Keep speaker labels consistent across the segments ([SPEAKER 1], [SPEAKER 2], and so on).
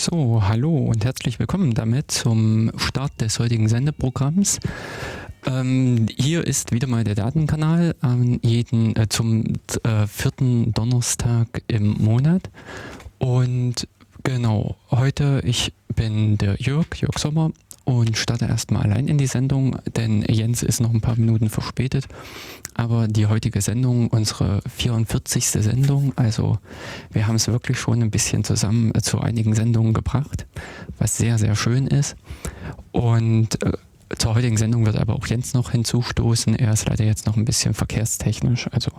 [SPEAKER 1] So, hallo und herzlich willkommen damit zum Start des heutigen Sendeprogramms. Ähm, hier ist wieder mal der Datenkanal ähm, jeden, äh, zum äh, vierten Donnerstag im Monat. Und genau, heute, ich bin der Jörg, Jörg Sommer und starte erstmal allein in die Sendung, denn Jens ist noch ein paar Minuten verspätet. Aber die heutige Sendung, unsere 44. Sendung, also wir haben es wirklich schon ein bisschen zusammen äh, zu einigen Sendungen gebracht, was sehr, sehr schön ist. Und äh, zur heutigen Sendung wird aber auch Jens noch hinzustoßen. Er ist leider jetzt noch ein bisschen verkehrstechnisch, also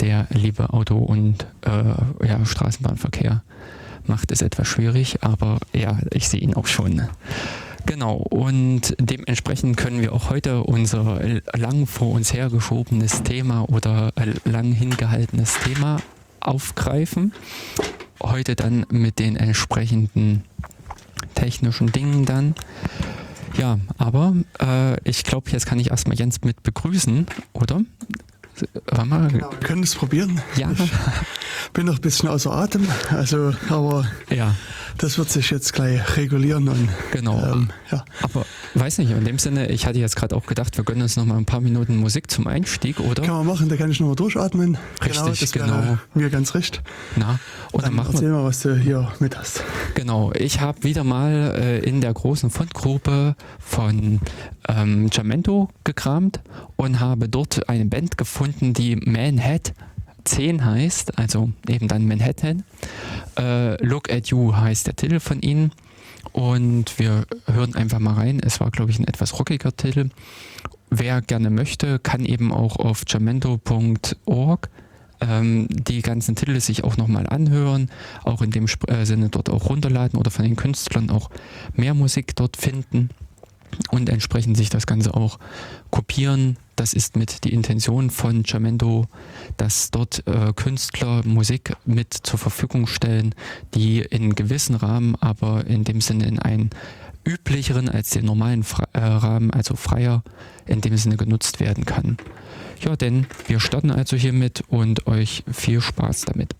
[SPEAKER 1] der liebe Auto- und äh, ja, Straßenbahnverkehr macht es etwas schwierig, aber ja, ich sehe ihn auch schon. Genau, und dementsprechend können wir auch heute unser lang vor uns hergeschobenes Thema oder lang hingehaltenes Thema aufgreifen. Heute dann mit den entsprechenden technischen Dingen dann. Ja, aber äh, ich glaube, jetzt kann ich erstmal Jens mit begrüßen, oder?
[SPEAKER 2] Mal, ja, wir können es probieren.
[SPEAKER 1] Ja. Ich
[SPEAKER 2] bin noch ein bisschen außer Atem, also aber
[SPEAKER 1] ja.
[SPEAKER 2] das wird sich jetzt gleich regulieren und
[SPEAKER 1] genau. Ähm, ja. Aber weiß nicht, in dem Sinne, ich hatte jetzt gerade auch gedacht, wir gönnen uns noch mal ein paar Minuten Musik zum Einstieg, oder?
[SPEAKER 2] Kann man machen, da kann ich noch mal durchatmen.
[SPEAKER 1] Richtig,
[SPEAKER 2] genau. Das
[SPEAKER 1] genau.
[SPEAKER 2] mir ganz recht.
[SPEAKER 1] Na,
[SPEAKER 2] und dann, dann machen erzähl wir, mal, was du hier mit hast.
[SPEAKER 1] Genau, ich habe wieder mal äh, in der großen Fundgruppe von ähm, Jamento gekramt und habe dort eine Band gefunden, die Manhattan 10 heißt, also eben dann Manhattan. Äh, Look at You heißt der Titel von ihnen. Und wir hören einfach mal rein. Es war, glaube ich, ein etwas rockiger Titel. Wer gerne möchte, kann eben auch auf jamento.org ähm, die ganzen Titel sich auch nochmal anhören, auch in dem äh, Sinne dort auch runterladen oder von den Künstlern auch mehr Musik dort finden und entsprechend sich das Ganze auch kopieren. Das ist mit die Intention von Jamendo, dass dort äh, Künstler Musik mit zur Verfügung stellen, die in gewissen Rahmen, aber in dem Sinne in einen üblicheren als den normalen Fra äh, Rahmen, also freier, in dem Sinne genutzt werden kann. Ja, denn wir starten also hiermit und euch viel Spaß damit.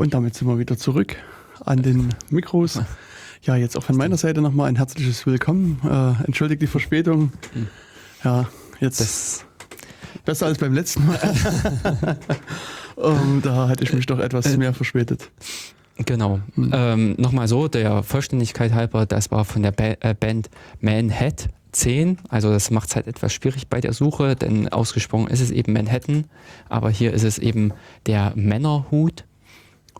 [SPEAKER 2] Und damit sind wir wieder zurück an den Mikros. Ja, jetzt auch von meiner Seite nochmal ein herzliches Willkommen. Äh, entschuldigt die Verspätung. Ja, jetzt
[SPEAKER 1] Das,
[SPEAKER 2] besser als beim letzten Mal. um, da hatte ich mich doch etwas mehr verspätet.
[SPEAKER 1] genau. Ähm, Nochmal so, der Vollständigkeit halber, das war von der ba äh, Band Manhat 10. Also das macht es halt etwas schwierig bei der Suche, denn ausgesprochen ist es eben Manhattan, aber hier ist es eben der Männerhut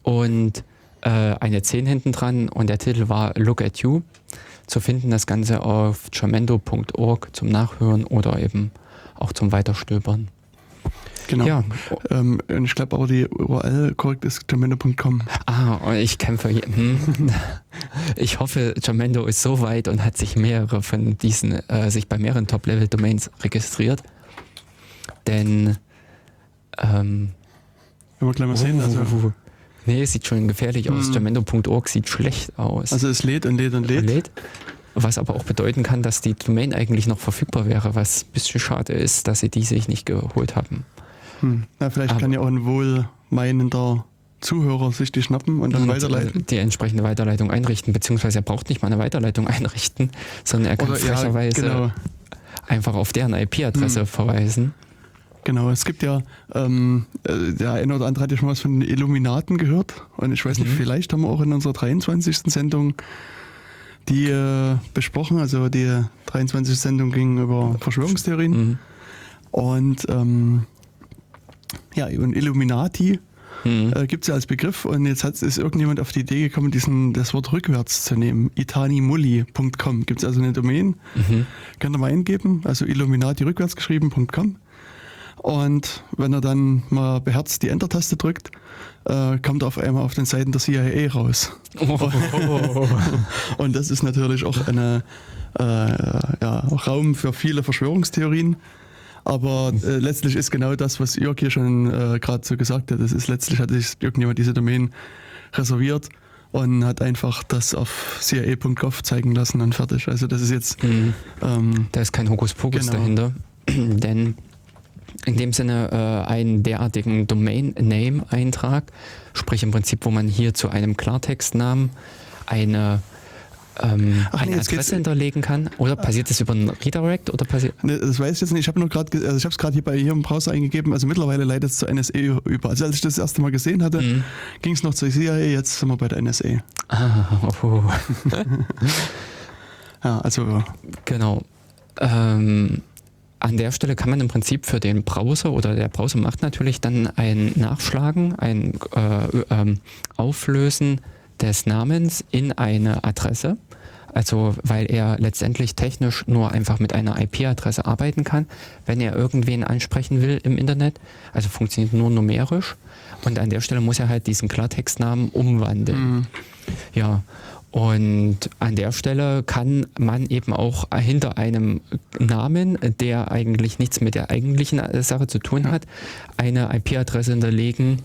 [SPEAKER 1] und äh, eine 10 hinten dran und der Titel war Look at You. Zu finden das Ganze auf jamendo.org zum Nachhören oder eben auch zum Weiterstöbern.
[SPEAKER 2] Genau.
[SPEAKER 1] Ja,
[SPEAKER 2] Ähm, und ich glaube aber die URL korrekt ist domino.com.
[SPEAKER 1] Ah, und ich kämpfe. hier- Hm. Ich hoffe, Jamendo ist so weit und hat sich mehrere von diesen, äh, sich bei mehreren Top-Level-Domains registriert. Denn, ähm,
[SPEAKER 2] Wenn wir gleich mal sehen. Also,
[SPEAKER 1] nee, sieht schon gefährlich aus.
[SPEAKER 2] Hm.
[SPEAKER 1] Jamendo.org sieht schlecht aus.
[SPEAKER 2] also es lädt und lädt und lädt.
[SPEAKER 1] lädt. Was aber auch bedeuten kann, dass die Domain eigentlich noch verfügbar wäre, was ein bisschen schade ist, dass sie die sich nicht geholt haben.
[SPEAKER 2] Hm. Na, vielleicht
[SPEAKER 1] Aber-
[SPEAKER 2] kann ja auch ein wohlmeinender Zuhörer sich die schnappen und dann
[SPEAKER 1] Und,
[SPEAKER 2] weiterleiten.
[SPEAKER 1] äh, Die entsprechende Weiterleitung einrichten, beziehungsweise er braucht nicht mal eine Weiterleitung einrichten, sondern er kann
[SPEAKER 2] Oder ja,
[SPEAKER 1] frecherweise
[SPEAKER 2] genau,
[SPEAKER 1] einfach auf deren IP-Adresse
[SPEAKER 2] Hm.
[SPEAKER 1] verweisen.
[SPEAKER 2] Genau. Es gibt ja, ähm, äh, der eine oder andere hat ja schon was von den Illuminaten gehört. Und ich weiß nicht,
[SPEAKER 1] Mhm.
[SPEAKER 2] vielleicht haben wir auch in unserer 23. Sendung die äh, besprochen. Also die 23. Sendung ging über Verschwörungstheorien.
[SPEAKER 1] Mhm.
[SPEAKER 2] Und ähm, ja, und Illuminati
[SPEAKER 1] Mhm.
[SPEAKER 2] äh, gibt es ja als Begriff und jetzt hat, ist irgendjemand auf die Idee gekommen, diesen, das Wort rückwärts zu nehmen. itanimulli.com gibt es also eine Domain,
[SPEAKER 1] Mhm.
[SPEAKER 2] könnt ihr mal eingeben, also Illuminati rückwärts geschrieben.com und wenn er dann mal beherzt die Enter-Taste drückt, äh, kommt er auf einmal auf den Seiten der CIA raus.
[SPEAKER 1] Oh.
[SPEAKER 2] Und das ist natürlich auch eine, äh, ja, Raum für viele Verschwörungstheorien. Aber äh, letztlich ist genau das, was Jörg hier schon äh, gerade so gesagt hat. Das ist letztlich hat sich irgendjemand diese Domain reserviert und hat einfach das auf cia.gov zeigen lassen und fertig. Also das ist jetzt
[SPEAKER 1] Mhm.
[SPEAKER 2] ähm,
[SPEAKER 1] Da ist kein Hokuspokus
[SPEAKER 2] Genau.
[SPEAKER 1] dahinter, denn in dem Sinne äh, einen derartigen Domain-Name-Eintrag, sprich im Prinzip, wo man hier zu einem Klartextnamen eine, ähm,
[SPEAKER 2] Ach nee,
[SPEAKER 1] eine Adresse hinterlegen kann. Oder passiert das über einen Redirect oder passiert
[SPEAKER 2] Ne, Das weiß ich jetzt nicht. Ich habe nur gerade, also ich habe es gerade hier bei hier im Browser eingegeben. Also mittlerweile leitet es zur NSA über. Also als ich das, erste Mal gesehen hatte,
[SPEAKER 1] Mhm.
[SPEAKER 2] ging es noch zur CIA. Jetzt sind wir bei der NSA.
[SPEAKER 1] Ah, oh,
[SPEAKER 2] Ja, also
[SPEAKER 1] genau. Ähm, an der Stelle kann man im Prinzip für den Browser oder der Browser macht natürlich dann ein Nachschlagen, ein äh, ähm, Auflösen des Namens in eine Adresse. Also weil er letztendlich technisch nur einfach mit einer IP-Adresse arbeiten kann, wenn er irgendwen ansprechen will im Internet. Also funktioniert nur numerisch. Und an der Stelle muss er halt diesen Klartextnamen umwandeln.
[SPEAKER 2] mh,
[SPEAKER 1] Ja, und an der Stelle kann man eben auch hinter einem Namen, der eigentlich nichts mit der eigentlichen Sache zu tun hat, eine IP-Adresse hinterlegen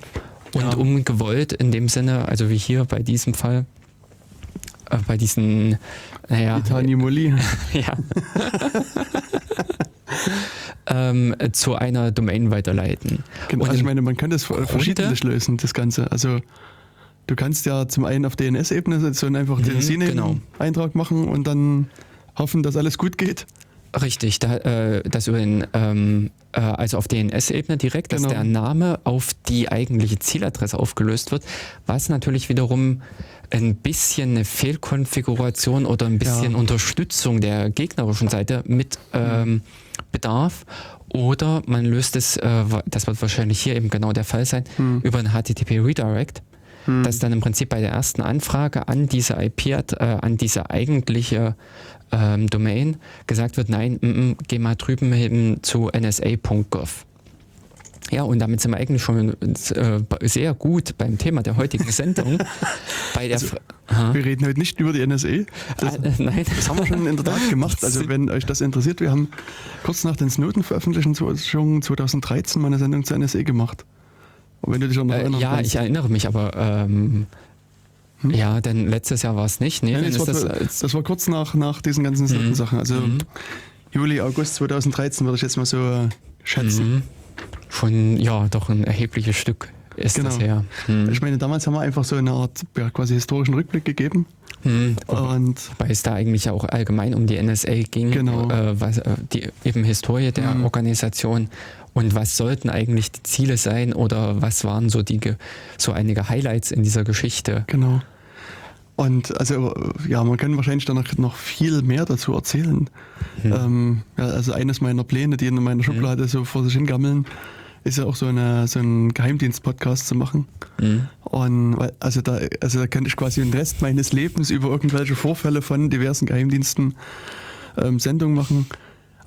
[SPEAKER 1] und
[SPEAKER 2] Ja.
[SPEAKER 1] umgewollt in dem Sinne, also wie hier bei diesem Fall, äh, bei diesen, naja,
[SPEAKER 2] Itanimulli.
[SPEAKER 1] ja. ähm, zu einer Domain weiterleiten.
[SPEAKER 2] Genau,
[SPEAKER 1] Und
[SPEAKER 2] also ich meine, man kann das verschiedentlich lösen, das Ganze. Also du kannst ja zum einen auf DNS-Ebene so einfach den
[SPEAKER 1] Mhm,
[SPEAKER 2] CNAME-Eintrag machen und dann hoffen, dass alles gut geht.
[SPEAKER 1] Richtig, da, äh, das über den, ähm, äh, also auf DNS-Ebene direkt, dass
[SPEAKER 2] Genau.
[SPEAKER 1] der Name auf die eigentliche Zieladresse aufgelöst wird, was natürlich wiederum ein bisschen eine Fehlkonfiguration oder ein bisschen
[SPEAKER 2] Ja.
[SPEAKER 1] Unterstützung der gegnerischen Seite mit ähm, bedarf. Oder man löst es, äh, das wird wahrscheinlich hier eben genau der Fall sein,
[SPEAKER 2] Hm.
[SPEAKER 1] über ein HTTP Redirect,
[SPEAKER 2] Hm.
[SPEAKER 1] dass dann im Prinzip bei der ersten Anfrage an diese IP, äh, an diese eigentliche ähm, Domain gesagt wird, nein, mm, mm, geh mal drüben hin zu nsa.gov. Ja, und damit sind wir eigentlich schon äh, sehr gut beim Thema der heutigen Sendung. bei der
[SPEAKER 2] Also. Wir reden heute nicht über die NSA. Das,
[SPEAKER 1] Ah, äh, nein.
[SPEAKER 2] das haben wir schon in der Tat gemacht. Also wenn euch das interessiert, wir haben kurz nach den Snowden-Veröffentlichungen 2013 mal eine Sendung zur NSA gemacht. Und wenn du dich auch noch
[SPEAKER 1] Äh,
[SPEAKER 2] erinnern
[SPEAKER 1] ja, ich erinnere mich, aber ähm,
[SPEAKER 2] Hm?
[SPEAKER 1] ja, denn letztes Jahr war es nicht. Nee,
[SPEAKER 2] Nein,
[SPEAKER 1] dann
[SPEAKER 2] das, war,
[SPEAKER 1] das, als-
[SPEAKER 2] das war kurz nach, nach diesen ganzen
[SPEAKER 1] Mhm.
[SPEAKER 2] Snowden-Sachen. Also
[SPEAKER 1] Mhm.
[SPEAKER 2] Juli, August 2013 würde ich jetzt mal so äh, schätzen.
[SPEAKER 1] Mhm. Schon, ja, doch ein erhebliches Stück ist
[SPEAKER 2] Genau.
[SPEAKER 1] das her. Hm.
[SPEAKER 2] Ich meine, damals haben wir einfach so eine Art ja, quasi historischen Rückblick gegeben.
[SPEAKER 1] Hm.
[SPEAKER 2] Und
[SPEAKER 1] Weil es da eigentlich ja auch allgemein um die NSA ging,
[SPEAKER 2] Genau.
[SPEAKER 1] äh, was, äh, die eben Historie der
[SPEAKER 2] Mhm.
[SPEAKER 1] Organisation und was sollten eigentlich die Ziele sein oder was waren so die so einige Highlights in dieser Geschichte.
[SPEAKER 2] genau. Und also, ja, man kann wahrscheinlich dann noch, noch viel mehr dazu erzählen.
[SPEAKER 1] Hm.
[SPEAKER 2] Ähm, ja, also eines meiner Pläne, die in meiner Schublade so vor sich hingammeln, ist ja auch so, eine, so einen Geheimdienst-Podcast zu machen.
[SPEAKER 1] Hm.
[SPEAKER 2] Und weil- also da, also da könnte ich quasi den Rest meines Lebens über irgendwelche Vorfälle von diversen Geheimdiensten ähm, Sendungen machen.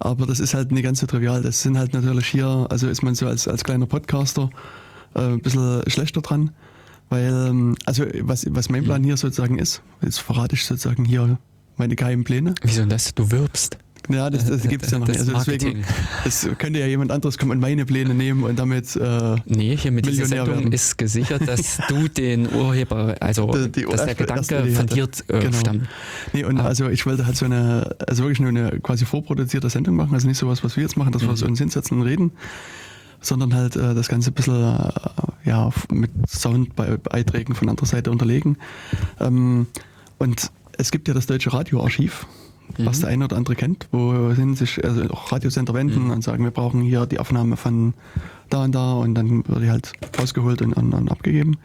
[SPEAKER 2] Aber das ist halt nicht ganz so trivial. Das sind halt natürlich hier, also ist man so als, als kleiner Podcaster äh, ein bisschen schlechter dran. Weil, ähm, also was, was mein Plan hier sozusagen ist, jetzt verrate ich sozusagen hier meine geheimen Pläne.
[SPEAKER 1] Wieso das? Du wirbst.
[SPEAKER 2] Ja, das, das gibt es ja noch
[SPEAKER 1] Das
[SPEAKER 2] nicht. Also deswegen, das könnte ja jemand anderes kommen und meine Pläne nehmen und damit äh,
[SPEAKER 1] Nee, hier mit dieser Sendung
[SPEAKER 2] werden.
[SPEAKER 1] ist gesichert, dass du den Urheber, also
[SPEAKER 2] Die- die
[SPEAKER 1] dass der Gedanke von dir äh,
[SPEAKER 2] Genau.
[SPEAKER 1] stammt.
[SPEAKER 2] Nee, und
[SPEAKER 1] Ah.
[SPEAKER 2] also ich wollte halt so eine, also wirklich nur eine quasi vorproduzierte Sendung machen, also nicht sowas, was wir jetzt machen, dass wir
[SPEAKER 1] Mhm.
[SPEAKER 2] so uns hinsetzen und reden, sondern halt äh, das Ganze ein bisschen äh, ja, mit Soundbeiträgen von anderer Seite unterlegen. Ähm, und es gibt ja das Deutsche Radioarchiv, was
[SPEAKER 1] Mhm.
[SPEAKER 2] der eine oder andere kennt, wohin sich also auch Radiosender wenden
[SPEAKER 1] Mhm.
[SPEAKER 2] und sagen, wir brauchen hier die Aufnahme von da und da und dann wird die halt rausgeholt und, und, und abgegeben.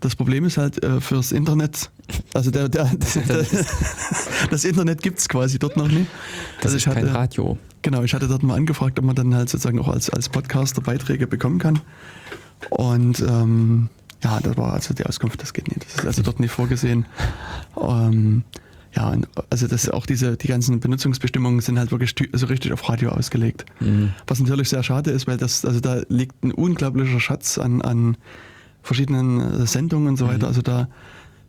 [SPEAKER 2] Das Problem ist halt äh, fürs Internet, also der, der, der, das Internet gibt es quasi dort noch nicht.
[SPEAKER 1] Das
[SPEAKER 2] also
[SPEAKER 1] ist
[SPEAKER 2] ich
[SPEAKER 1] kein
[SPEAKER 2] hatte,
[SPEAKER 1] Radio.
[SPEAKER 2] genau, ich hatte dort mal angefragt, ob man dann halt sozusagen auch als, als Podcaster Beiträge bekommen kann. Und ähm, ja, das war also die Auskunft, das geht nicht. Das ist also dort nicht vorgesehen. Ähm, ja, und also das auch diese, die ganzen Benutzungsbestimmungen sind halt wirklich so richtig auf Radio ausgelegt.
[SPEAKER 1] Mhm.
[SPEAKER 2] Was natürlich sehr schade ist, weil das, also da liegt ein unglaublicher Schatz an, an verschiedenen äh, Sendungen und so
[SPEAKER 1] Mhm.
[SPEAKER 2] weiter. Also da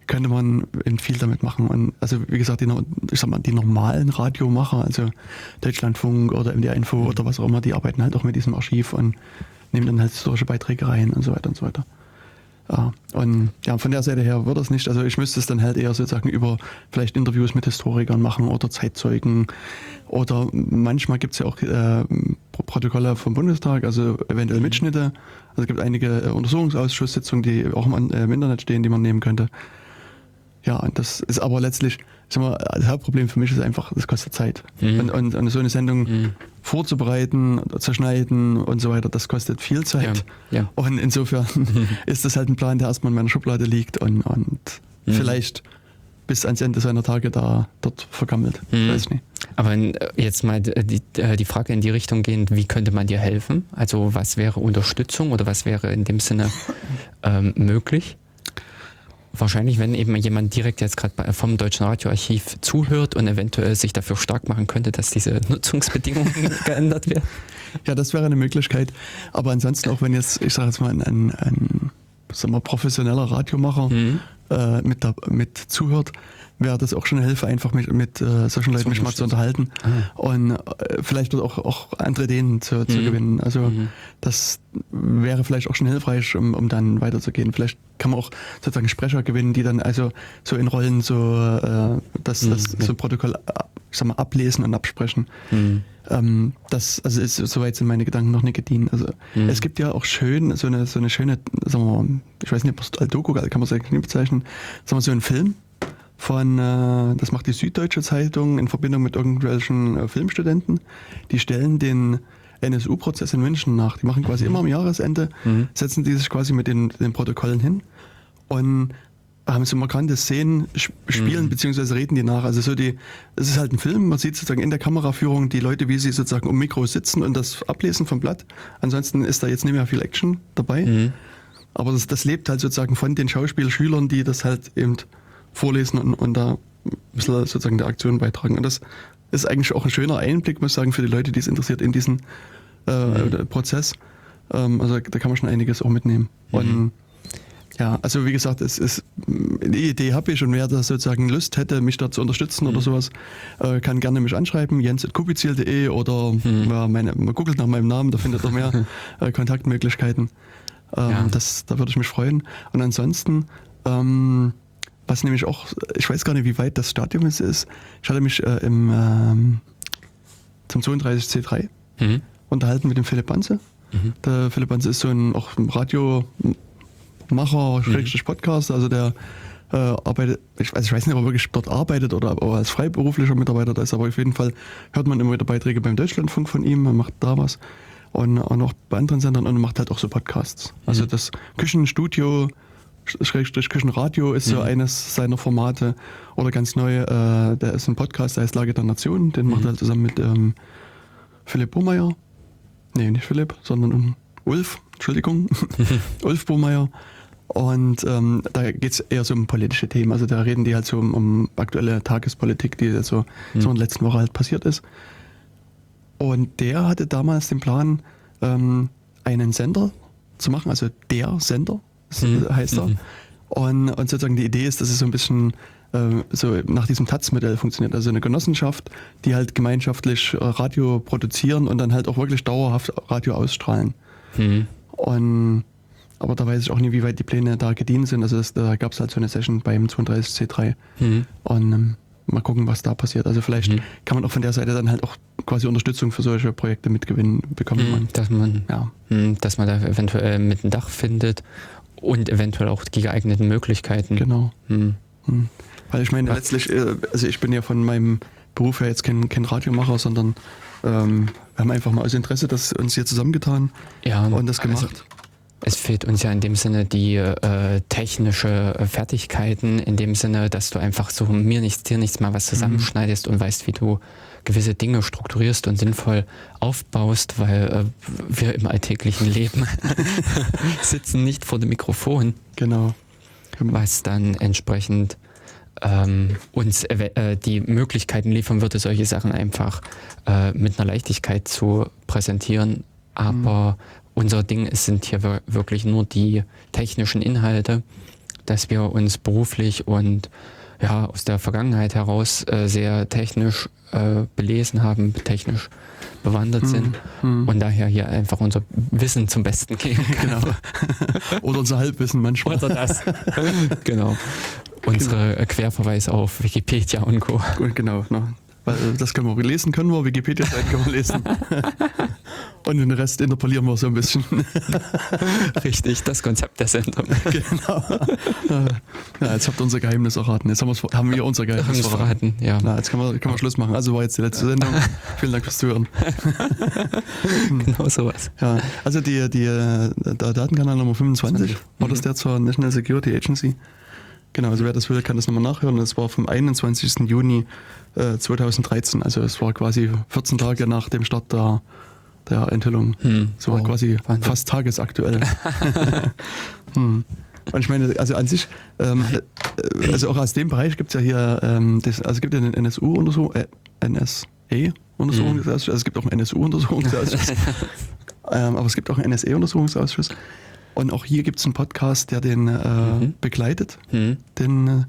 [SPEAKER 2] könnte man viel damit machen. Und also wie gesagt, die, ich sag mal, die normalen Radiomacher, also Deutschlandfunk oder MDR Info
[SPEAKER 1] Mhm.
[SPEAKER 2] oder was auch immer, die arbeiten halt auch mit diesem Archiv und nehmen dann halt solche Beiträge rein und so weiter und so weiter. Ja, und ja, von der Seite her wird das nicht. Also ich müsste es dann halt eher sozusagen über vielleicht Interviews mit Historikern machen oder Zeitzeugen oder manchmal gibt es ja auch äh, Pro- Protokolle vom Bundestag, also eventuell Mitschnitte. Also es gibt einige äh, Untersuchungsausschusssitzungen, die auch im, äh, im Internet stehen, die man nehmen könnte. Ja, und das ist aber letztlich, ich sag mal, das Hauptproblem für mich ist einfach, das kostet Zeit.
[SPEAKER 1] Mhm.
[SPEAKER 2] Und, und, und so eine Sendung
[SPEAKER 1] Mhm.
[SPEAKER 2] vorzubereiten, zu schneiden und so weiter, das kostet viel Zeit.
[SPEAKER 1] Ja, ja.
[SPEAKER 2] Und insofern ist das halt ein Plan, der erstmal in meiner Schublade liegt und, und
[SPEAKER 1] Mhm.
[SPEAKER 2] vielleicht bis ans Ende seiner Tage da dort vergammelt.
[SPEAKER 1] Mhm.
[SPEAKER 2] Weiß nicht.
[SPEAKER 1] Aber äh, jetzt mal die, die, äh, die Frage in die Richtung gehend, wie könnte man dir helfen? Also was wäre Unterstützung oder was wäre in dem Sinne ähm, möglich? Wahrscheinlich, wenn eben jemand direkt jetzt gerade vom Deutschen Radioarchiv zuhört und eventuell sich dafür stark machen könnte, dass diese Nutzungsbedingungen geändert werden.
[SPEAKER 2] Ja, das wäre eine Möglichkeit. Aber ansonsten auch wenn jetzt, ich sage jetzt mal, ein, ein, ein sagen wir, professioneller Radiomacher
[SPEAKER 1] Mhm.
[SPEAKER 2] äh, mit, da, mit zuhört, wäre das auch schon eine Hilfe, einfach mit, mit äh, solchen Leuten mich mal zu unterhalten
[SPEAKER 1] Ah.
[SPEAKER 2] und äh, vielleicht auch, auch andere Ideen zu, zu
[SPEAKER 1] Mhm.
[SPEAKER 2] gewinnen. Also
[SPEAKER 1] Mhm.
[SPEAKER 2] das wäre vielleicht auch schon hilfreich, um, um dann weiterzugehen. Vielleicht kann man auch sozusagen Sprecher gewinnen, die dann also so in Rollen so äh, das, das
[SPEAKER 1] Mhm.
[SPEAKER 2] so Protokoll äh, ich sag mal, ablesen und absprechen.
[SPEAKER 1] Mhm.
[SPEAKER 2] Ähm, das, also ist, soweit sind meine Gedanken noch nicht gedient. Also
[SPEAKER 1] Mhm.
[SPEAKER 2] es gibt ja auch schön, so eine, so eine schöne, sagen wir mal, ich weiß nicht, ob es als Doku kann man es eigentlich nicht bezeichnen, sagen wir so einen Film von, äh, das macht die Süddeutsche Zeitung in Verbindung mit irgendwelchen äh, Filmstudenten. Die stellen den NSU-Prozess in München nach. Die machen quasi immer am Jahresende,
[SPEAKER 1] Mhm.
[SPEAKER 2] setzen die sich quasi mit den, den Protokollen hin und haben so markante Szenen, sp- spielen
[SPEAKER 1] Mhm.
[SPEAKER 2] beziehungsweise reden die nach. Also so die, es ist halt ein Film, man sieht sozusagen in der Kameraführung die Leute, wie sie sozusagen um Mikro sitzen und das ablesen vom Blatt. Ansonsten ist da jetzt nicht mehr viel Action dabei.
[SPEAKER 1] Mhm.
[SPEAKER 2] Aber das, das lebt halt sozusagen von den Schauspielschülern, die das halt eben vorlesen und, und da ein bisschen sozusagen der Aktion beitragen. Und das ist eigentlich auch ein schöner Einblick, muss ich sagen, für die Leute, die es interessiert in diesen äh, Prozess. Ähm, also da kann man schon einiges auch mitnehmen. Und ja, also wie gesagt, es ist die Idee habe ich und wer da sozusagen Lust hätte, mich da zu unterstützen oder sowas, äh, kann gerne mich anschreiben, jens.kubizil.de oder ja, meine, man googelt nach meinem Namen, da findet er mehr äh, Kontaktmöglichkeiten. Ähm,
[SPEAKER 1] Ja.
[SPEAKER 2] das, da würde ich mich freuen. Und ansonsten, ähm, was nämlich auch, ich weiß gar nicht, wie weit das Stadium jetzt ist. Ich hatte mich äh, im, ähm, zum 32C3
[SPEAKER 1] Mhm.
[SPEAKER 2] unterhalten mit dem Philipp Banze. Mhm. Der Philipp Hans ist so ein auch ein Radiomacher, Schrägstrich Podcast, also der äh, arbeitet, ich weiß, ich weiß nicht, ob er wirklich dort arbeitet oder ob er als freiberuflicher Mitarbeiter da ist, aber auf jeden Fall hört man immer wieder Beiträge beim Deutschlandfunk von ihm, er macht da was und auch noch bei anderen Sendern und macht halt auch so Podcasts. Also das Küchenstudio, Schrägstrich Küchenradio ist so
[SPEAKER 1] Mhm.
[SPEAKER 2] eines seiner Formate oder ganz neu, äh, der ist ein Podcast, der heißt Lage der Nation, den macht er halt zusammen mit ähm, Philipp Burmeier. Nee, nicht Philipp, sondern um Ulf, Entschuldigung, Ulf Burmeier. Und ähm, da geht es eher so um politische Themen. Also da reden die halt so um, um aktuelle Tagespolitik, die so, so in der letzten Woche halt passiert ist. Und der hatte damals den Plan, ähm, einen Sender zu machen, also der Sender
[SPEAKER 1] Mhm.
[SPEAKER 2] heißt er.
[SPEAKER 1] Mhm.
[SPEAKER 2] Und, und sozusagen die Idee ist, dass es so ein bisschen äh, so nach diesem Taz-Modell funktioniert. Also eine Genossenschaft, die halt gemeinschaftlich äh, Radio produzieren und dann halt auch wirklich dauerhaft Radio ausstrahlen.
[SPEAKER 1] Mhm.
[SPEAKER 2] Und aber da weiß ich auch nicht, wie weit die Pläne da gediehen sind. Also das, da gab es halt so eine Session beim 32C3
[SPEAKER 1] Mhm.
[SPEAKER 2] und ähm, mal gucken, was da passiert. Also vielleicht
[SPEAKER 1] Mhm.
[SPEAKER 2] kann man auch von der Seite dann halt auch quasi Unterstützung für solche Projekte mitgewinnen bekommen.
[SPEAKER 1] Mhm.
[SPEAKER 2] Und,
[SPEAKER 1] Dass man
[SPEAKER 2] ja,
[SPEAKER 1] Hm, dass man da eventuell mit einem Dach findet und eventuell auch die geeigneten Möglichkeiten.
[SPEAKER 2] genau.
[SPEAKER 1] Hm.
[SPEAKER 2] Hm. Weil ich meine,
[SPEAKER 1] Ja.
[SPEAKER 2] letztlich, äh, also ich bin ja von meinem Beruf her jetzt kein, kein Radiomacher, sondern ähm, wir haben einfach mal aus Interesse das uns hier zusammengetan
[SPEAKER 1] Ja,
[SPEAKER 2] und das
[SPEAKER 1] also
[SPEAKER 2] gemacht.
[SPEAKER 1] es fehlt uns ja in dem Sinne die äh, technische äh, Fertigkeiten, in dem Sinne, dass du einfach so mir nichts, dir nichts mal was zusammenschneidest und weißt, wie du gewisse Dinge strukturierst und sinnvoll aufbaust, weil äh, wir im alltäglichen Leben sitzen nicht vor dem Mikrofon.
[SPEAKER 2] genau.
[SPEAKER 1] was dann entsprechend ähm, uns äh, die Möglichkeiten liefern würde, solche Sachen einfach äh, mit einer Leichtigkeit zu präsentieren. Aber unser Ding ist, sind hier wir- wirklich nur die technischen Inhalte, dass wir uns beruflich und ja, aus der Vergangenheit heraus äh, sehr technisch äh, belesen haben, technisch bewandert sind
[SPEAKER 2] Hm.
[SPEAKER 1] und daher hier einfach unser Wissen zum Besten geben können.
[SPEAKER 2] Genau. Oder unser Halbwissen manchmal.
[SPEAKER 1] Oder das. genau. Unsere äh, Querverweise auf Wikipedia und Co.
[SPEAKER 2] Gut, genau. Ne? Weil das können wir lesen, können wir, Wikipedia-Seiten können wir lesen. Und den Rest interpolieren wir so ein bisschen.
[SPEAKER 1] Richtig, das Konzept der Sendung.
[SPEAKER 2] genau. Ja, jetzt habt ihr unser Geheimnis erraten. Jetzt haben, wir's, haben wir unser Geheimnis
[SPEAKER 1] es
[SPEAKER 2] verraten.
[SPEAKER 1] verraten, ja.
[SPEAKER 2] Na, jetzt können wir, können wir Schluss machen. Also war jetzt die letzte Sendung. Vielen Dank fürs Zuhören.
[SPEAKER 1] Genau sowas.
[SPEAKER 2] Ja, also die, die, äh, der Datenkanal Nummer 25 war das
[SPEAKER 1] Mhm.
[SPEAKER 2] der zur National Security Agency. Genau, also wer das will, kann das nochmal nachhören. Das war vom 21. Juni äh, 2013. Also es war quasi 14 Tage nach dem Start der, der Enthüllung.
[SPEAKER 1] Hm.
[SPEAKER 2] So war
[SPEAKER 1] Wow.
[SPEAKER 2] quasi
[SPEAKER 1] Wahnsinn.
[SPEAKER 2] fast tagesaktuell. hm. Und ich meine, also an sich, ähm, äh, also auch aus dem Bereich gibt es ja hier, ähm, das, also es gibt ja den NSU-Untersuchung, äh, NSE-Untersuchungsausschuss, also es gibt auch einen NSU-Untersuchungsausschuss, ähm, aber es gibt auch einen NSE-Untersuchungsausschuss. Und auch hier gibt es einen Podcast, der den äh,
[SPEAKER 1] Mhm.
[SPEAKER 2] begleitet,
[SPEAKER 1] Hm.
[SPEAKER 2] den,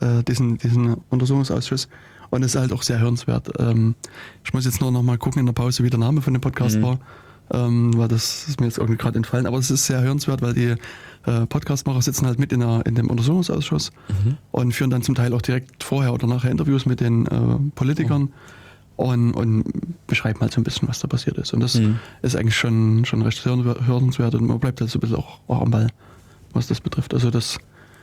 [SPEAKER 2] äh, diesen, diesen Untersuchungsausschuss. Und es ist halt auch sehr hörenswert. Ähm, ich muss jetzt nur noch mal gucken in der Pause, wie der Name von dem Podcast
[SPEAKER 1] Mhm.
[SPEAKER 2] war, ähm, weil das ist mir jetzt irgendwie gerade entfallen. Aber es ist sehr hörenswert, weil die äh, Podcastmacher sitzen halt mit in, der, in dem Untersuchungsausschuss
[SPEAKER 1] Mhm.
[SPEAKER 2] und führen dann zum Teil auch direkt vorher oder nachher Interviews mit den äh, Politikern und, und beschreiben halt so ein bisschen, was da passiert ist. Und das
[SPEAKER 1] Mhm.
[SPEAKER 2] ist eigentlich schon, schon recht hörenswert und man bleibt halt so ein bisschen auch, auch am Ball, was das betrifft. Also das,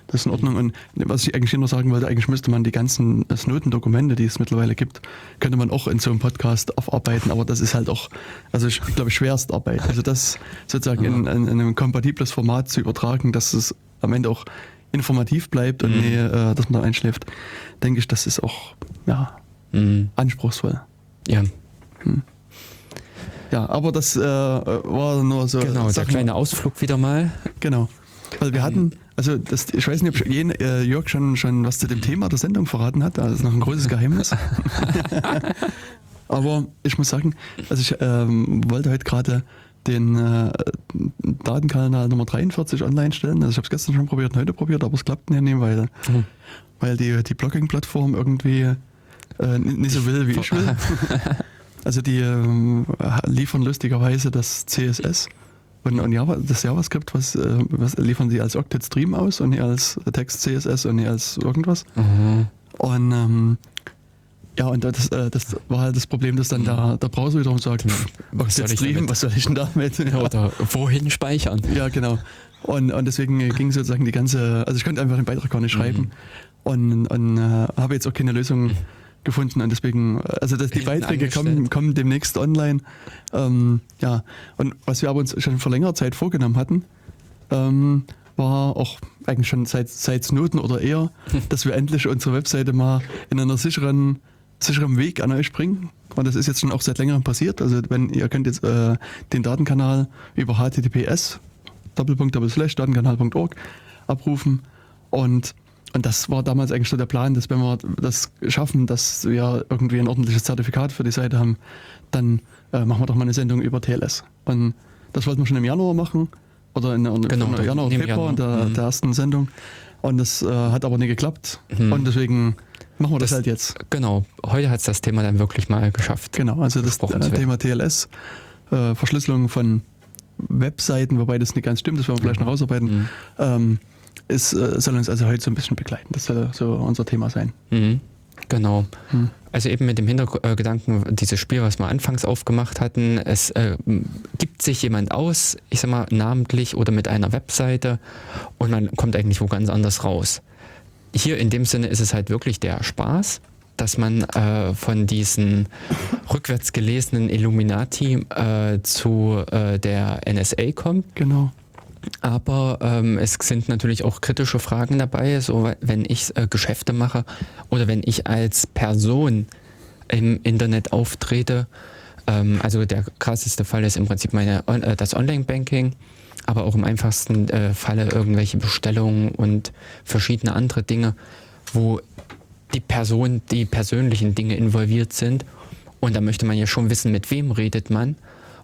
[SPEAKER 2] das ist in Ordnung. Und was ich eigentlich nur sagen wollte, eigentlich müsste man die ganzen Notendokumente, die es mittlerweile gibt, könnte man auch in so einem Podcast aufarbeiten, aber das ist halt auch, also ich glaube, Schwerstarbeit. Also das sozusagen in, in, in einem kompatibles Format zu übertragen, dass es am Ende auch informativ bleibt und
[SPEAKER 1] Mhm.
[SPEAKER 2] nee, äh, dass man da einschläft, denke ich, das ist auch ja,
[SPEAKER 1] Hm.
[SPEAKER 2] anspruchsvoll.
[SPEAKER 1] Ja,
[SPEAKER 2] Ja, aber das äh, war nur so.
[SPEAKER 1] genau, der
[SPEAKER 2] Sachen-
[SPEAKER 1] kleine Ausflug wieder mal.
[SPEAKER 2] Genau. Weil wir hatten, also das, ich weiß nicht, ob Jen, äh, Jörg schon, schon was zu dem Thema der Sendung verraten hat. Das ist noch ein großes Geheimnis. Aber ich muss sagen, also ich ähm, wollte heute gerade den äh, Datenkanal Nummer 43 online stellen. Also ich habe es gestern schon probiert und heute probiert, aber es klappt nicht, weil,
[SPEAKER 1] Mhm.
[SPEAKER 2] weil die, die Blogging-Plattform irgendwie äh, nicht so will, wie ich will. Also die ähm, liefern lustigerweise das CSS und, und Java, das JavaScript, was, äh, was liefern sie als Octet Stream aus und nicht als Text CSS und nicht als irgendwas.
[SPEAKER 1] Mhm.
[SPEAKER 2] Und ähm, Ja, und das, äh, das war halt das Problem, dass dann der, der Browser wiederum sagt, pff,
[SPEAKER 1] Was soll ich
[SPEAKER 2] streamen, was soll ich denn damit? Ja,
[SPEAKER 1] Oder wohin speichern?
[SPEAKER 2] ja genau. Und, und deswegen ging sozusagen die ganze, also ich konnte einfach den Beitrag gar nicht schreiben und, und äh, habe jetzt auch keine Lösung gefunden und deswegen, also dass die Beiträge kommen, kommen demnächst online. Ähm, ja, und was wir aber uns schon vor längerer Zeit vorgenommen hatten, ähm, war auch eigentlich schon seit, seit Snowden oder eher, dass wir endlich unsere Webseite mal in einer sicheren, sicheren Weg an euch bringen. Und das ist jetzt schon auch seit längerem passiert. Also wenn ihr könnt jetzt äh, den Datenkanal über HTTPS Doppelpunkt Doppelslash Datenkanal.org abrufen und und das war damals eigentlich so der Plan, dass wenn wir das schaffen, dass wir irgendwie ein ordentliches Zertifikat für die Seite haben, dann äh, machen wir doch mal eine Sendung über TLS. Und das wollten wir schon im Januar machen oder in, in,
[SPEAKER 1] Genau,
[SPEAKER 2] in Januar,
[SPEAKER 1] im
[SPEAKER 2] Februar in der,
[SPEAKER 1] Januar. Mhm.
[SPEAKER 2] der ersten Sendung. Und das äh, hat aber nie geklappt.
[SPEAKER 1] Mhm.
[SPEAKER 2] Und deswegen machen wir das,
[SPEAKER 1] Das-
[SPEAKER 2] halt jetzt.
[SPEAKER 1] Genau, heute hat es das Thema dann wirklich mal geschafft.
[SPEAKER 2] Genau, also das äh, Thema TLS, äh, Verschlüsselung von Webseiten, wobei das nicht ganz stimmt, das werden wir vielleicht noch rausarbeiten,
[SPEAKER 1] Mhm.
[SPEAKER 2] ähm, ist, äh, soll uns also heute so ein bisschen begleiten. Das soll so unser Thema sein.
[SPEAKER 1] Mhm. Genau.
[SPEAKER 2] Hm.
[SPEAKER 1] Also eben mit dem Hintergedanken, dieses Spiel, was wir anfangs aufgemacht hatten, es äh, gibt sich jemand aus, ich sag mal namentlich oder mit einer Webseite und man kommt eigentlich wo ganz anders raus. Hier in dem Sinne ist es halt wirklich der Spaß, dass man äh, von diesen rückwärts gelesenen Illuminati äh, zu äh, der NSA kommt.
[SPEAKER 2] Genau.
[SPEAKER 1] Aber ähm, es sind natürlich auch kritische Fragen dabei, so wenn ich äh, Geschäfte mache oder wenn ich als Person im Internet auftrete. Ähm, also der krasseste Fall ist im Prinzip meine, äh, das Online-Banking, aber auch im einfachsten äh, Falle irgendwelche Bestellungen und verschiedene andere Dinge, wo die Person, die persönlichen Dinge involviert sind. Und da möchte man ja schon wissen, mit wem redet man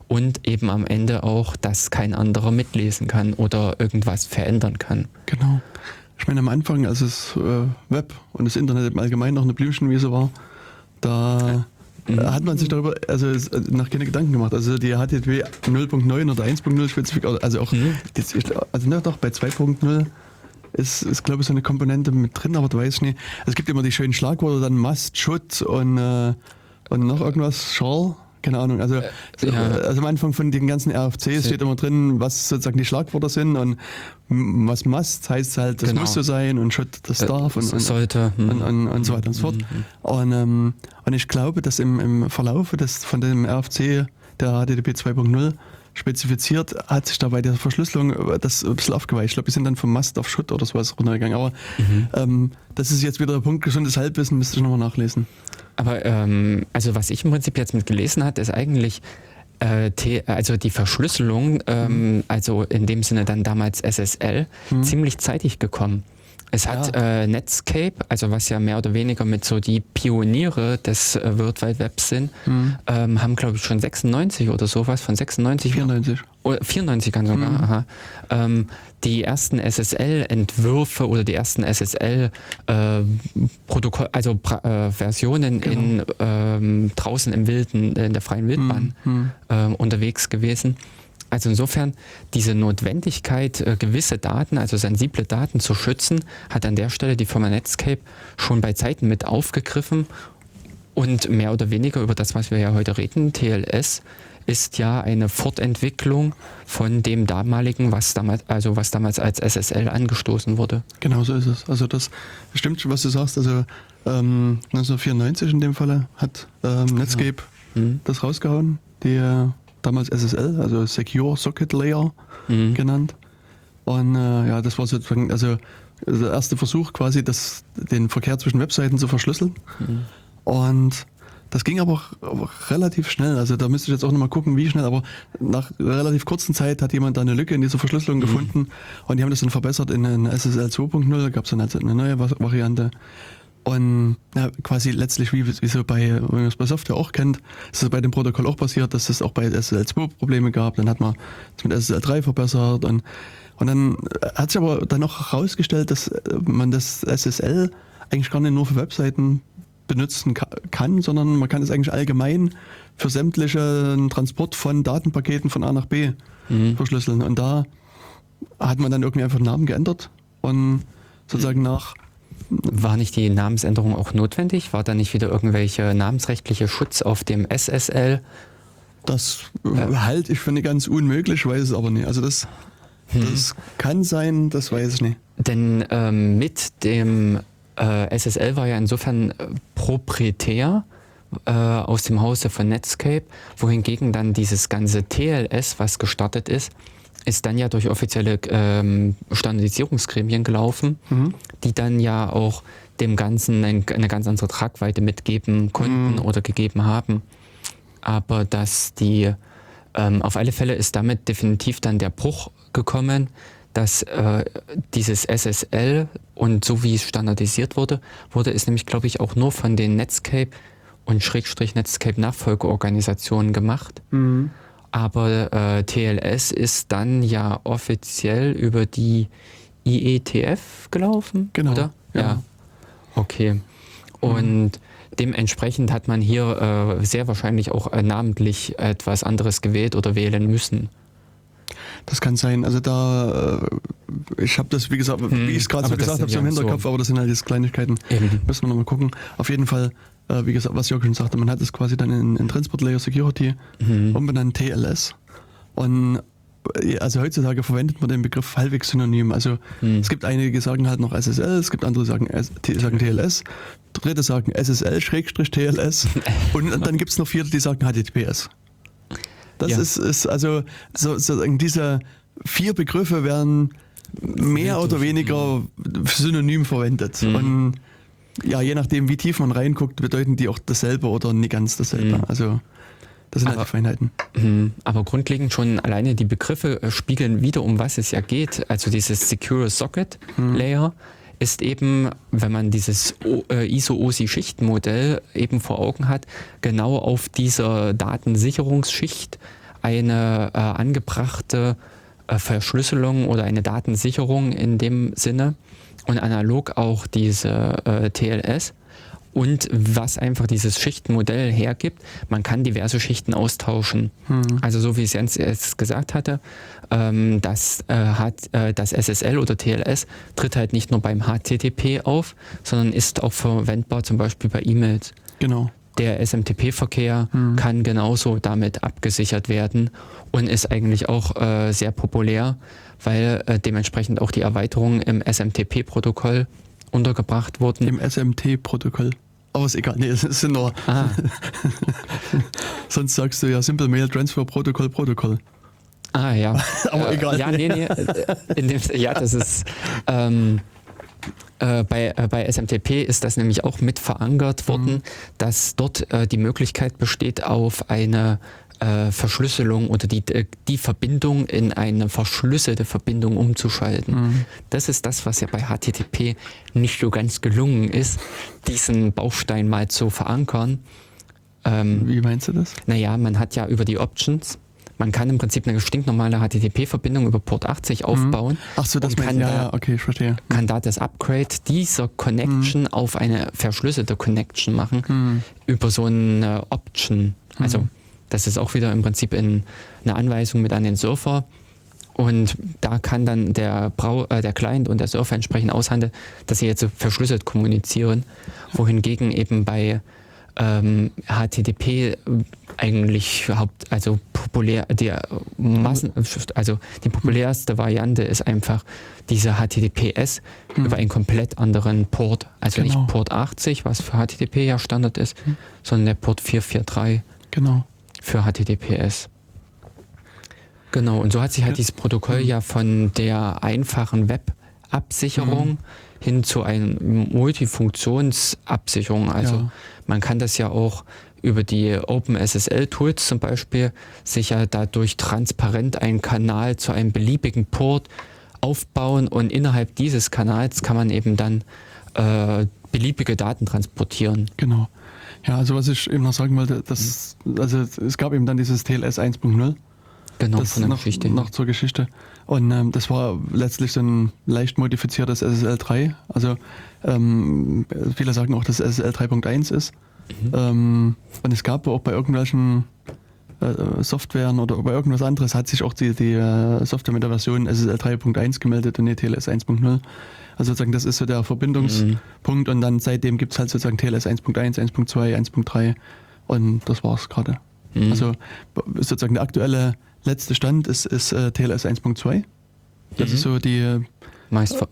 [SPEAKER 1] und eben am Ende auch, dass kein anderer mitlesen kann oder irgendwas verändern kann.
[SPEAKER 2] Genau. Ich meine, am Anfang, als das äh, Web und das Internet im Allgemeinen noch eine Blümchenwiese war, da
[SPEAKER 1] Mhm.
[SPEAKER 2] äh, hat man sich darüber also äh, nach keine Gedanken gemacht. Also die HTTP 0.9 oder 1.0 Spezifikation, also auch,
[SPEAKER 1] Mhm.
[SPEAKER 2] also ne, doch bei 2.0 ist, ist glaube ich, so eine Komponente mit drin, aber da weiß ich nicht. Es gibt immer die schönen Schlagworte, dann Must, Should und, äh, und noch irgendwas, Shall. Keine Ahnung, also, so,
[SPEAKER 1] ja.
[SPEAKER 2] also am Anfang von den ganzen RFCs steht immer drin, was sozusagen die Schlagworte sind und was must heißt halt, das
[SPEAKER 1] Genau.
[SPEAKER 2] muss so sein und should, das
[SPEAKER 1] Äh,
[SPEAKER 2] darf und, und,
[SPEAKER 1] sollte. hm.
[SPEAKER 2] und, und, und so weiter und so fort. Und, ähm, und ich glaube, dass im, im Verlauf des, von dem RFC der HTTP 2.0 spezifiziert, hat sich da bei der Verschlüsselung äh, das ein bisschen aufgeweicht. Ich glaube, wir sind dann vom Must auf Should oder sowas runtergegangen. Aber
[SPEAKER 1] Mhm.
[SPEAKER 2] ähm, das ist jetzt wieder der Punkt, gesundes Halbwissen, müsste ich nochmal nachlesen.
[SPEAKER 1] Aber ähm, also was ich im Prinzip jetzt mit gelesen hat, ist eigentlich äh, T- also die Verschlüsselung, ähm, also in dem Sinne dann damals SSL, ziemlich zeitig gekommen. Es hat äh, Netscape, also was ja mehr oder weniger mit so die Pioniere des äh, World Wide Webs sind, ähm, haben glaube ich schon 96 oder sowas, von 96
[SPEAKER 2] 94.
[SPEAKER 1] oder 94 kann sogar,
[SPEAKER 2] Mhm.
[SPEAKER 1] aha, ähm, die ersten SSL-Entwürfe oder die ersten SSL-Protokoll, also pra- äh, Versionen
[SPEAKER 2] Genau.
[SPEAKER 1] in ähm, draußen im Wilden, in der freien Wildbahn
[SPEAKER 2] Mhm.
[SPEAKER 1] ähm, unterwegs gewesen. Also insofern diese Notwendigkeit, äh, gewisse Daten, also sensible Daten zu schützen, hat an der Stelle die Firma Netscape schon bei Zeiten mit aufgegriffen und mehr oder weniger über das, was wir ja heute reden, TLS, ist ja eine Fortentwicklung von dem damaligen, was damals, also was damals als SSL angestoßen wurde.
[SPEAKER 2] Genau so ist es. Also das stimmt schon, was du sagst. Also ähm, 1994 in dem Falle hat ähm, Netscape
[SPEAKER 1] Mhm.
[SPEAKER 2] das rausgehauen, die damals SSL, also Secure Socket Layer
[SPEAKER 1] Mhm.
[SPEAKER 2] genannt. Und äh, ja, das war sozusagen also der erste Versuch quasi, das, den Verkehr zwischen Webseiten zu verschlüsseln.
[SPEAKER 1] Mhm.
[SPEAKER 2] Und das ging aber, aber relativ schnell. Also da müsste ich jetzt auch nochmal gucken, wie schnell. Aber nach relativ kurzer Zeit hat jemand da eine Lücke in dieser Verschlüsselung gefunden. Und die haben das dann verbessert in ein SSL 2.0. Da gab es dann also eine neue Va- Variante. Und ja, quasi letztlich, wie, wie so bei, wenn man es bei Software auch kennt, ist es bei dem Protokoll auch passiert, dass es auch bei SSL 2 Probleme gab. Dann hat man es mit SSL 3 verbessert. Und, und dann hat sich aber dann auch herausgestellt, dass äh, man das SSL eigentlich gar nicht nur für Webseiten benutzen ka- kann, sondern man kann es eigentlich allgemein für sämtlichen Transport von Datenpaketen von A nach B
[SPEAKER 1] Mhm.
[SPEAKER 2] verschlüsseln. Und da hat man dann irgendwie einfach den Namen geändert und sozusagen nach
[SPEAKER 1] War nicht die Namensänderung auch notwendig? War da nicht wieder irgendwelche namensrechtliche Schutz auf dem SSL?
[SPEAKER 2] Das äh, halte ich für nicht ganz unmöglich, weiß es aber nicht. Also das, hm. das kann sein, das weiß ich nicht.
[SPEAKER 1] Denn ähm, mit dem äh, SSL war ja insofern äh, proprietär äh, aus dem Hause von Netscape, wohingegen dann dieses ganze TLS, was gestartet ist, ist dann ja durch offizielle ähm, Standardisierungsgremien gelaufen, mhm. die dann ja auch dem Ganzen ein, eine ganz andere Tragweite mitgeben konnten mhm. oder gegeben haben. Aber dass die, ähm, auf alle Fälle ist damit definitiv dann der Bruch gekommen, dass äh, dieses SSL und so wie es standardisiert wurde, wurde es nämlich, glaube ich, auch nur von den Netscape und Schrägstrich Netscape Nachfolgeorganisationen gemacht. Mhm. Aber äh, TLS ist dann ja offiziell über die IETF gelaufen,
[SPEAKER 2] genau,
[SPEAKER 1] oder? Ja. ja. Okay. Und mhm. dementsprechend hat man hier äh, sehr wahrscheinlich auch äh, namentlich etwas anderes gewählt oder wählen müssen.
[SPEAKER 2] Das kann sein. Also da, äh, ich habe das, wie gesagt, hm, wie ich es gerade so gesagt habe, so im Hinterkopf, so. aber das sind halt jetzt Kleinigkeiten. Eben. Müssen wir nochmal gucken. Auf jeden Fall, äh, wie gesagt, was Jörg schon sagte, man hat es quasi dann in, in Transport Layer Security mhm. umbenannt TLS. Und äh, also heutzutage verwendet man den Begriff halbwegs synonym. Also mhm. es gibt einige, die sagen halt noch SSL, es gibt andere, die sagen, sagen TLS, dritte sagen SSL Schrägstrich TLS und dann gibt es noch vierte, die sagen HTTPS. Das ja. ist, ist also so, sozusagen diese vier Begriffe werden mehr oder weniger synonym verwendet. Mhm. Und ja, je nachdem, wie tief man reinguckt, bedeuten die auch dasselbe oder nicht ganz dasselbe. Mhm. Also das sind halt aber, halt Feinheiten.
[SPEAKER 1] Mhm. Aber grundlegend schon alleine die Begriffe äh, spiegeln wieder, um was es ja geht. Also dieses Secure Socket mhm. Layer ist eben, wenn man dieses äh, ISO-OSI-Schichtenmodell eben vor Augen hat, genau auf dieser Datensicherungsschicht eine äh, angebrachte äh, Verschlüsselung oder eine Datensicherung in dem Sinne und analog auch diese äh, TLS. Und was einfach dieses Schichtenmodell hergibt, man kann diverse Schichten austauschen. Mhm. Also so wie Jens es gesagt hatte, ähm, das, äh, hat, äh, das SSL oder TLS tritt halt nicht nur beim HTTP auf, sondern ist auch verwendbar zum Beispiel bei E-Mails.
[SPEAKER 2] Genau.
[SPEAKER 1] Der SMTP-Verkehr mhm. kann genauso damit abgesichert werden und ist eigentlich auch äh, sehr populär, weil äh, dementsprechend auch die Erweiterungen im SMTP-Protokoll untergebracht wurden.
[SPEAKER 2] Im SMT-Protokoll. Aber ist egal, nee, es sind nur. Sonst sagst du ja Simple Mail Transfer Protocol Protocol.
[SPEAKER 1] Ah ja.
[SPEAKER 2] Aber äh, egal.
[SPEAKER 1] Ja, nee, nee. Dem, ja, das ist. Ähm, äh, bei, äh, bei SMTP ist das nämlich auch mit verankert worden, mhm. dass dort äh, die Möglichkeit besteht auf eine äh, Verschlüsselung oder die, äh, die Verbindung in eine verschlüsselte Verbindung umzuschalten. Mhm. Das ist das, was ja bei HTTP nicht so ganz gelungen ist, diesen Baustein mal zu verankern.
[SPEAKER 2] Ähm, Wie meinst du das?
[SPEAKER 1] Naja, man hat ja über die Options man kann im Prinzip eine stinknormale HTTP-Verbindung über Port 80 mhm. aufbauen.
[SPEAKER 2] Ach so, das kann,
[SPEAKER 1] ja,
[SPEAKER 2] da, ja, okay, ich verstehe.
[SPEAKER 1] kann da das Upgrade dieser Connection mhm. auf eine verschlüsselte Connection machen mhm. über so eine Option. Also mhm. Das ist auch wieder im Prinzip in, eine Anweisung mit an den Surfer. Und da kann dann der, Brau äh, der Client und der Surfer entsprechend aushandeln, dass sie jetzt verschlüsselt kommunizieren, wohingegen eben bei ähm, HTTP eigentlich haupt, also populär, die Massen, also die populärste Variante ist einfach diese HTTPS hm. über einen komplett anderen Port. Also genau. nicht Port 80, was für HTTP ja Standard ist, hm. sondern der Port 443
[SPEAKER 2] genau.
[SPEAKER 1] Für HTTPS. Genau, und so hat sich halt dieses Protokoll ja von der einfachen Web-Absicherung hm. hin zu einer Multifunktionsabsicherung. Also ja. man kann das ja auch über die OpenSSL-Tools zum Beispiel sich ja dadurch transparent einen Kanal zu einem beliebigen Port aufbauen und innerhalb dieses Kanals kann man eben dann äh, beliebige Daten transportieren.
[SPEAKER 2] Genau. Ja, also was ich eben noch sagen wollte, das, also es gab eben dann dieses TLS 1.0.
[SPEAKER 1] Genau,
[SPEAKER 2] das von der noch, Geschichte. Noch zur Geschichte. Und ähm, das war letztlich so ein leicht modifiziertes SSL 3. Also ähm, viele sagen auch, dass SSL 3.1 ist. Mhm. Ähm, und es gab auch bei irgendwelchen äh, Softwaren oder bei irgendwas anderes hat sich auch die, die äh, Software mit der Version SSL 3.1 gemeldet und nicht TLS 1.0. Also sozusagen, das ist so der Verbindungspunkt und dann seitdem gibt es halt sozusagen TLS 1.1, 1.2, 1.3 und das war's gerade.
[SPEAKER 1] Mhm.
[SPEAKER 2] Also sozusagen der aktuelle letzte Stand ist, ist äh, TLS 1.2. Das
[SPEAKER 1] Mhm.
[SPEAKER 2] ist so die äh,
[SPEAKER 1] Meist ver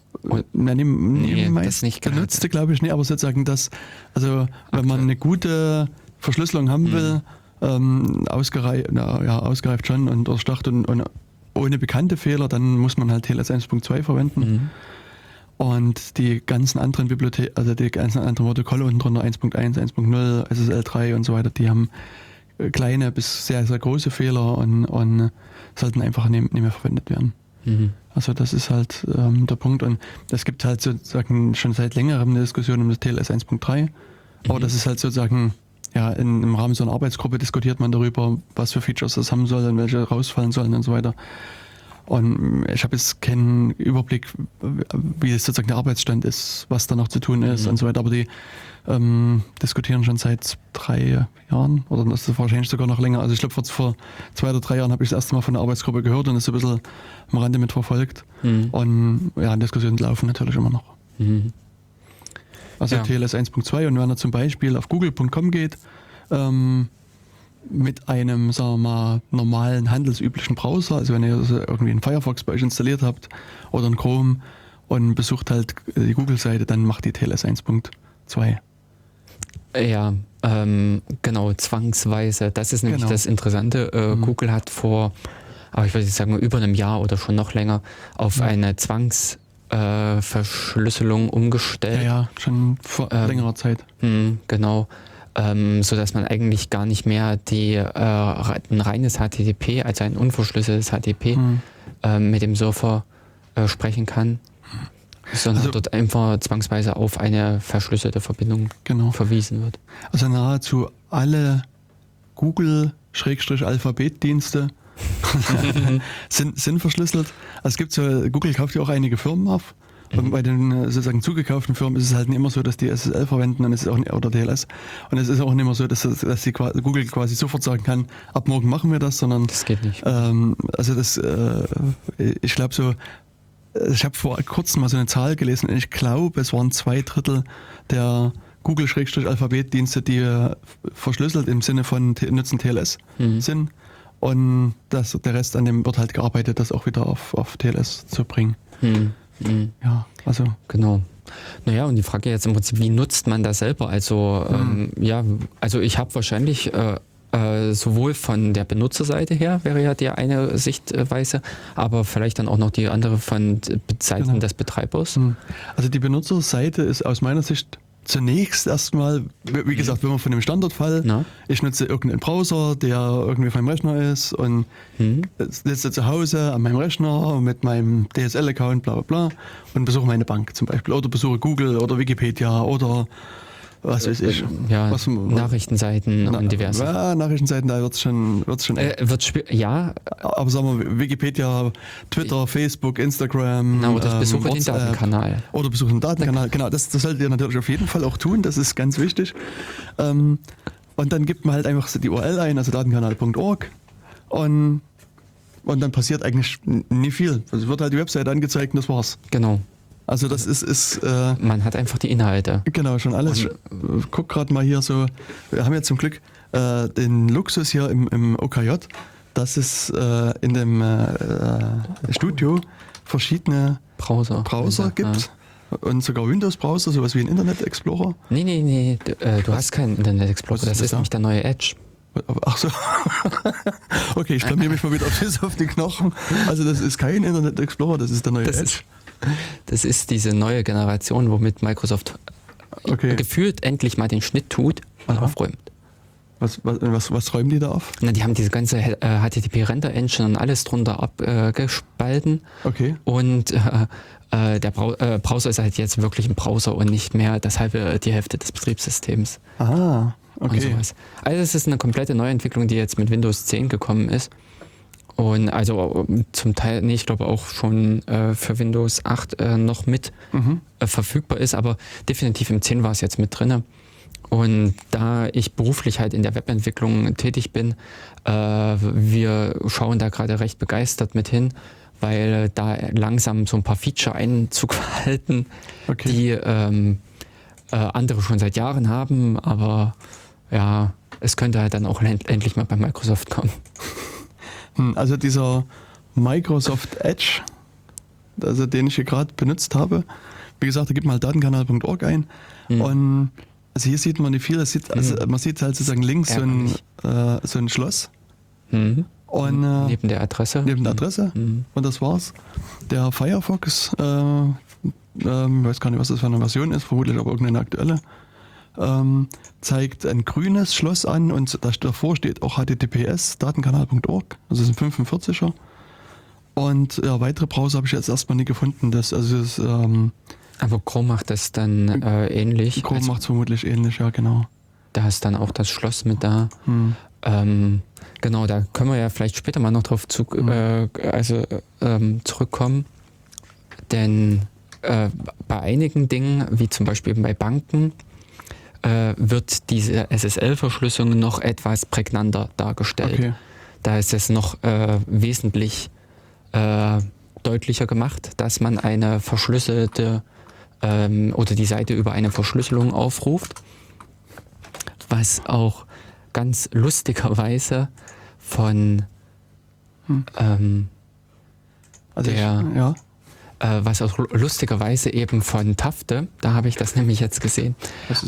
[SPEAKER 2] na, die,
[SPEAKER 1] Nee, das
[SPEAKER 2] meist
[SPEAKER 1] nicht
[SPEAKER 2] benutzte, glaube ich, nicht, aber sozusagen das, also wenn man eine gute Verschlüsselung haben
[SPEAKER 1] Mhm.
[SPEAKER 2] will, ähm, ausgereift, na, ja, ausgereift schon und durchdacht und, und ohne bekannte Fehler, dann muss man halt TLS 1.2 verwenden. Und die ganzen anderen Bibliotheken, also die ganzen anderen Protokolle unten drunter 1.1, 1.0, SSL 3 und so weiter, die haben äh, kleine bis sehr, sehr große Fehler und, und sollten einfach nicht, nicht mehr verwendet werden.
[SPEAKER 1] Mhm.
[SPEAKER 2] Also das ist halt ähm, der Punkt. Und es gibt halt sozusagen schon seit längerem eine Diskussion um das TLS 1.3. Aber
[SPEAKER 1] Mhm.
[SPEAKER 2] das ist halt sozusagen, ja, in, im Rahmen so einer Arbeitsgruppe diskutiert man darüber, was für Features das haben soll und welche rausfallen sollen und so weiter. Und ich habe jetzt keinen Überblick, wie es sozusagen der Arbeitsstand ist, was da noch zu tun ist
[SPEAKER 1] Mhm.
[SPEAKER 2] und so weiter. Aber die ähm, diskutieren schon seit drei Jahren oder das ist wahrscheinlich sogar noch länger. Also ich glaube, vor, vor zwei oder drei Jahren habe ich das erste Mal von der Arbeitsgruppe gehört und es so ein bisschen am Rande mitverfolgt.
[SPEAKER 1] Mhm.
[SPEAKER 2] Und ja, Diskussionen laufen natürlich immer noch.
[SPEAKER 1] Mhm.
[SPEAKER 2] Also
[SPEAKER 1] Ja.
[SPEAKER 2] TLS 1.2 und wenn er zum Beispiel auf google.com geht, ähm, mit einem, sagen wir mal, normalen handelsüblichen Browser, also wenn ihr irgendwie einen Firefox bei euch installiert habt oder einen Chrome und besucht halt die Google-Seite, dann macht die TLS 1.2.
[SPEAKER 1] Ja, ähm, genau, zwangsweise. Das ist nämlich
[SPEAKER 2] Genau.
[SPEAKER 1] das Interessante. Äh,
[SPEAKER 2] Mhm.
[SPEAKER 1] Google hat vor, aber ich würde sagen, über einem Jahr oder schon noch länger auf
[SPEAKER 2] Ja.
[SPEAKER 1] eine Zwangsverschlüsselung äh, Verschlüsselung
[SPEAKER 2] Ja,
[SPEAKER 1] umgestellt.
[SPEAKER 2] ja, schon vor
[SPEAKER 1] Ähm,
[SPEAKER 2] längerer Zeit.
[SPEAKER 1] Hm, genau. Ähm, so dass man eigentlich gar nicht mehr die, äh, ein reines HTTP, also ein unverschlüsseltes HTTP,
[SPEAKER 2] Hm.
[SPEAKER 1] ähm, mit dem Surfer äh, sprechen kann, sondern
[SPEAKER 2] Also-
[SPEAKER 1] dort einfach zwangsweise auf eine verschlüsselte Verbindung
[SPEAKER 2] Genau.
[SPEAKER 1] verwiesen wird.
[SPEAKER 2] Also nahezu alle Google-Alphabetdienste sind, sind verschlüsselt. Also es gibt so, Google kauft ja auch einige Firmen auf. Und bei den äh, sozusagen zugekauften Firmen ist es halt nicht immer so, dass die SSL verwenden und es ist auch nicht, oder TLS. Und es ist auch nicht immer so, dass, dass die, Google quasi sofort sagen kann, ab morgen machen wir das, sondern
[SPEAKER 1] Das geht nicht.
[SPEAKER 2] ähm, also das, äh, ich glaube so, ich habe vor kurzem mal so eine Zahl gelesen und ich glaube, es waren zwei Drittel der Google-Alphabetdienste, die äh, verschlüsselt im Sinne von nutzen TLS
[SPEAKER 1] Mhm.
[SPEAKER 2] sind. Und das, der Rest an dem wird halt gearbeitet, das auch wieder auf, auf TLS zu bringen.
[SPEAKER 1] Hm, hm.
[SPEAKER 2] Ja, also
[SPEAKER 1] Genau. Naja, und die Frage jetzt im Prinzip, wie nutzt man das selber? Also, ähm, ja, also ich habe wahrscheinlich äh, äh, sowohl von der Benutzerseite her, wäre ja die eine Sichtweise, aber vielleicht dann auch noch die andere von Seiten
[SPEAKER 2] Genau.
[SPEAKER 1] des Betreibers.
[SPEAKER 2] Hm. Also die Benutzerseite ist aus meiner Sicht zunächst erstmal, wie gesagt, wenn man von dem Standardfall,
[SPEAKER 1] Na?
[SPEAKER 2] ich nutze irgendeinen Browser, der irgendwie auf meinem Rechner ist und
[SPEAKER 1] Hm?
[SPEAKER 2] sitze zu Hause an meinem Rechner mit meinem DSL-Account, bla bla bla, und besuche meine Bank zum Beispiel. Oder besuche Google oder Wikipedia oder was weiß ich.
[SPEAKER 1] Ja,
[SPEAKER 2] was,
[SPEAKER 1] Nachrichtenseiten
[SPEAKER 2] Na-
[SPEAKER 1] und diverse.
[SPEAKER 2] Ja, Nachrichtenseiten, da wird es schon, wird's schon
[SPEAKER 1] Äh, wird schwer, ja,
[SPEAKER 2] Aber sagen wir, Wikipedia, Twitter, Facebook, Instagram.
[SPEAKER 1] na, oder
[SPEAKER 2] ähm,
[SPEAKER 1] besuche den. Datenkanal.
[SPEAKER 2] Oder besuchen den Datenkanal. Genau, das, das solltet ihr natürlich auf jeden Fall auch tun. Das ist ganz wichtig. Ähm, und dann gibt man halt einfach so die URL ein, also datenkanal.org. Und, und dann passiert eigentlich n- nicht viel. Also es wird halt die Website angezeigt und das war's.
[SPEAKER 1] Genau.
[SPEAKER 2] Also das ist, ist äh,
[SPEAKER 1] Man hat einfach die Inhalte.
[SPEAKER 2] genau schon alles. Ich guck gerade mal hier so. Wir haben ja zum Glück äh, den Luxus hier im, im OKJ, dass es äh, in dem äh, äh, Studio verschiedene
[SPEAKER 1] Browser.
[SPEAKER 2] Browser
[SPEAKER 1] Ja.
[SPEAKER 2] gibt und sogar Windows-Browser, sowas wie ein Internet Explorer.
[SPEAKER 1] Nee, nee, nee, d- äh, du hast keinen Internet Explorer. Das
[SPEAKER 2] das
[SPEAKER 1] ist
[SPEAKER 2] da?
[SPEAKER 1] nämlich der neue Edge.
[SPEAKER 2] Ach so. okay, ich blamier mich mal wieder bis auf die Knochen. Also das ist kein Internet Explorer, das ist der neue
[SPEAKER 1] Das
[SPEAKER 2] Edge.
[SPEAKER 1] ist- Das ist diese neue Generation, womit Microsoft
[SPEAKER 2] Okay.
[SPEAKER 1] gefühlt endlich mal den Schnitt tut und
[SPEAKER 2] Aha.
[SPEAKER 1] aufräumt.
[SPEAKER 2] Was, was, was, was räumen die da auf?
[SPEAKER 1] Na, die haben diese ganze äh, HTTP-Render-Engine und alles drunter abgespalten.
[SPEAKER 2] Okay.
[SPEAKER 1] und äh, äh, der Brau äh, Browser ist halt jetzt wirklich ein Browser und nicht mehr das halbe, die Hälfte des Betriebssystems.
[SPEAKER 2] Ah, okay.
[SPEAKER 1] Also es ist eine komplette Neuentwicklung, die jetzt mit Windows 10 gekommen ist. Und also äh, zum Teil, nee, ich glaube auch schon äh, für Windows 8 äh, noch mit
[SPEAKER 2] Mhm.
[SPEAKER 1] äh, verfügbar ist, aber definitiv im 10 war es jetzt mit drinne. Und da ich beruflich halt in der Webentwicklung tätig bin, äh, wir schauen da gerade recht begeistert mit hin, weil da langsam so ein paar Feature Einzug halten,
[SPEAKER 2] Okay.
[SPEAKER 1] die ähm, äh, andere schon seit Jahren haben, aber ja, es könnte halt dann auch end endlich mal bei Microsoft kommen.
[SPEAKER 2] Hm, Also dieser Microsoft Edge, also den ich hier gerade benutzt habe, wie gesagt, da gibt man halt datenkanal.org ein.
[SPEAKER 1] Hm.
[SPEAKER 2] und also hier sieht man nicht viel, sieht, also man sieht halt sozusagen links so ein, äh, so ein Schloss.
[SPEAKER 1] Mhm.
[SPEAKER 2] und äh,
[SPEAKER 1] Neben der Adresse.
[SPEAKER 2] neben der Adresse.
[SPEAKER 1] Mhm.
[SPEAKER 2] und das war's. Der Firefox, äh, ähm, weiß gar nicht, was das für eine Version ist, vermutlich aber irgendeine aktuelle, ähm, zeigt ein grünes Schloss an und da- davor steht auch https datenkanal.org, also das ist ein 45er. Und ja, weitere Browser habe ich jetzt erstmal nie gefunden. Das, also das, ähm,
[SPEAKER 1] Aber Chrome macht das dann äh, ähnlich.
[SPEAKER 2] Chrome
[SPEAKER 1] Also,
[SPEAKER 2] macht es vermutlich ähnlich, ja genau.
[SPEAKER 1] da ist dann auch das Schloss mit da.
[SPEAKER 2] Hm.
[SPEAKER 1] Ähm, genau, da können wir ja vielleicht später mal noch drauf zu,
[SPEAKER 2] Mhm.
[SPEAKER 1] äh, also, ähm, zurückkommen. Denn äh, bei einigen Dingen, wie zum Beispiel bei Banken, äh, wird diese SSL-Verschlüsselung noch etwas prägnanter dargestellt.
[SPEAKER 2] Okay.
[SPEAKER 1] Da ist es noch äh, wesentlich äh, deutlicher gemacht, dass man eine verschlüsselte ähm, oder die Seite über eine Verschlüsselung aufruft, was auch ganz lustigerweise von
[SPEAKER 2] Hm.
[SPEAKER 1] ähm,
[SPEAKER 2] Also
[SPEAKER 1] Der-
[SPEAKER 2] ich, ja,
[SPEAKER 1] was auch lu- lustigerweise eben von Tafte, da habe ich das nämlich jetzt gesehen,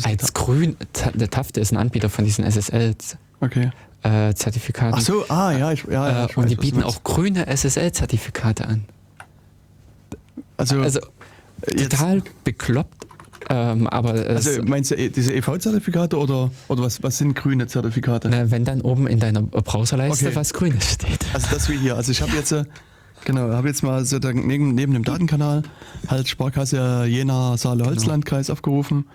[SPEAKER 1] als grün, Tafte ist ein Anbieter von diesen
[SPEAKER 2] okay.
[SPEAKER 1] SSL-Zertifikaten.
[SPEAKER 2] Ach so, ah ja, ich, ja, ja
[SPEAKER 1] äh,
[SPEAKER 2] ich
[SPEAKER 1] und
[SPEAKER 2] weiß,
[SPEAKER 1] die bieten auch grüne SSL-Zertifikate an.
[SPEAKER 2] also,
[SPEAKER 1] Also
[SPEAKER 2] jetzt,
[SPEAKER 1] total bekloppt, ähm, aber es,
[SPEAKER 2] also meinst du diese EV-Zertifikate oder, oder was, was sind grüne Zertifikate?
[SPEAKER 1] na, wenn dann oben in deiner Browserleiste
[SPEAKER 2] Okay.
[SPEAKER 1] was Grünes steht.
[SPEAKER 2] Also das wie hier. Also ich habe jetzt, äh, genau, habe jetzt mal sozusagen neben, neben dem Datenkanal halt Sparkasse Jena Saale Holzlandkreis aufgerufen.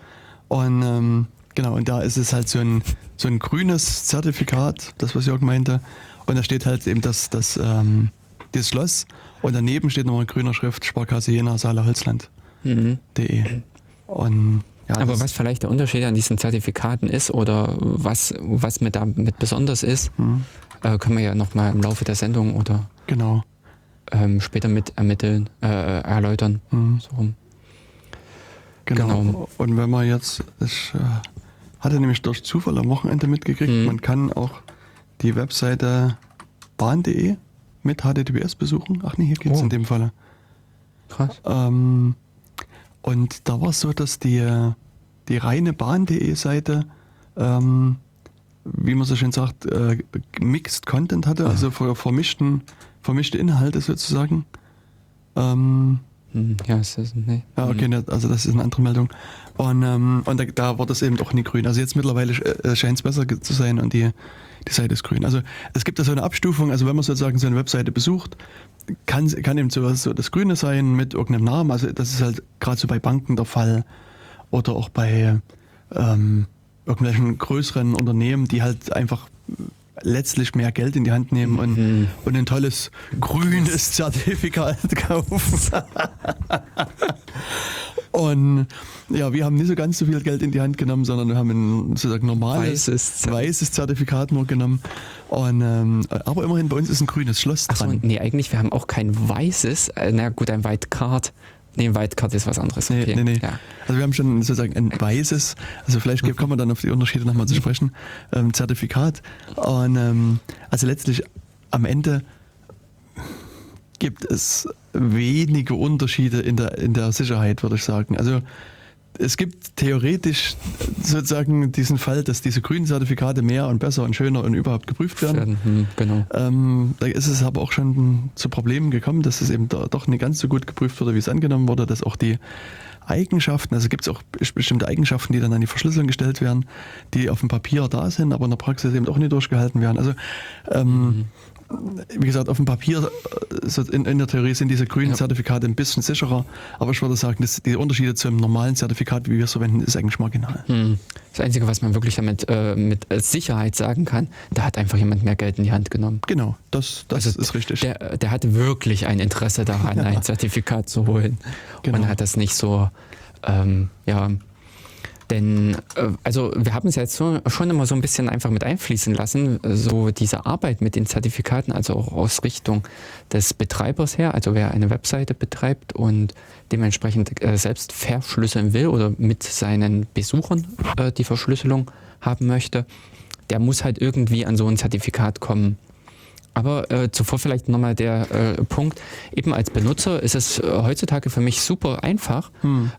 [SPEAKER 2] Und ähm, genau und da ist es halt so ein so ein grünes Zertifikat, das was Jörg meinte. Und da steht halt eben das das ähm, das Schloss. Und daneben steht nochmal in grüner Schrift Sparkasse Jena Saale Holzland.de
[SPEAKER 1] Mhm.
[SPEAKER 2] und ja,
[SPEAKER 1] Aber was vielleicht der Unterschied an diesen Zertifikaten ist oder was, was mit damit besonders ist,
[SPEAKER 2] hm,
[SPEAKER 1] äh, können wir ja nochmal im Laufe der Sendung oder
[SPEAKER 2] genau.
[SPEAKER 1] Ähm, später mit ermitteln, äh, erläutern.
[SPEAKER 2] Hm.
[SPEAKER 1] So rum.
[SPEAKER 2] Genau.
[SPEAKER 1] Genau.
[SPEAKER 2] Und wenn man jetzt, ich äh, hatte nämlich durch Zufall am Wochenende mitgekriegt,
[SPEAKER 1] Mhm.
[SPEAKER 2] man kann auch die Webseite bahn.de mit HTTPS besuchen. Ach nee, hier geht's
[SPEAKER 1] Oh.
[SPEAKER 2] in dem Falle.
[SPEAKER 1] Krass.
[SPEAKER 2] Ähm, und da war es so, dass die, die reine bahn.de Seite, ähm, wie man so schön sagt, äh, Mixed Content hatte, also ver vermischten, vermischte Inhalte sozusagen. Ähm,
[SPEAKER 1] Hm, Ja, es ist, nee.
[SPEAKER 2] ja, okay, ne, also das ist eine andere Meldung. Und, ähm, und da, da war das eben doch nie grün. Also jetzt mittlerweile äh, scheint es besser zu sein und die, die Seite ist grün. Also es gibt da so eine Abstufung, also wenn man sozusagen so eine Webseite besucht, kann, kann eben sowas so das Grüne sein mit irgendeinem Namen. Also das ist halt gerade so bei Banken der Fall oder auch bei ähm, irgendwelchen größeren Unternehmen, die halt einfach letztlich mehr Geld in die Hand nehmen und,
[SPEAKER 1] Mhm.
[SPEAKER 2] und ein tolles grünes Zertifikat kaufen. und ja, wir haben nicht so ganz so viel Geld in die Hand genommen, sondern wir haben ein sozusagen normales
[SPEAKER 1] Weißes
[SPEAKER 2] weißes Zertifikat nur genommen. Und, ähm, aber immerhin bei uns ist ein grünes Schloss
[SPEAKER 1] Achso,
[SPEAKER 2] dran.
[SPEAKER 1] nee, eigentlich, wir haben auch kein weißes, äh, na gut, ein White Card. Nee, ein White Card ist was anderes.
[SPEAKER 2] Nee,
[SPEAKER 1] Okay.
[SPEAKER 2] nee, nee.
[SPEAKER 1] Ja.
[SPEAKER 2] Also wir haben schon sozusagen ein weißes, also vielleicht
[SPEAKER 1] Mhm.
[SPEAKER 2] kommen wir dann auf die Unterschiede nochmal zu sprechen, ähm, Zertifikat. Und ähm, also letztlich am Ende gibt es wenige Unterschiede in der, in der Sicherheit, würde ich sagen. Also es gibt theoretisch sozusagen diesen Fall, dass diese grünen Zertifikate mehr und besser und schöner und überhaupt geprüft werden.
[SPEAKER 1] Hm, genau.
[SPEAKER 2] Ähm, da ist es aber auch schon zu Problemen gekommen, dass es eben doch nicht ganz so gut geprüft wurde, wie es angenommen wurde, dass auch die Eigenschaften, also gibt es auch bes- bestimmte Eigenschaften, die dann an die Verschlüsselung gestellt werden, die auf dem Papier da sind, aber in der Praxis eben auch nicht durchgehalten werden. Also ähm, wie gesagt, auf dem Papier, äh, so in, in der Theorie sind diese grünen
[SPEAKER 1] Ja.
[SPEAKER 2] Zertifikate ein bisschen sicherer, aber ich würde sagen, dass die Unterschiede zum normalen Zertifikat, wie wir es verwenden, ist eigentlich marginal.
[SPEAKER 1] Hm. Das Einzige, was man wirklich damit äh, mit Sicherheit sagen kann, da hat einfach jemand mehr Geld in die Hand genommen.
[SPEAKER 2] Genau, das, das
[SPEAKER 1] Also
[SPEAKER 2] ist richtig.
[SPEAKER 1] Der, der hatte wirklich ein Interesse daran, ein Zertifikat zu holen
[SPEAKER 2] Genau.
[SPEAKER 1] und hat das nicht so, ähm, ja, Denn, äh, also wir haben es jetzt so, schon immer so ein bisschen einfach mit einfließen lassen, so diese Arbeit mit den Zertifikaten, also auch aus Richtung des Betreibers her, also wer eine Webseite betreibt und dementsprechend äh, selbst verschlüsseln will oder mit seinen Besuchern äh, die Verschlüsselung haben möchte, der muss halt irgendwie an so ein Zertifikat kommen. Aber äh, zuvor vielleicht nochmal der äh, Punkt, eben als Benutzer ist es äh, heutzutage für mich super einfach. Hm.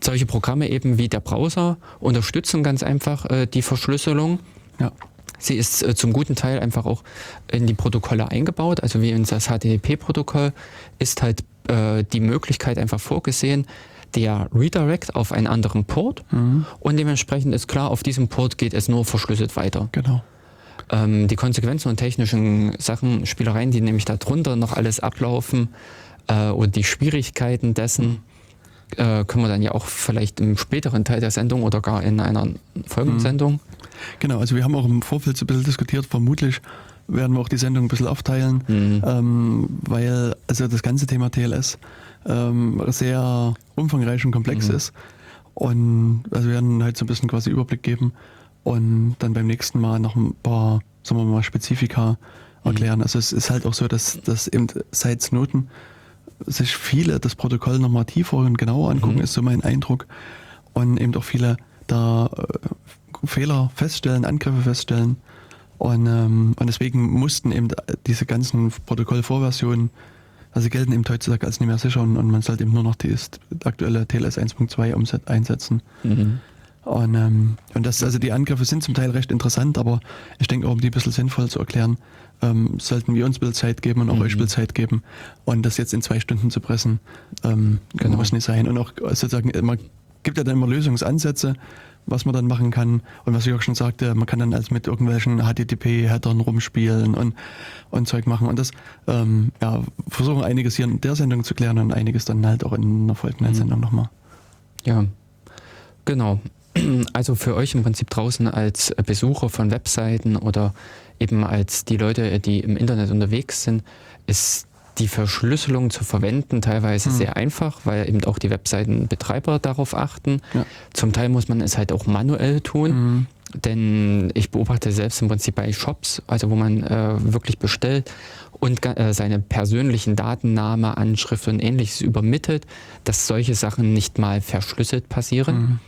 [SPEAKER 1] Äh, solche Programme eben wie der Browser unterstützen ganz einfach äh, die Verschlüsselung. Ja. Sie ist äh, zum guten Teil einfach auch in die Protokolle eingebaut. Also wie in das HTTP-Protokoll ist halt die Möglichkeit einfach vorgesehen, der Redirect auf einen anderen Port mhm. und dementsprechend ist klar, auf diesem Port geht es nur verschlüsselt weiter.
[SPEAKER 2] Genau.
[SPEAKER 1] Ähm, die Konsequenzen und technischen Sachen, Spielereien, die nämlich darunter noch alles ablaufen äh, und die Schwierigkeiten dessen, äh, können wir dann ja auch vielleicht im späteren Teil der Sendung oder gar in einer Folgensendung. Mhm.
[SPEAKER 2] Genau, also wir haben auch im Vorfeld so ein bisschen diskutiert, vermutlich werden wir auch die Sendung ein bisschen aufteilen, mhm. ähm, weil also das ganze Thema TLS ähm, sehr umfangreich und komplex mhm. ist. Und also wir werden halt so ein bisschen quasi Überblick geben und dann beim nächsten Mal noch ein paar, sagen wir mal, Spezifika erklären. Mhm. Also es ist halt auch so, dass, dass eben seit Snowden sich viele das Protokoll nochmal tiefer und genauer angucken, mhm. ist so mein Eindruck. Und eben auch viele da äh, Fehler feststellen, Angriffe feststellen. Und, ähm, und deswegen mussten eben diese ganzen Protokollvorversionen, also gelten eben heutzutage als nicht mehr sicher und, und man sollte eben nur noch die aktuelle TLS 1.2 einsetzen. Mhm. Und, ähm, und das, also die Angriffe sind zum Teil recht interessant, aber ich denke auch, um die ein bisschen sinnvoll zu erklären, ähm, sollten wir uns ein bisschen Zeit geben und auch mhm. euch ein bisschen Zeit geben. Und das jetzt in zwei Stunden zu pressen, ähm, genau. muss nicht sein. Und auch sozusagen, man gibt ja dann immer Lösungsansätze, was man dann machen kann. Und was ich auch schon sagte, man kann dann als mit irgendwelchen HTTP-Headern rumspielen und, und Zeug machen. Und das ähm, ja, versuchen einiges hier in der Sendung zu klären und einiges dann halt auch in einer folgenden mhm. Sendung nochmal.
[SPEAKER 1] Ja, genau. Also für euch im Prinzip draußen als Besucher von Webseiten oder eben als die Leute, die im Internet unterwegs sind, ist die Verschlüsselung zu verwenden teilweise mhm. sehr einfach, weil eben auch die Webseitenbetreiber darauf achten. Ja. Zum Teil muss man es halt auch manuell tun. Mhm. Denn ich beobachte selbst im Prinzip bei Shops, also wo man äh, wirklich bestellt und äh, seine persönlichen Datenname, Anschrift und ähnliches übermittelt, dass solche Sachen nicht mal verschlüsselt passieren. Mhm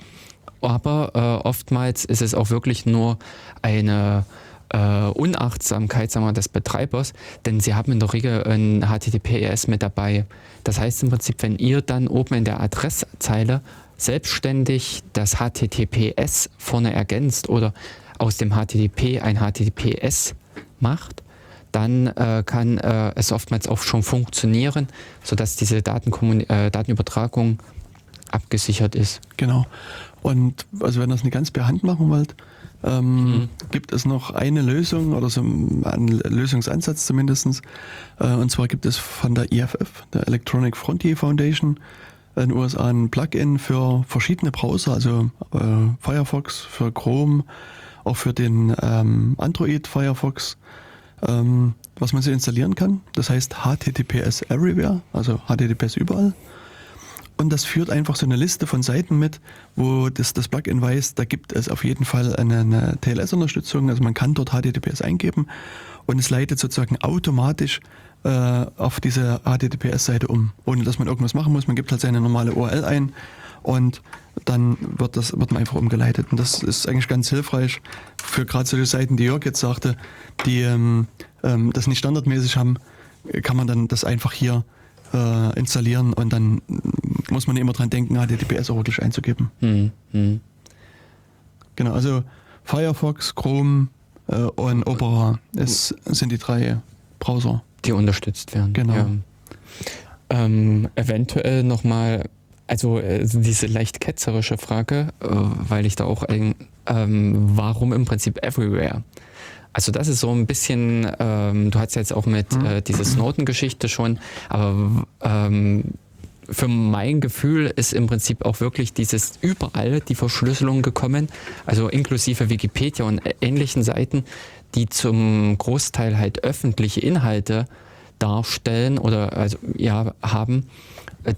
[SPEAKER 1] aber äh, oftmals ist es auch wirklich nur eine äh, Unachtsamkeit sagen wir, des Betreibers, denn sie haben in der Regel ein HTTPS mit dabei. Das heißt im Prinzip, wenn ihr dann oben in der Adresszeile selbstständig das HTTPS vorne ergänzt oder aus dem HTTP ein HTTPS macht, dann äh, kann äh, es oftmals auch schon funktionieren, sodass diese äh, Datenübertragung abgesichert ist.
[SPEAKER 2] Genau. Und also wenn ihr das nicht ganz per Hand machen wollt, ähm, mhm. gibt es noch eine Lösung oder so einen Lösungsansatz zumindest. Äh, und zwar gibt es von der EFF, der Electronic Frontier Foundation, in den USA ein Plugin für verschiedene Browser, also äh, Firefox, für Chrome, auch für den ähm, Android Firefox, ähm, was man sich installieren kann. Das heißt HTTPS Everywhere, also HTTPS überall. Und das führt einfach so eine Liste von Seiten mit, wo das, das Plugin weiß, da gibt es auf jeden Fall eine, eine TLS-Unterstützung. Also man kann dort HTTPS eingeben und es leitet sozusagen automatisch äh, auf diese HTTPS-Seite um, ohne dass man irgendwas machen muss. Man gibt halt seine normale URL ein und dann wird das wird man einfach umgeleitet. Und das ist eigentlich ganz hilfreich für gerade solche Seiten, die Jörg jetzt sagte, die ähm, ähm, das nicht standardmäßig haben, kann man dann das einfach hier äh, installieren und dann muss man immer dran denken, HTTPS auch wirklich einzugeben. Mhm. Mhm. Genau, also Firefox, Chrome äh, und Opera ist, sind die drei Browser.
[SPEAKER 1] Die unterstützt werden.
[SPEAKER 2] Genau. Ja.
[SPEAKER 1] Ähm, eventuell nochmal, also äh, diese leicht ketzerische Frage, äh, weil ich da auch, ähm, warum im Prinzip Everywhere? Also das ist so ein bisschen, ähm, du hast jetzt auch mit mhm. äh, dieser Snowden-Geschichte schon, aber ähm, für mein Gefühl ist im Prinzip auch wirklich dieses überall die Verschlüsselung gekommen, also inklusive Wikipedia und ähnlichen Seiten, die zum Großteil halt öffentliche Inhalte darstellen oder also ja haben,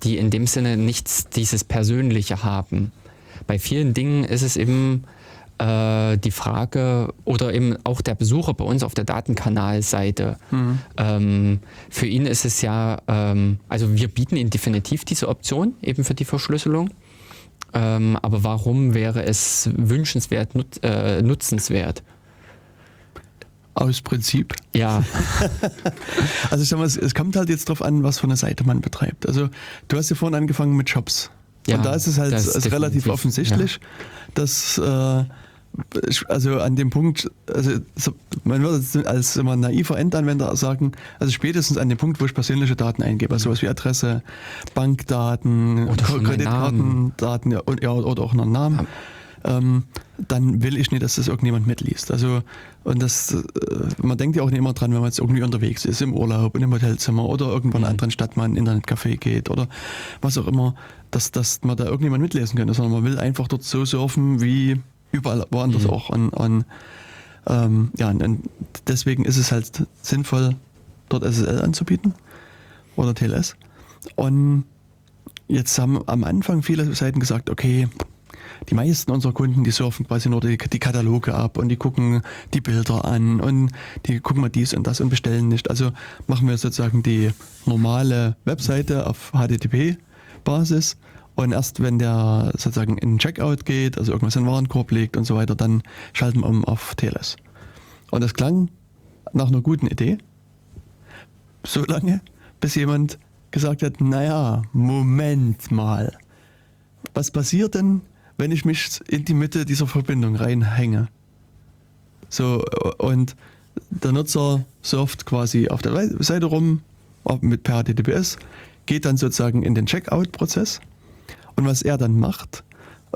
[SPEAKER 1] die in dem Sinne nichts dieses Persönliche haben. bei vielen Dingen ist es eben äh, die Frage oder eben auch der Besucher bei uns auf der Datenkanalseite. Mhm. Ähm, für ihn ist es ja, ähm, also wir bieten ihm definitiv diese Option eben für die Verschlüsselung. Ähm, aber warum wäre es wünschenswert, nut, äh, nutzenswert?
[SPEAKER 2] Aus Prinzip.
[SPEAKER 1] Ja.
[SPEAKER 2] also ich sag mal, es kommt halt jetzt drauf an, was für eine Seite man betreibt. Also du hast ja vorhin angefangen mit Shops. Ja, und da ist es halt ist relativ offensichtlich, ja. dass äh, also an dem Punkt, also man würde als immer naiver Endanwender sagen, also spätestens an dem Punkt, wo ich persönliche Daten eingebe, also sowas wie Adresse, Bankdaten, Kreditkartendaten ja, ja, oder auch noch Namen, ähm, dann will ich nicht, dass das irgendjemand mitliest. Also und das, äh, man denkt ja auch nicht immer dran, wenn man jetzt irgendwie unterwegs ist, im Urlaub, in einem Hotelzimmer oder irgendwo in einer mhm. anderen Stadt mal in ein Internetcafé geht oder was auch immer, dass, dass man da irgendjemand mitlesen könnte, sondern man will einfach dort so surfen, wie überall woanders mhm. auch. Und, und ähm, ja, und deswegen ist es halt sinnvoll, dort SSL anzubieten oder TLS. Und jetzt haben am Anfang viele Seiten gesagt, okay, die meisten unserer Kunden, die surfen quasi nur die, die, Kataloge ab und die gucken die Bilder an und die gucken mal dies und das und bestellen nicht. Also machen wir sozusagen die normale Webseite auf HTTP-Basis und erst wenn der sozusagen in den Checkout geht, also irgendwas in den Warenkorb legt und so weiter, dann schalten wir um auf TLS. Und das klang nach einer guten Idee. So lange, bis jemand gesagt hat, naja, Moment mal. Was passiert denn, wenn ich mich in die Mitte dieser Verbindung reinhänge? So, und der Nutzer surft quasi auf der Seite rum mit per HTTPS, geht dann sozusagen in den Checkout-Prozess und was er dann macht,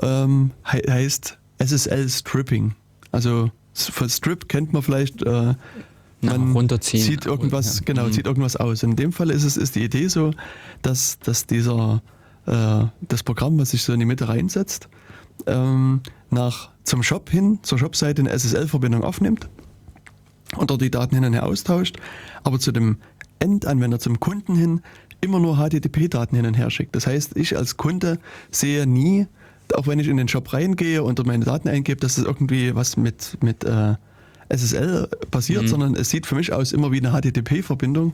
[SPEAKER 2] ähm, he heißt SSL Stripping. Also von Strip kennt man vielleicht, äh, man
[SPEAKER 1] runterziehen.
[SPEAKER 2] zieht irgendwas, ja. genau, mhm. zieht irgendwas aus. In dem Fall ist es ist die Idee so, dass, dass dieser äh, das Programm, was sich so in die Mitte reinsetzt, ähm, nach zum Shop hin, zur Shopseite eine SSL-Verbindung aufnimmt und dort die Daten hin und her austauscht, aber zu dem Endanwender, zum Kunden hin, immer nur HTTP-Daten hin und her schickt. Das heißt, ich als Kunde sehe nie, auch wenn ich in den Shop reingehe und meine Daten eingebe, dass es irgendwie was mit, mit äh, SSL passiert, mhm. sondern es sieht für mich aus immer wie eine HTTP-Verbindung.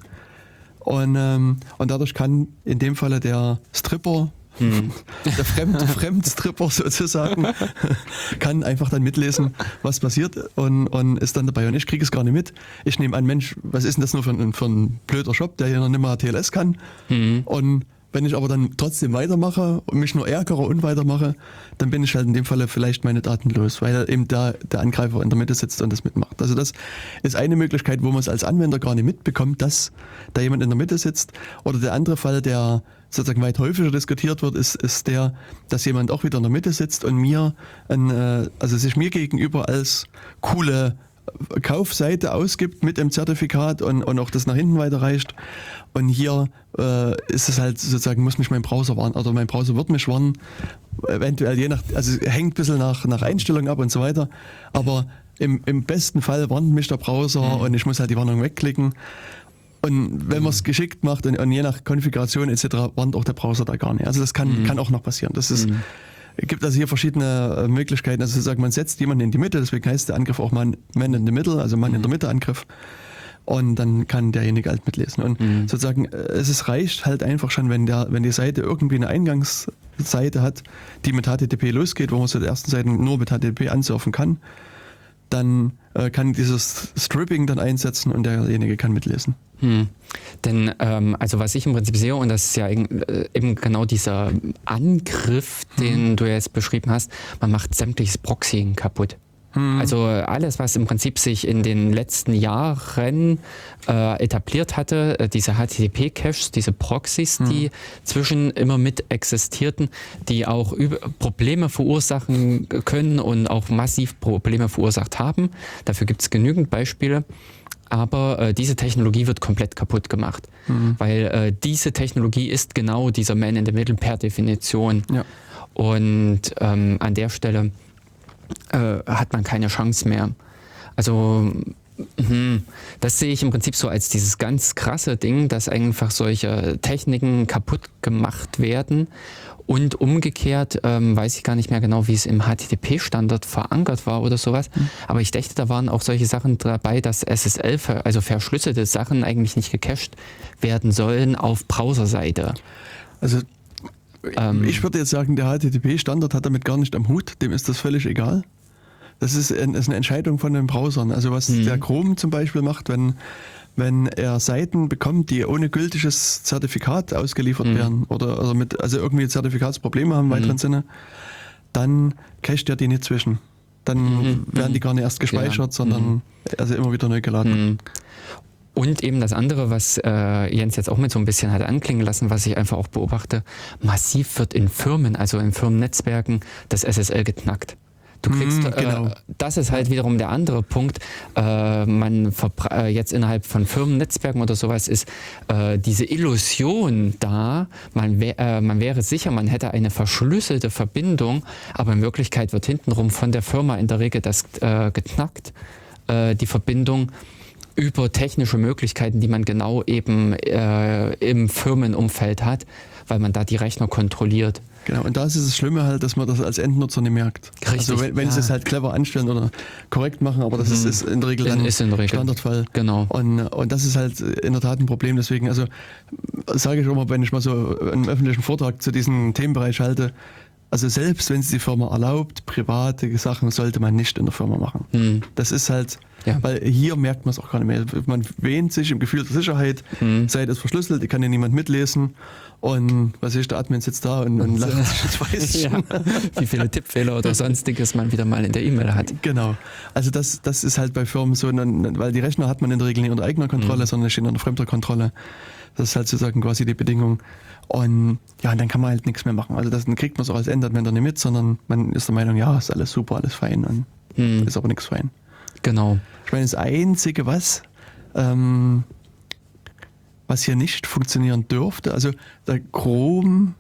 [SPEAKER 2] Und, ähm, und dadurch kann in dem Falle der Stripper hm. Der Fremd, Fremdstripper sozusagen kann einfach dann mitlesen, was passiert und, und ist dann dabei. Und ich kriege es gar nicht mit. Ich nehme an, Mensch, was ist denn das nur für ein, für ein blöder Shop, der hier noch nicht mal TLS kann? Hm. Und wenn ich aber dann trotzdem weitermache und mich nur ärgere und weitermache, dann bin ich halt in dem Falle vielleicht meine Daten los, weil eben da der Angreifer in der Mitte sitzt und das mitmacht. Also das ist eine Möglichkeit, wo man es als Anwender gar nicht mitbekommt, dass da jemand in der Mitte sitzt. Oder der andere Fall, der sozusagen weit häufiger diskutiert wird, ist, ist der, dass jemand auch wieder in der Mitte sitzt und mir, ein, äh, also sich mir gegenüber als coole Kaufseite ausgibt mit dem Zertifikat und, und auch das nach hinten weiterreicht. Und hier äh, ist es halt sozusagen, muss mich mein Browser warnen, oder mein Browser wird mich warnen, eventuell je nach, also hängt ein bisschen nach, nach Einstellung ab und so weiter. Aber im, im besten Fall warnt mich der Browser mhm. und ich muss halt die Warnung wegklicken. Und wenn man es geschickt macht und, und, je nach Konfiguration etc., warnt auch der Browser da gar nicht. Also das kann, mhm. kann auch noch passieren. Das ist, mhm. gibt also hier verschiedene äh, Möglichkeiten. Also sozusagen, man setzt jemanden in die Mitte, deswegen heißt der Angriff auch Man, Man in the Middle, also Mann mhm. in der mhm. Mitte Angriff. Und dann kann derjenige halt mitlesen. Und mhm. sozusagen, äh, es ist, reicht halt einfach schon, wenn der, wenn die Seite irgendwie eine Eingangsseite hat, die mit HTTP losgeht, wo man zu der ersten Seite nur mit HTTP ansurfen kann, dann äh, kann dieses Stripping dann einsetzen und derjenige kann mitlesen.
[SPEAKER 1] Hm. Denn ähm, also was ich im Prinzip sehe, und das ist ja äh, eben genau dieser Angriff, den hm. du jetzt beschrieben hast, man macht sämtliches Proxying kaputt. Hm. Also alles, was im Prinzip sich in den letzten Jahren äh, etabliert hatte, äh, diese HTTP-Caches, diese Proxys, hm. die zwischen immer mit existierten, die auch Probleme verursachen können und auch massiv Probleme verursacht haben. Dafür gibt es genügend Beispiele aber äh, diese Technologie wird komplett kaputt gemacht, mhm. weil äh, diese Technologie ist genau dieser Man in the Middle per Definition. Ja. Und ähm, an der Stelle äh, hat man keine Chance mehr. Also Mhm. Das sehe ich im Prinzip so als dieses ganz krasse Ding, dass einfach solche Techniken kaputt gemacht werden. Und umgekehrt ähm, weiß ich gar nicht mehr genau, wie es im HTTP-Standard verankert war oder sowas. Mhm. Aber ich dachte, da waren auch solche Sachen dabei, dass SSL, also verschlüsselte Sachen eigentlich nicht gecached werden sollen auf Browserseite.
[SPEAKER 2] Also ähm, ich würde jetzt sagen, der HTTP-Standard hat damit gar nicht am Hut, dem ist das völlig egal. Das ist, eine Entscheidung von den Browsern. Also was mhm. der Chrome zum Beispiel macht, wenn, wenn er Seiten bekommt, die ohne gültiges Zertifikat ausgeliefert mhm. werden oder, oder mit, also irgendwie Zertifikatsprobleme haben im mhm. weiteren Sinne, dann cached er die nicht zwischen. Dann mhm. werden die gar nicht erst gespeichert, ja. sondern mhm. also immer wieder neu geladen.
[SPEAKER 1] Mhm. Und eben das andere, was äh, Jens jetzt auch mit so ein bisschen hat anklingen lassen, was ich einfach auch beobachte, massiv wird in Firmen, also in Firmennetzwerken, das SSL geknackt. Du kriegst, mm, genau. äh, das ist halt wiederum der andere Punkt. Äh, man äh, jetzt innerhalb von Firmennetzwerken oder sowas ist äh, diese Illusion da, man, wär, äh, man wäre sicher, man hätte eine verschlüsselte Verbindung, aber in Wirklichkeit wird hintenrum von der Firma in der Regel das äh, geknackt, die Verbindung über technische Möglichkeiten, die man genau eben im Firmenumfeld hat, weil man da die Rechner kontrolliert.
[SPEAKER 2] Genau, und da ist es das Schlimme halt, dass man das als Endnutzer nicht merkt. Richtig, also wenn, wenn ja. sie es halt clever anstellen oder korrekt machen, aber das mhm. ist, ist, in der Regel dann
[SPEAKER 1] ist in der Regel.
[SPEAKER 2] Standardfall.
[SPEAKER 1] Genau.
[SPEAKER 2] Und, und das ist halt in der Tat ein Problem. Deswegen, also sage ich immer, wenn ich mal so einen öffentlichen Vortrag zu diesem Themenbereich halte, also selbst wenn es die Firma erlaubt, private Sachen sollte man nicht in der Firma machen. Mhm. Das ist halt, ja. weil hier merkt man es auch gar nicht mehr. Man wähnt sich im Gefühl der Sicherheit, mhm. sei das verschlüsselt, die kann ja niemand mitlesen. Und was ist, der Admin sitzt da und, und lacht sich weiß
[SPEAKER 1] ja, Wie viele Tippfehler oder sonstiges man wieder mal in der E-Mail hat.
[SPEAKER 2] Genau. Also das, das ist halt bei Firmen so, weil die Rechner hat man in der Regel nicht unter eigener Kontrolle, mhm. sondern stehen unter fremder Kontrolle. Das ist halt sozusagen quasi die Bedingung. Und ja, dann kann man halt nichts mehr machen. Also das, dann kriegt man auch als Endanwender nicht mit, sondern man ist der Meinung, ja, ist alles super, alles fein und mhm. ist aber nichts fein.
[SPEAKER 1] Genau.
[SPEAKER 2] Ich meine, das Einzige, was ähm, was hier nicht funktionieren dürfte. Also der Chrome,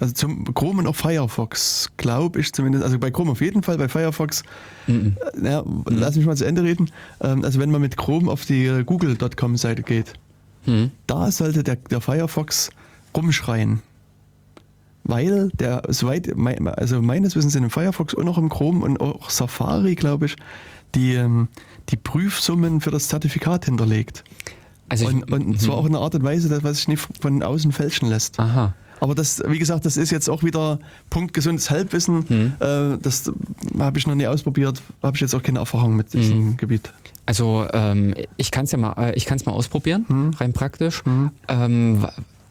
[SPEAKER 2] also zum Chrome und auch Firefox, glaube ich zumindest, also bei Chrome auf jeden Fall, bei Firefox, mhm. äh, ja, mhm. lass mich mal zu Ende reden. Ähm, also wenn man mit Chrome auf die google.com-Seite geht, mhm. da sollte der, der Firefox rumschreien. Weil der, soweit, also meines Wissens sind im Firefox und auch im Chrome und auch Safari, glaube ich, die, ähm, die Prüfsummen für das Zertifikat hinterlegt. Also und, und mhm. zwar auch in einer Art und Weise, dass, was sich nicht von außen fälschen lässt.
[SPEAKER 1] Aha.
[SPEAKER 2] Aber das, wie gesagt, das ist jetzt auch wieder Punkt gesundes Halbwissen. Mhm. Äh, das habe ich noch nie ausprobiert, habe ich jetzt auch keine Erfahrung mit diesem mhm. Gebiet.
[SPEAKER 1] Also ähm, ich kann es ja mal, äh, ich kann es mal ausprobieren, mhm. rein praktisch. Mhm. Ähm,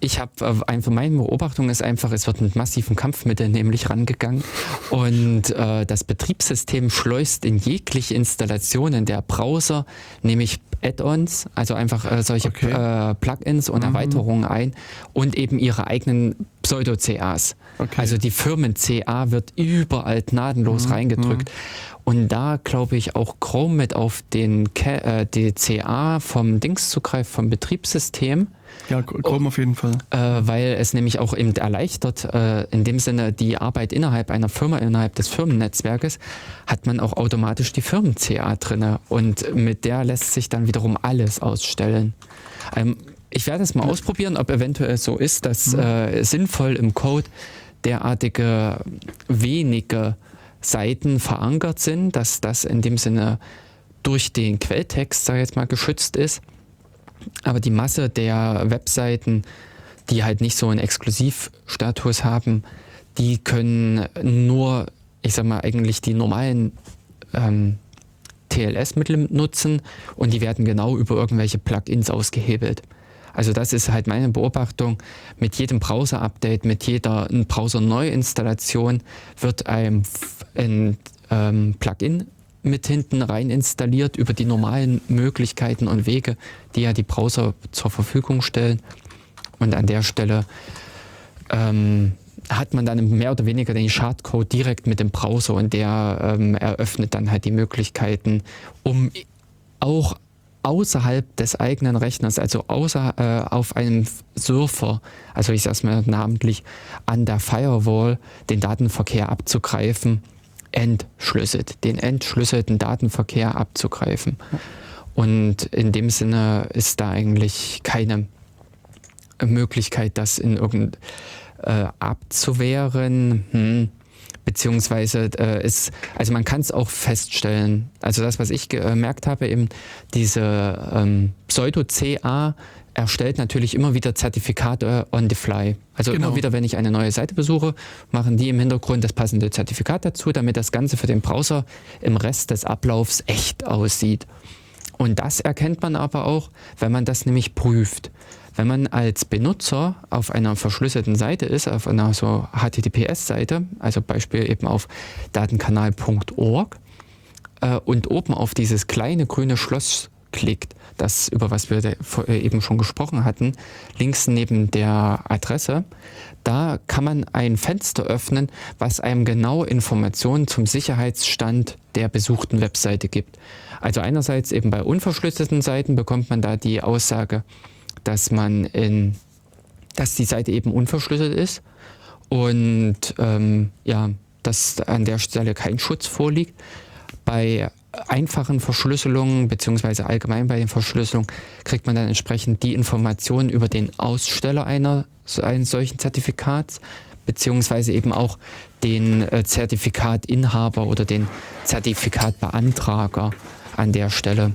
[SPEAKER 1] ich habe äh, von meinen Beobachtungen ist einfach, es wird mit massiven Kampfmitteln nämlich rangegangen und äh, das Betriebssystem schleust in jegliche Installationen der Browser, nämlich Add-ons, also einfach äh, solche okay. äh, Plugins und mhm. Erweiterungen ein und eben ihre eigenen Pseudo-CAs. Okay. Also die Firmen-CA wird überall gnadenlos mhm. reingedrückt. Und da glaube ich auch Chrome mit auf den äh, die CA vom Dings zugreift, vom Betriebssystem.
[SPEAKER 2] Ja, Chrome auf jeden Fall.
[SPEAKER 1] Äh, weil es nämlich auch eben erleichtert, äh, in dem Sinne die Arbeit innerhalb einer Firma, innerhalb des Firmennetzwerkes, hat man auch automatisch die Firmen-CA drinne und mit der lässt sich dann wiederum alles ausstellen. Ähm, ich werde es mal ausprobieren, ob eventuell so ist, dass mhm. äh, sinnvoll im Code derartige wenige Seiten verankert sind, dass das in dem Sinne durch den Quelltext, sage ich jetzt mal, geschützt ist. Aber die Masse der Webseiten, die halt nicht so einen Exklusivstatus haben, die können nur, ich sag mal, eigentlich die normalen ähm, TLS-Mittel nutzen und die werden genau über irgendwelche Plugins ausgehebelt. Also das ist halt meine Beobachtung. Mit jedem Browser-Update, mit jeder Browser-Neuinstallation wird ein, ein ähm, Plugin mit hinten rein installiert über die normalen Möglichkeiten und Wege, die ja die Browser zur Verfügung stellen. Und an der Stelle ähm, hat man dann mehr oder weniger den Schadcode direkt mit dem Browser und der ähm, eröffnet dann halt die Möglichkeiten, um auch außerhalb des eigenen Rechners, also außer, äh, auf einem Surfer, also ich sage es mal namentlich, an der Firewall den Datenverkehr abzugreifen entschlüsselt, den entschlüsselten Datenverkehr abzugreifen. Und in dem Sinne ist da eigentlich keine Möglichkeit, das in irgendein äh, abzuwehren. Hm beziehungsweise äh, ist, also man kann es auch feststellen. Also das, was ich gemerkt habe, eben diese ähm, Pseudo-CA erstellt natürlich immer wieder Zertifikate on the fly. Also genau. immer wieder, wenn ich eine neue Seite besuche, machen die im Hintergrund das passende Zertifikat dazu, damit das Ganze für den Browser im Rest des Ablaufs echt aussieht. Und das erkennt man aber auch, wenn man das nämlich prüft. Wenn man als Benutzer auf einer verschlüsselten Seite ist, auf einer so HTTPS-Seite, also Beispiel eben auf datenkanal.org äh, und oben auf dieses kleine grüne Schloss klickt, das über was wir äh, eben schon gesprochen hatten, links neben der Adresse, da kann man ein Fenster öffnen, was einem genau Informationen zum Sicherheitsstand der besuchten Webseite gibt. Also einerseits eben bei unverschlüsselten Seiten bekommt man da die Aussage, dass man in, dass die Seite eben unverschlüsselt ist und ähm, ja, dass an der Stelle kein Schutz vorliegt. Bei einfachen Verschlüsselungen beziehungsweise allgemein bei den Verschlüsselungen kriegt man dann entsprechend die Informationen über den Aussteller einer, eines solchen Zertifikats beziehungsweise eben auch den äh, Zertifikatinhaber oder den Zertifikatbeantrager an der Stelle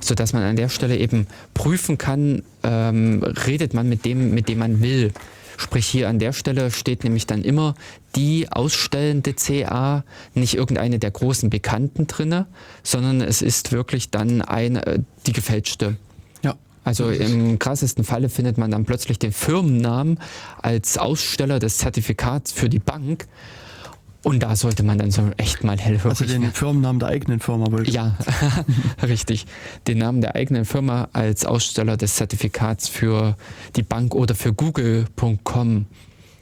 [SPEAKER 1] sodass man an der Stelle eben prüfen kann, ähm, redet man mit dem, mit dem man will. Sprich, hier an der Stelle steht nämlich dann immer die ausstellende CA, nicht irgendeine der großen Bekannten drinne, sondern es ist wirklich dann eine, äh, die gefälschte. Ja. Also im krassesten Falle findet man dann plötzlich den Firmennamen als Aussteller des Zertifikats für die Bank und da sollte man dann so echt mal hellhörig
[SPEAKER 2] Also den Firmennamen der eigenen Firma
[SPEAKER 1] wollte Ja, richtig. Den Namen der eigenen Firma als Aussteller des Zertifikats für die Bank oder für google.com.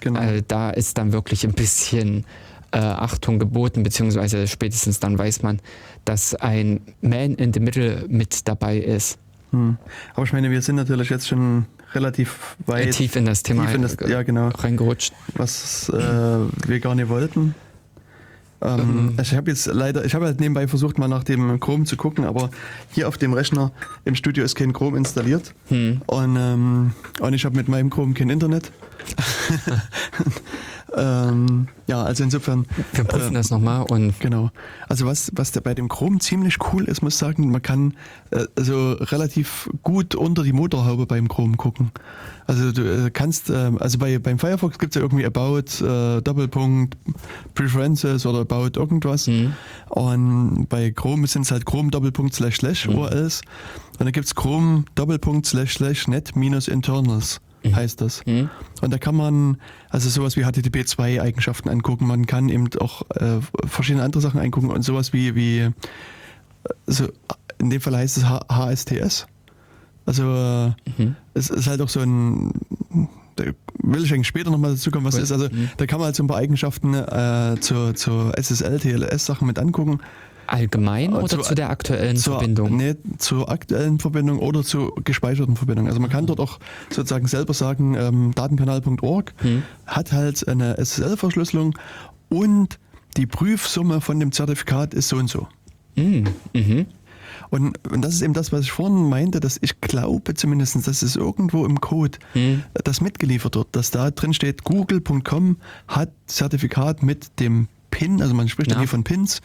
[SPEAKER 1] Genau. Äh, da ist dann wirklich ein bisschen äh, Achtung geboten, beziehungsweise spätestens dann weiß man, dass ein Man in the Middle mit dabei ist.
[SPEAKER 2] Hm. Aber ich meine, wir sind natürlich jetzt schon relativ weit
[SPEAKER 1] tief in das Thema in das,
[SPEAKER 2] ja, genau,
[SPEAKER 1] reingerutscht.
[SPEAKER 2] Was äh, wir gar nicht wollten. Ähm, mhm. Ich habe jetzt leider, ich habe halt nebenbei versucht, mal nach dem Chrome zu gucken, aber hier auf dem Rechner im Studio ist kein Chrome installiert. Mhm. Und, ähm, und ich habe mit meinem Chrome kein Internet. ähm, ja, also insofern.
[SPEAKER 1] Wir prüfen äh, das nochmal und.
[SPEAKER 2] Genau. Also was, was da bei dem Chrome ziemlich cool ist, muss ich sagen, man kann äh, also relativ gut unter die Motorhaube beim Chrome gucken. Also du äh, kannst, äh, also bei, beim Firefox gibt es ja irgendwie About, äh, Doppelpunkt, Preferences oder About irgendwas. Mhm. Und bei Chrome sind es halt Chrome Doppelpunkt slash slash mhm. URLs. Und da gibt es Chrome Doppelpunkt slash slash net minus internals mhm. heißt das. Mhm. Und da kann man also sowas wie HTTP2 Eigenschaften angucken. Man kann eben auch äh, verschiedene andere Sachen angucken und sowas wie, wie also in dem Fall heißt es H HSTS. Also mhm. es ist halt auch so ein da will ich eigentlich später nochmal dazu kommen, was cool. ist. Also mhm. da kann man halt so ein paar Eigenschaften äh, zur, zur SSL, TLS-Sachen mit angucken.
[SPEAKER 1] Allgemein äh, oder zu, zu der aktuellen zur, Verbindung?
[SPEAKER 2] Nee, zur aktuellen Verbindung oder zur gespeicherten Verbindung. Also man kann dort auch sozusagen selber sagen, ähm, datenkanal.org hm. hat halt eine SSL-Verschlüsselung und die Prüfsumme von dem Zertifikat ist so und so. Mhm. Mhm. Und, und, das ist eben das, was ich vorhin meinte, dass ich glaube zumindest, dass es irgendwo im Code mhm. das mitgeliefert wird, dass da drin steht, google.com hat Zertifikat mit dem PIN, also man spricht ja hier von Pins,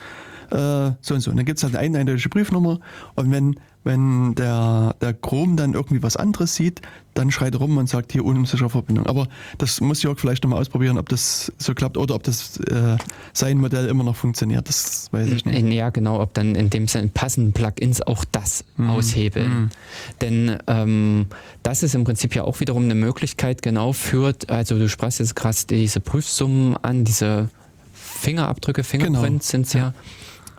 [SPEAKER 2] äh, so und so. Und dann gibt es halt eine eindeutige Briefnummer und wenn, wenn der, der Chrome dann irgendwie was anderes sieht, dann schreit er rum und sagt hier unsichere Verbindung. Aber das muss Jörg vielleicht nochmal ausprobieren, ob das so klappt oder ob das äh, sein Modell immer noch funktioniert. Das weiß ich nicht.
[SPEAKER 1] Ja, genau, ob dann in dem Sinne passenden Plugins auch das mhm. aushebeln. Mhm. Denn ähm, das ist im Prinzip ja auch wiederum eine Möglichkeit, genau führt, also du sprachst jetzt krass diese Prüfsummen an, diese Fingerabdrücke, Fingerprints genau. sind es ja. ja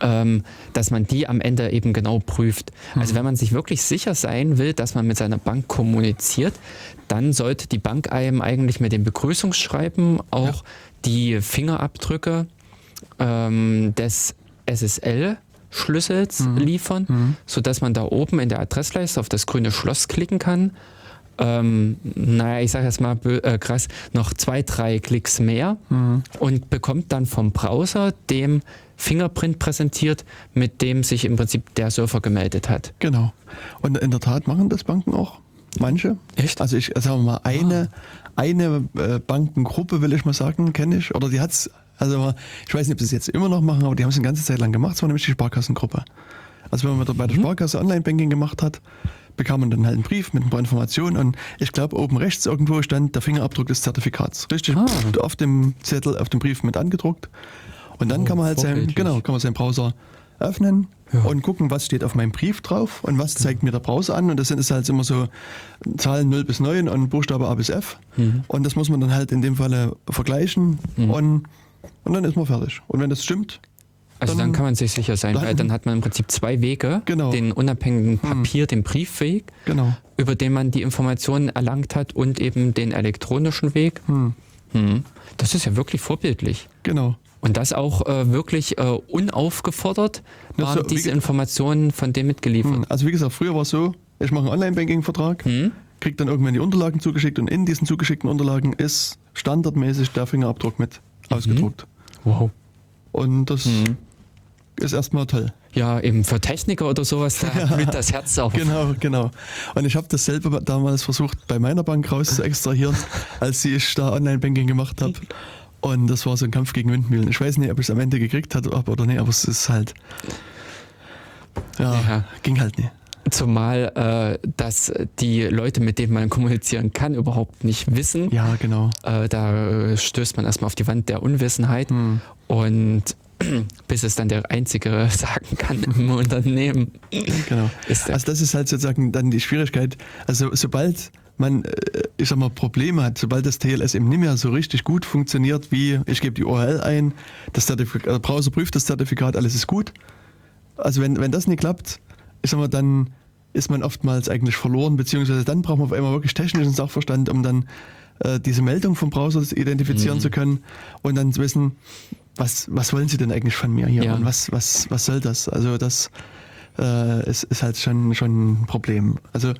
[SPEAKER 1] ähm, dass man die am Ende eben genau prüft. Also mhm. wenn man sich wirklich sicher sein will, dass man mit seiner Bank kommuniziert, dann sollte die Bank einem eigentlich mit dem Begrüßungsschreiben auch ja. die Fingerabdrücke ähm, des SSL Schlüssels mhm. liefern, mhm. sodass man da oben in der Adressleiste auf das grüne Schloss klicken kann. Ähm, naja, ich sage jetzt mal äh, krass, noch zwei, drei Klicks mehr mhm. und bekommt dann vom Browser dem Fingerprint präsentiert, mit dem sich im Prinzip der Surfer gemeldet hat.
[SPEAKER 2] Genau. Und in der Tat machen das Banken auch. Manche.
[SPEAKER 1] Echt?
[SPEAKER 2] Also ich sagen wir mal, eine, eine äh, Bankengruppe, will ich mal sagen, kenne ich. Oder die hat's, also ich weiß nicht, ob sie es jetzt immer noch machen, aber die haben es eine ganze Zeit lang gemacht. Das war nämlich die Sparkassengruppe. Also wenn man bei der Sparkasse Online-Banking gemacht hat, bekam man dann halt einen Brief mit ein paar Informationen und ich glaube oben rechts irgendwo stand der Fingerabdruck des Zertifikats. Richtig
[SPEAKER 1] Ah.
[SPEAKER 2] auf dem Zettel, auf dem Brief mit angedruckt. Und dann
[SPEAKER 1] Oh,
[SPEAKER 2] kann man halt sein,
[SPEAKER 1] vorbildlich.
[SPEAKER 2] genau, kann man seinen Browser öffnen
[SPEAKER 1] Ja.
[SPEAKER 2] und gucken, was steht auf meinem Brief drauf und was zeigt mir der Browser an. Und das sind ist halt immer so Zahlen 0 bis 9 und Buchstabe A bis F.
[SPEAKER 1] Mhm.
[SPEAKER 2] Und das muss man dann halt in dem Falle vergleichen und, und dann ist man fertig. Und wenn das stimmt,
[SPEAKER 1] Also dann,
[SPEAKER 2] Dann-
[SPEAKER 1] kann man sich sicher sein,
[SPEAKER 2] dann-
[SPEAKER 1] weil dann hat man im Prinzip zwei Wege.
[SPEAKER 2] Genau.
[SPEAKER 1] Den unabhängigen Papier, den Briefweg,
[SPEAKER 2] genau.
[SPEAKER 1] über den man die Informationen erlangt hat und eben den elektronischen Weg.
[SPEAKER 2] Hm,
[SPEAKER 1] Hm. Das ist ja wirklich vorbildlich.
[SPEAKER 2] genau.
[SPEAKER 1] Und das auch äh, wirklich äh, unaufgefordert
[SPEAKER 2] Ja,
[SPEAKER 1] waren
[SPEAKER 2] so,
[SPEAKER 1] diese Informationen von dem mitgeliefert.
[SPEAKER 2] Hm. Also wie gesagt, früher war es so, ich mache einen Online-Banking-Vertrag,
[SPEAKER 1] Hm?
[SPEAKER 2] kriege dann irgendwann die Unterlagen zugeschickt und in diesen zugeschickten Unterlagen ist standardmäßig der Fingerabdruck mit ausgedruckt.
[SPEAKER 1] Wow.
[SPEAKER 2] Und das
[SPEAKER 1] Hm.
[SPEAKER 2] ist erstmal toll.
[SPEAKER 1] Ja, eben für Techniker oder sowas, da blüht das Herz auf.
[SPEAKER 2] Genau, genau. Und ich habe das selber damals versucht, bei meiner Bank raus zu extrahieren, als ich da Online-Banking gemacht habe. Und das war so ein Kampf gegen Windmühlen. Ich weiß nicht, ob ich es am Ende gekriegt hatte oder nicht, aber es ist halt. Ja,
[SPEAKER 1] Ja.
[SPEAKER 2] ging halt nicht.
[SPEAKER 1] Zumal, äh, dass die Leute, mit denen man kommunizieren kann, überhaupt nicht wissen.
[SPEAKER 2] Ja, genau.
[SPEAKER 1] Äh, da äh, stößt man erstmal auf die Wand der Unwissenheit.
[SPEAKER 2] Hm.
[SPEAKER 1] Und bis es dann der Einzige sagen kann im Unternehmen,
[SPEAKER 2] Genau. Also das ist halt sozusagen dann die Schwierigkeit. Also sobald man, äh, ich sag mal, Probleme hat, sobald das TLS eben nicht mehr so richtig gut funktioniert, wie ich gebe die URL ein, das Zertifikat, der Browser prüft das Zertifikat, alles ist gut. Also wenn, wenn das nicht klappt, ich sag mal, dann ist man oftmals eigentlich verloren, beziehungsweise dann braucht man auf einmal wirklich technischen Sachverstand, um dann äh, diese Meldung vom Browser identifizieren
[SPEAKER 1] Mhm.
[SPEAKER 2] zu können und dann zu wissen, was, was wollen Sie denn eigentlich von mir hier
[SPEAKER 1] Ja.
[SPEAKER 2] und was, was, was soll das? Also das äh, ist, ist halt schon, schon ein Problem. Also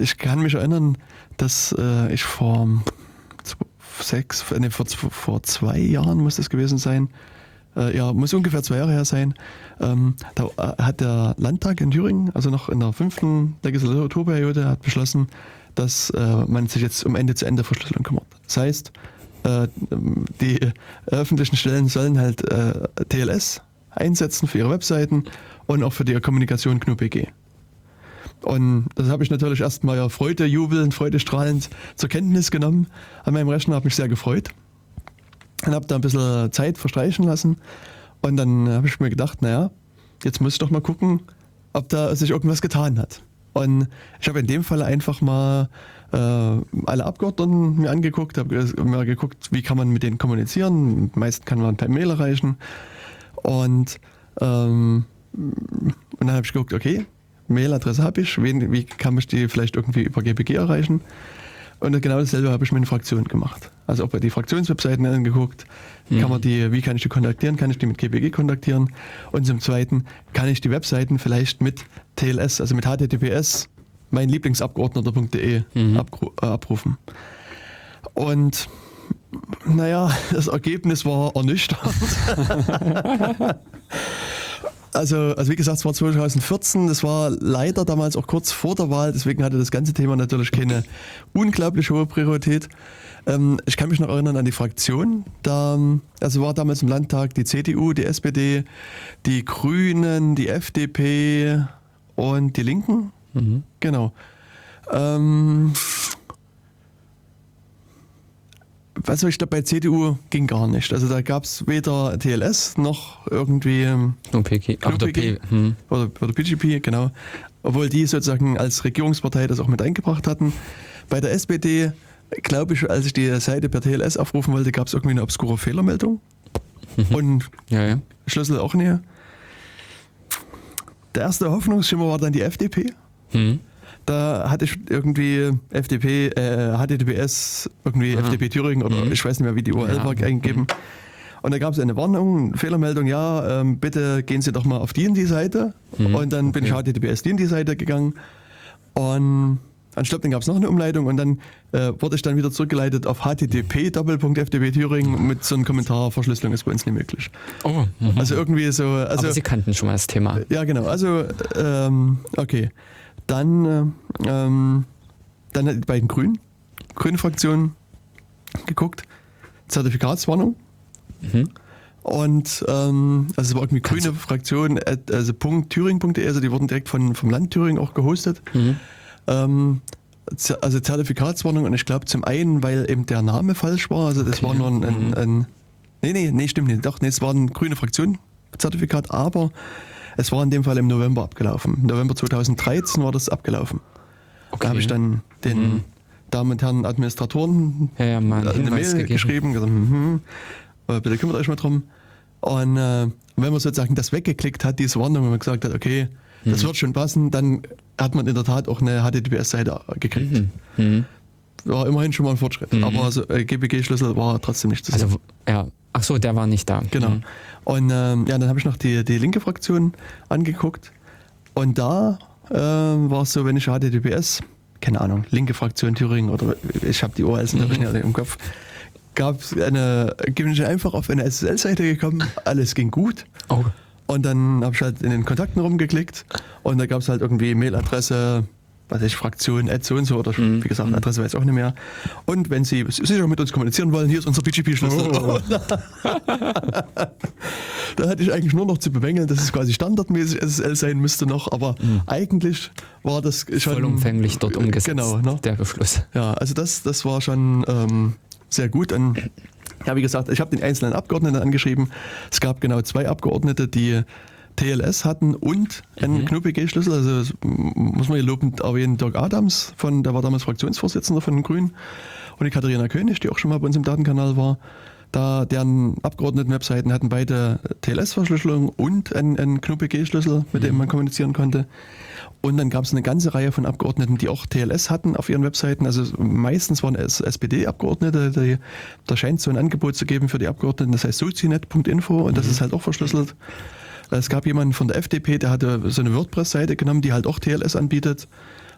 [SPEAKER 2] ich kann mich erinnern, dass äh, ich vor sechs, nee, vor, vor zwei Jahren muss das gewesen sein, äh, ja, muss ungefähr zwei Jahre her sein, ähm, da äh, hat der Landtag in Thüringen, also noch in der fünften Legislaturperiode, hat beschlossen, dass äh, man sich jetzt um Ende-zu-Ende-Verschlüsselung kümmert. Das heißt, äh, die öffentlichen Stellen sollen halt äh, TLS einsetzen für ihre Webseiten und auch für die Kommunikation GNU-PG. Und das habe ich natürlich erstmal ja Freude, jubelnd, freudestrahlend zur Kenntnis genommen an meinem Rechner, habe mich sehr gefreut und habe da ein bisschen Zeit verstreichen lassen. Und dann habe ich mir gedacht, naja, jetzt muss ich doch mal gucken, ob da sich irgendwas getan hat. Und ich habe in dem Fall einfach mal äh, alle Abgeordneten mir angeguckt, habe mir geguckt, wie kann man mit denen kommunizieren. Meist kann man per Mail erreichen. Und, ähm, und dann habe ich geguckt, okay, Mailadresse habe ich, wen, wie kann ich die vielleicht irgendwie über GPG erreichen? Und genau dasselbe habe ich mit den Fraktionen gemacht. Also auch bei die Fraktionswebseiten angeguckt, kann man die, wie kann ich die kontaktieren? Kann ich die mit GPG kontaktieren? Und zum Zweiten, kann ich die Webseiten vielleicht mit TLS, also mit HTTPS, mein Lieblingsabgeordneter.de
[SPEAKER 1] Mhm.
[SPEAKER 2] abgru- äh, abrufen. Und naja, das Ergebnis war ernüchternd. Also, also wie gesagt, es war 2014, das war leider damals auch kurz vor der Wahl, deswegen hatte das ganze Thema natürlich keine unglaublich hohe Priorität. Ähm, ich kann mich noch erinnern an die Fraktion. Da, also war damals im Landtag die CDU, die SPD, die Grünen, die FDP und die Linken.
[SPEAKER 1] Mhm.
[SPEAKER 2] Genau. Ähm, also ich glaube, bei CDU ging gar nicht. Also da gab es weder TLS noch irgendwie ähm,
[SPEAKER 1] Nur PG. Ach, der
[SPEAKER 2] PG.
[SPEAKER 1] P. Hm.
[SPEAKER 2] oder, oder PGP, genau. Obwohl die sozusagen als Regierungspartei das auch mit eingebracht hatten. Bei der SPD, glaube ich, als ich die Seite per TLS aufrufen wollte, gab es irgendwie eine obskure Fehlermeldung. Und
[SPEAKER 1] Ja, ja.
[SPEAKER 2] Schlüssel auch näher. Der erste Hoffnungsschimmer war dann die FDP.
[SPEAKER 1] Hm.
[SPEAKER 2] Da hatte ich irgendwie FDP, äh, HTTPS, irgendwie
[SPEAKER 1] Aha.
[SPEAKER 2] FDP Thüringen oder
[SPEAKER 1] Mhm.
[SPEAKER 2] ich weiß nicht mehr, wie die URL
[SPEAKER 1] Ja,
[SPEAKER 2] war, eingegeben. Und da gab es eine Warnung, eine Fehlermeldung, ja, ähm, bitte gehen Sie doch mal auf die und die Seite.
[SPEAKER 1] Mhm.
[SPEAKER 2] Und dann bin ich. HTTPS die und die Seite gegangen. Und ich glaube, dann gab es noch eine Umleitung und dann äh, wurde ich dann wieder zurückgeleitet auf http FDP Thüringen mit so einem Kommentar, Verschlüsselung ist bei uns nicht möglich.
[SPEAKER 1] Oh, mhm.
[SPEAKER 2] Also irgendwie so. Also,
[SPEAKER 1] Aber Sie kannten schon mal das Thema.
[SPEAKER 2] ja, genau. Also, ähm, okay. Dann, äh, ähm, dann bei den Grünen, Grüne Fraktion geguckt, Zertifikatswarnung.
[SPEAKER 1] Mhm.
[SPEAKER 2] Und ähm, also es war irgendwie
[SPEAKER 1] Kannst
[SPEAKER 2] grüne Fraktion, at- also Punkt Thüringen.de, also die wurden direkt von, vom Land Thüringen auch gehostet.
[SPEAKER 1] Mhm.
[SPEAKER 2] Ähm, also Zertifikatswarnung und ich glaube zum einen, weil eben der Name falsch war, also das
[SPEAKER 1] Okay.
[SPEAKER 2] war nur ein, ein,
[SPEAKER 1] Mhm.
[SPEAKER 2] ein nee, nee, nee, stimmt nicht, doch, nee, es war ein grüne Fraktion Zertifikat, aber es war in dem Fall im November abgelaufen. Im November 2013 war das abgelaufen. Da habe ich dann den
[SPEAKER 1] Mhm.
[SPEAKER 2] Damen und Herren Administratoren
[SPEAKER 1] Ja, ja, mal einen
[SPEAKER 2] eine
[SPEAKER 1] Hinweis
[SPEAKER 2] Mail
[SPEAKER 1] gegeben.
[SPEAKER 2] geschrieben, gesagt, hm, äh, bitte kümmert euch mal drum. Und äh, wenn man sozusagen das weggeklickt hat, diese Warnung, wenn man gesagt hat, okay, das
[SPEAKER 1] Mhm.
[SPEAKER 2] wird schon passen, dann hat man in der Tat auch eine HTTPS-Seite gekriegt.
[SPEAKER 1] Mhm. Mhm.
[SPEAKER 2] War immerhin schon mal ein Fortschritt.
[SPEAKER 1] Mhm.
[SPEAKER 2] Aber so, äh, GPG-Schlüssel war trotzdem nicht zu sehen.
[SPEAKER 1] Also, ja. Ach so, der war nicht da.
[SPEAKER 2] Genau. Und ähm, ja, dann habe ich noch die, die linke Fraktion angeguckt. Und da ähm, war es so, wenn ich HTTPS, keine Ahnung, linke Fraktion Thüringen oder ich habe die natürlich
[SPEAKER 1] Mhm.
[SPEAKER 2] nicht im Kopf, gab es eine, bin ich einfach auf eine SSL-Seite gekommen, alles ging gut.
[SPEAKER 1] Oh.
[SPEAKER 2] Und dann habe ich halt in den Kontakten rumgeklickt und da gab es halt irgendwie Mailadresse, was ich, Fraktion, Ad so und so oder
[SPEAKER 1] Mhm.
[SPEAKER 2] wie gesagt, Adresse weiß ich auch nicht mehr. Und wenn Sie sicher mit uns kommunizieren wollen, hier ist unser PGP-Schlüssel.
[SPEAKER 1] Oh.
[SPEAKER 2] Da hatte ich eigentlich nur noch zu bemängeln, dass es quasi standardmäßig SSL sein müsste noch, aber eigentlich war das schon...
[SPEAKER 1] Vollumfänglich dort umgesetzt.
[SPEAKER 2] Genau, ne?
[SPEAKER 1] Der Beschluss.
[SPEAKER 2] Ja, also das, das war schon ähm, sehr gut. Und ja, wie gesagt, ich habe den einzelnen Abgeordneten angeschrieben. Es gab genau zwei Abgeordnete, die TLS hatten und einen
[SPEAKER 1] Mhm.
[SPEAKER 2] KNUPG-Schlüssel. Also das muss man hier lobend erwähnen, Dirk Adams, von, der war damals Fraktionsvorsitzender von den Grünen. Und die Katharina König, die auch schon mal bei uns im Datenkanal war. Da deren Abgeordneten-Webseiten hatten beide TLS-Verschlüsselung und einen, einen KNUPG-Schlüssel, mit dem man kommunizieren konnte. Und dann gab es eine ganze Reihe von Abgeordneten, die auch TLS hatten auf ihren Webseiten. Also meistens waren es SPD-Abgeordnete. Da scheint es so ein Angebot zu geben für die Abgeordneten, das heißt sozinet.info und das ist halt auch verschlüsselt. Es gab jemanden von der FDP, der hatte so eine WordPress-Seite genommen, die halt auch TLS anbietet.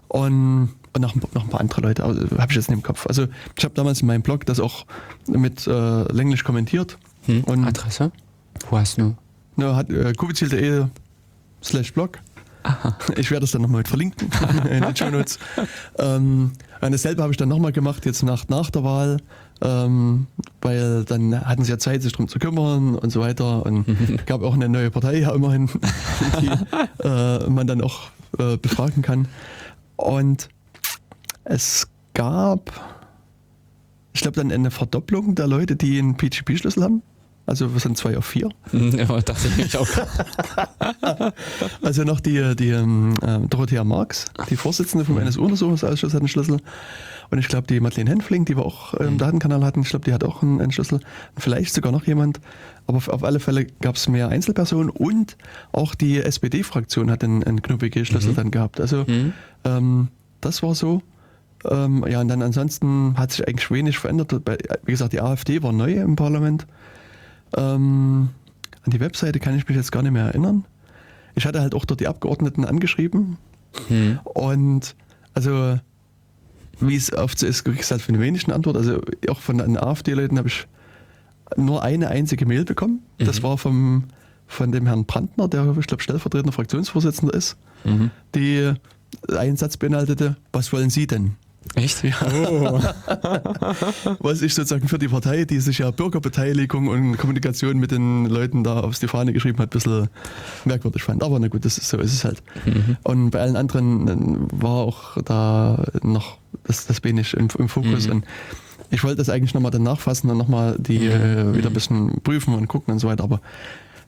[SPEAKER 2] Und, und noch, ein paar- noch ein paar andere Leute, habe ich jetzt nicht im Kopf. Also ich habe damals in meinem Blog das auch mit äh, Länglisch kommentiert.
[SPEAKER 1] Hm?
[SPEAKER 2] Und
[SPEAKER 1] Adresse? Wo hast du?
[SPEAKER 2] ne, hat äh, kubizil.de slash blog.
[SPEAKER 1] Aha.
[SPEAKER 2] Ich werde das dann nochmal verlinken in den Show Notes. ähm, und dasselbe habe ich dann nochmal gemacht, jetzt nach, nach der Wahl, ähm, weil dann hatten sie ja Zeit, sich darum zu kümmern und so weiter. Und gab auch eine neue Partei, ja immerhin, die äh, man dann auch äh, befragen kann. Und es gab, ich glaube, dann eine Verdopplung der Leute, die einen PGP-Schlüssel haben. Also wir sind zwei auf vier.
[SPEAKER 1] Ja, dachte ich mich auch.
[SPEAKER 2] Also noch die, die ähm, äh, Dorothea Marx, die Vorsitzende vom NSU-Untersuchungsausschuss, hat einen Schlüssel. Und ich glaube, die Madeleine Henfling, die wir auch im Datenkanal hatten, ich glaube, die hat auch einen, einen Schlüssel. Und vielleicht sogar noch jemand. Aber auf- auf alle Fälle gab es mehr Einzelpersonen und auch die SPD-Fraktion hat einen, einen KNUPG-Schlüssel
[SPEAKER 1] Mhm.
[SPEAKER 2] dann gehabt. Also
[SPEAKER 1] Hm?
[SPEAKER 2] ähm, das war so. Ähm, ja, und dann ansonsten hat sich eigentlich wenig verändert. Wie gesagt, die AfD war neu im Parlament. Ähm, an die Webseite kann ich mich jetzt gar nicht mehr erinnern. Ich hatte halt auch dort die Abgeordneten angeschrieben
[SPEAKER 1] Hm.
[SPEAKER 2] und also wie es oft so ist, kriege ich halt von den wenigsten Antwort. Also auch von den AfD-Leuten habe ich nur eine einzige Mail bekommen. Das
[SPEAKER 1] Mhm.
[SPEAKER 2] war vom, von dem Herrn Brandner, der, ich glaube, stellvertretender Fraktionsvorsitzender ist,
[SPEAKER 1] Mhm.
[SPEAKER 2] die einen Satz beinhaltete, was wollen Sie denn?
[SPEAKER 1] Echt?
[SPEAKER 2] Ja.
[SPEAKER 1] Oh.
[SPEAKER 2] Was ich sozusagen für die Partei, die sich ja Bürgerbeteiligung und Kommunikation mit den Leuten da aufs die Fahne geschrieben hat, ein bisschen merkwürdig fand. Aber na gut, das ist, so ist es halt.
[SPEAKER 1] Mhm.
[SPEAKER 2] Und bei allen anderen äh, war auch da noch das, das wenig im, im Fokus.
[SPEAKER 1] Mhm.
[SPEAKER 2] Und ich wollte das eigentlich nochmal dann nachfassen und nochmal die
[SPEAKER 1] Mhm.
[SPEAKER 2] äh, wieder ein bisschen prüfen und gucken und so weiter. Aber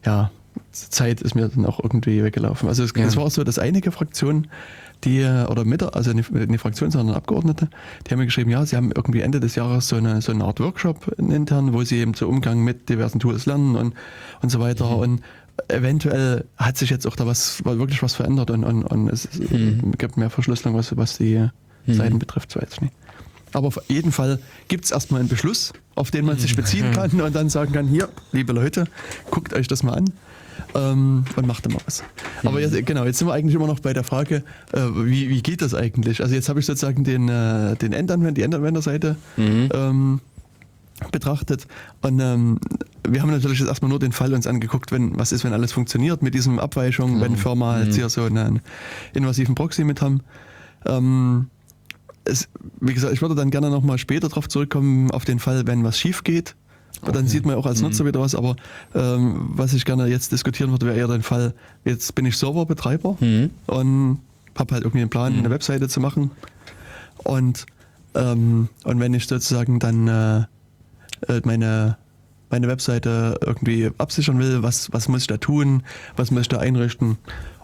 [SPEAKER 2] ja, Zeit ist mir dann auch irgendwie weggelaufen. Also es,
[SPEAKER 1] Ja.
[SPEAKER 2] es war so, dass einige Fraktionen, die, äh, oder mit, also nicht nicht Fraktion, sondern Abgeordnete, die haben mir geschrieben, ja, sie haben irgendwie Ende des Jahres so eine, so eine Art Workshop intern, wo sie eben zu Umgang mit diversen Tools lernen und, und so weiter.
[SPEAKER 1] Mhm.
[SPEAKER 2] Und eventuell hat sich jetzt auch da was, wirklich was verändert und, und, und es
[SPEAKER 1] Mhm.
[SPEAKER 2] gibt mehr Verschlüsselung, was, was die
[SPEAKER 1] Mhm.
[SPEAKER 2] Seiten betrifft, so ich nicht. Aber auf jeden Fall gibt es erstmal einen Beschluss, auf den man sich beziehen kann und dann sagen kann, hier, liebe Leute, guckt euch das mal an. Ähm, und machte mal was. Aber jetzt, genau, jetzt sind wir eigentlich immer noch bei der Frage, äh, wie, wie geht das eigentlich? Also jetzt habe ich sozusagen den, äh, den Endanwender, die Endanwenderseite ähm, betrachtet und ähm, wir haben natürlich jetzt erstmal nur den Fall uns angeguckt, wenn was ist, wenn alles funktioniert mit diesen Abweichungen, wenn Firma halt hier so einen invasiven Proxy mit haben. Ähm, es, wie gesagt, ich würde dann gerne nochmal später darauf zurückkommen, auf den Fall, wenn was schief geht. Dann sieht man auch als Nutzer wieder was, aber ähm, was ich gerne jetzt diskutieren würde, wäre eher der Fall, jetzt bin ich Serverbetreiber und habe halt irgendwie einen Plan, eine Webseite zu machen. Und, ähm, und wenn ich sozusagen dann äh, äh, meine, meine Webseite irgendwie absichern will, was, was muss ich da tun, was muss ich da einrichten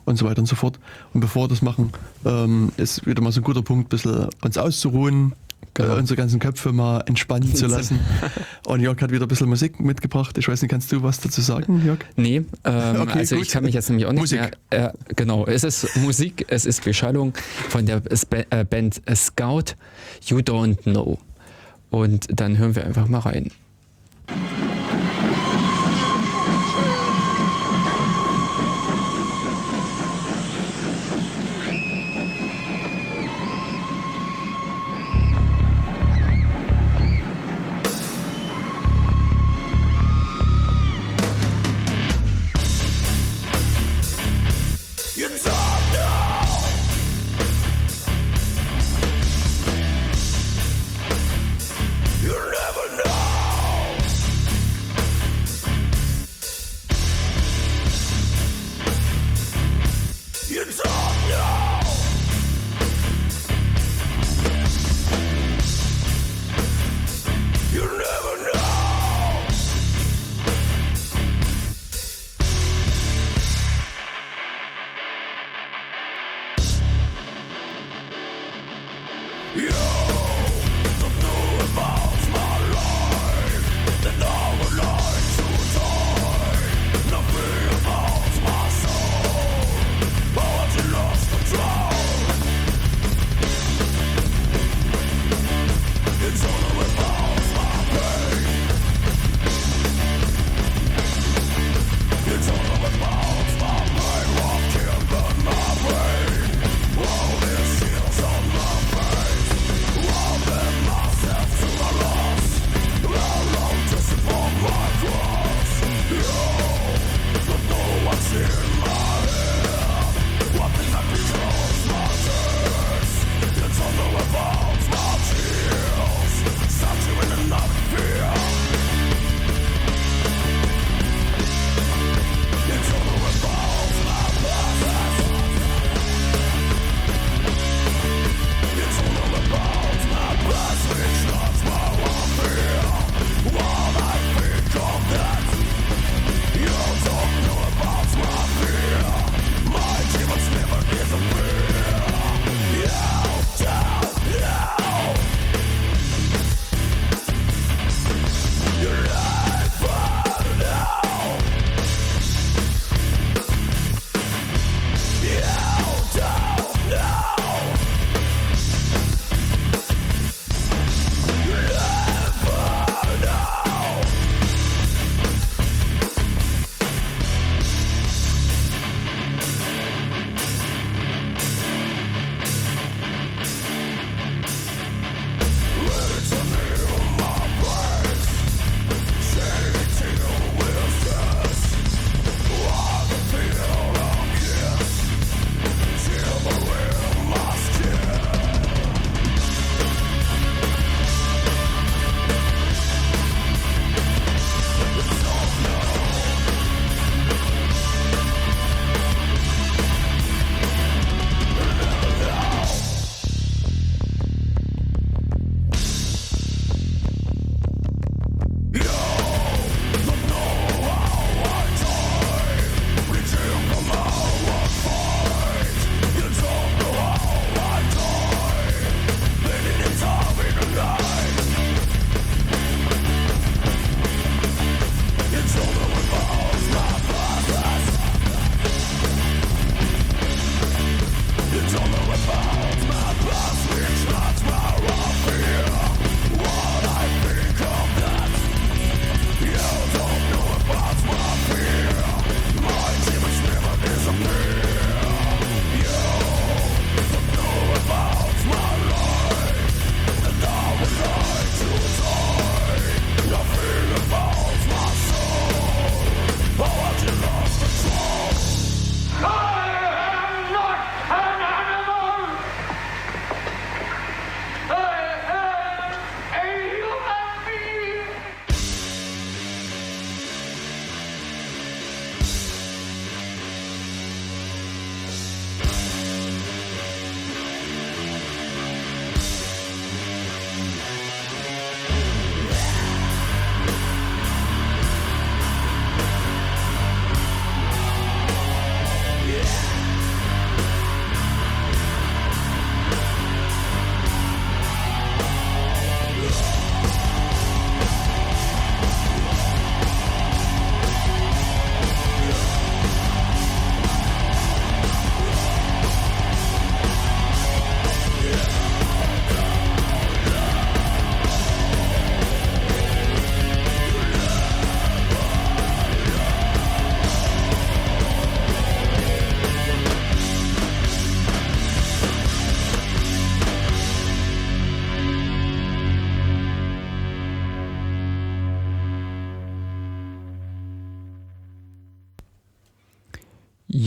[SPEAKER 2] und so weiter und so fort. Und bevor wir das machen, ähm, ist wieder mal so ein guter Punkt, ein bisschen uns auszuruhen,
[SPEAKER 1] Genau.
[SPEAKER 2] äh, unsere ganzen Köpfe mal entspannen zu lassen. Und Jörg hat wieder ein bisschen Musik mitgebracht. Ich weiß nicht, kannst du was dazu sagen, Jörg?
[SPEAKER 1] Nee, ähm,
[SPEAKER 2] Okay,
[SPEAKER 1] also
[SPEAKER 2] gut.
[SPEAKER 1] ich kann mich jetzt nämlich auch nicht
[SPEAKER 2] Musik.
[SPEAKER 1] mehr. Äh, genau, es ist Musik, es ist Beschallung von der äh, Band Scout, You Don't Know. Und dann hören wir einfach mal rein.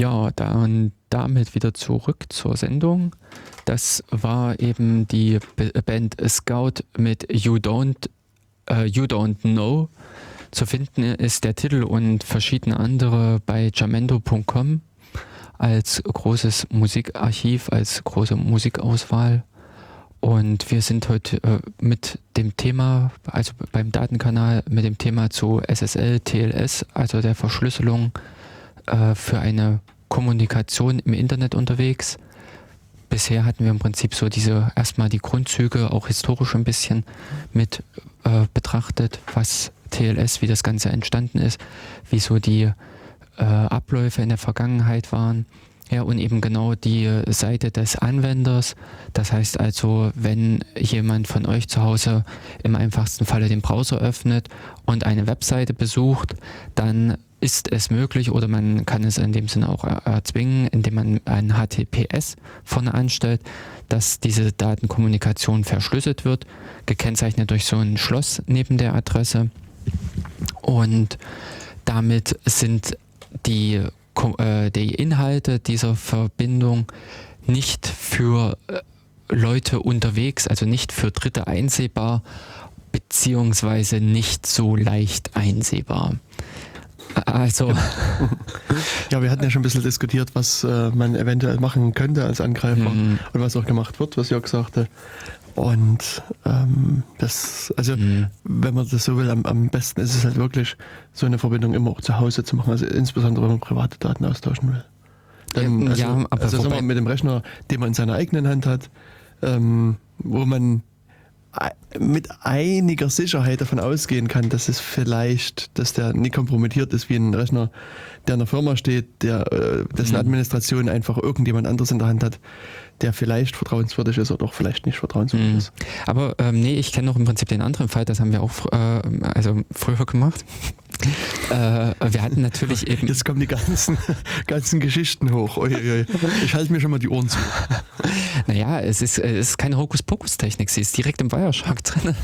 [SPEAKER 1] Ja, dann damit wieder zurück zur Sendung. Das war eben die Band Scout mit You Don't, äh, you Don't Know. Zu finden ist der Titel und verschiedene andere bei jamendo.com als großes Musikarchiv, als große Musikauswahl. Und wir sind heute äh, mit dem Thema, also beim Datenkanal, mit dem Thema zu SSL, TLS, also der Verschlüsselung äh, für eine Kommunikation im Internet unterwegs. Bisher hatten wir im Prinzip so diese erstmal die Grundzüge, auch historisch ein bisschen mit äh, betrachtet, was TLS, wie das Ganze entstanden ist, wie so die äh, Abläufe in der Vergangenheit waren. Ja, und eben genau die Seite des Anwenders. Das heißt also, wenn jemand von euch zu Hause im einfachsten Falle den Browser öffnet und eine Webseite besucht, dann ist es möglich oder man kann es in dem Sinne auch erzwingen, indem man ein HTTPS vorne anstellt, dass diese Datenkommunikation verschlüsselt wird, gekennzeichnet durch so ein Schloss neben der Adresse. Und damit sind die, äh, die Inhalte dieser Verbindung nicht für äh, Leute unterwegs, also nicht für Dritte einsehbar, beziehungsweise nicht so leicht einsehbar. Also.
[SPEAKER 2] Ja, wir hatten ja schon ein bisschen diskutiert, was äh, man eventuell machen könnte als Angreifer
[SPEAKER 1] Mhm.
[SPEAKER 2] und was auch gemacht wird, was Jörg sagte. Und ähm, das, also
[SPEAKER 1] Mhm.
[SPEAKER 2] wenn man das so will, am, am besten ist es halt wirklich, so eine Verbindung immer auch zu Hause zu machen, also insbesondere wenn man private Daten austauschen will. Dann, also,
[SPEAKER 1] ja, aber
[SPEAKER 2] also sagen wir
[SPEAKER 1] wobei-
[SPEAKER 2] mal, mit dem Rechner, den man in seiner eigenen Hand hat, ähm, wo man mit einiger Sicherheit davon ausgehen kann, dass es vielleicht, dass der nicht kompromittiert ist wie ein Rechner, der in der Firma steht, der äh, dessen
[SPEAKER 1] Mhm.
[SPEAKER 2] Administration einfach irgendjemand anderes in der Hand hat, der vielleicht vertrauenswürdig ist oder auch vielleicht nicht vertrauenswürdig
[SPEAKER 1] Mhm.
[SPEAKER 2] ist.
[SPEAKER 1] Aber ähm, nee, ich kenne noch im Prinzip den anderen Fall, das haben wir auch äh, also früher gemacht. Äh, wir hatten natürlich eben.
[SPEAKER 2] Jetzt kommen die ganzen, ganzen Geschichten hoch. Ui, ui. Ich halte mir schon mal die Ohren zu.
[SPEAKER 1] Naja, es ist, es ist keine Hokuspokus-Technik, sie ist direkt im Wireshark drin.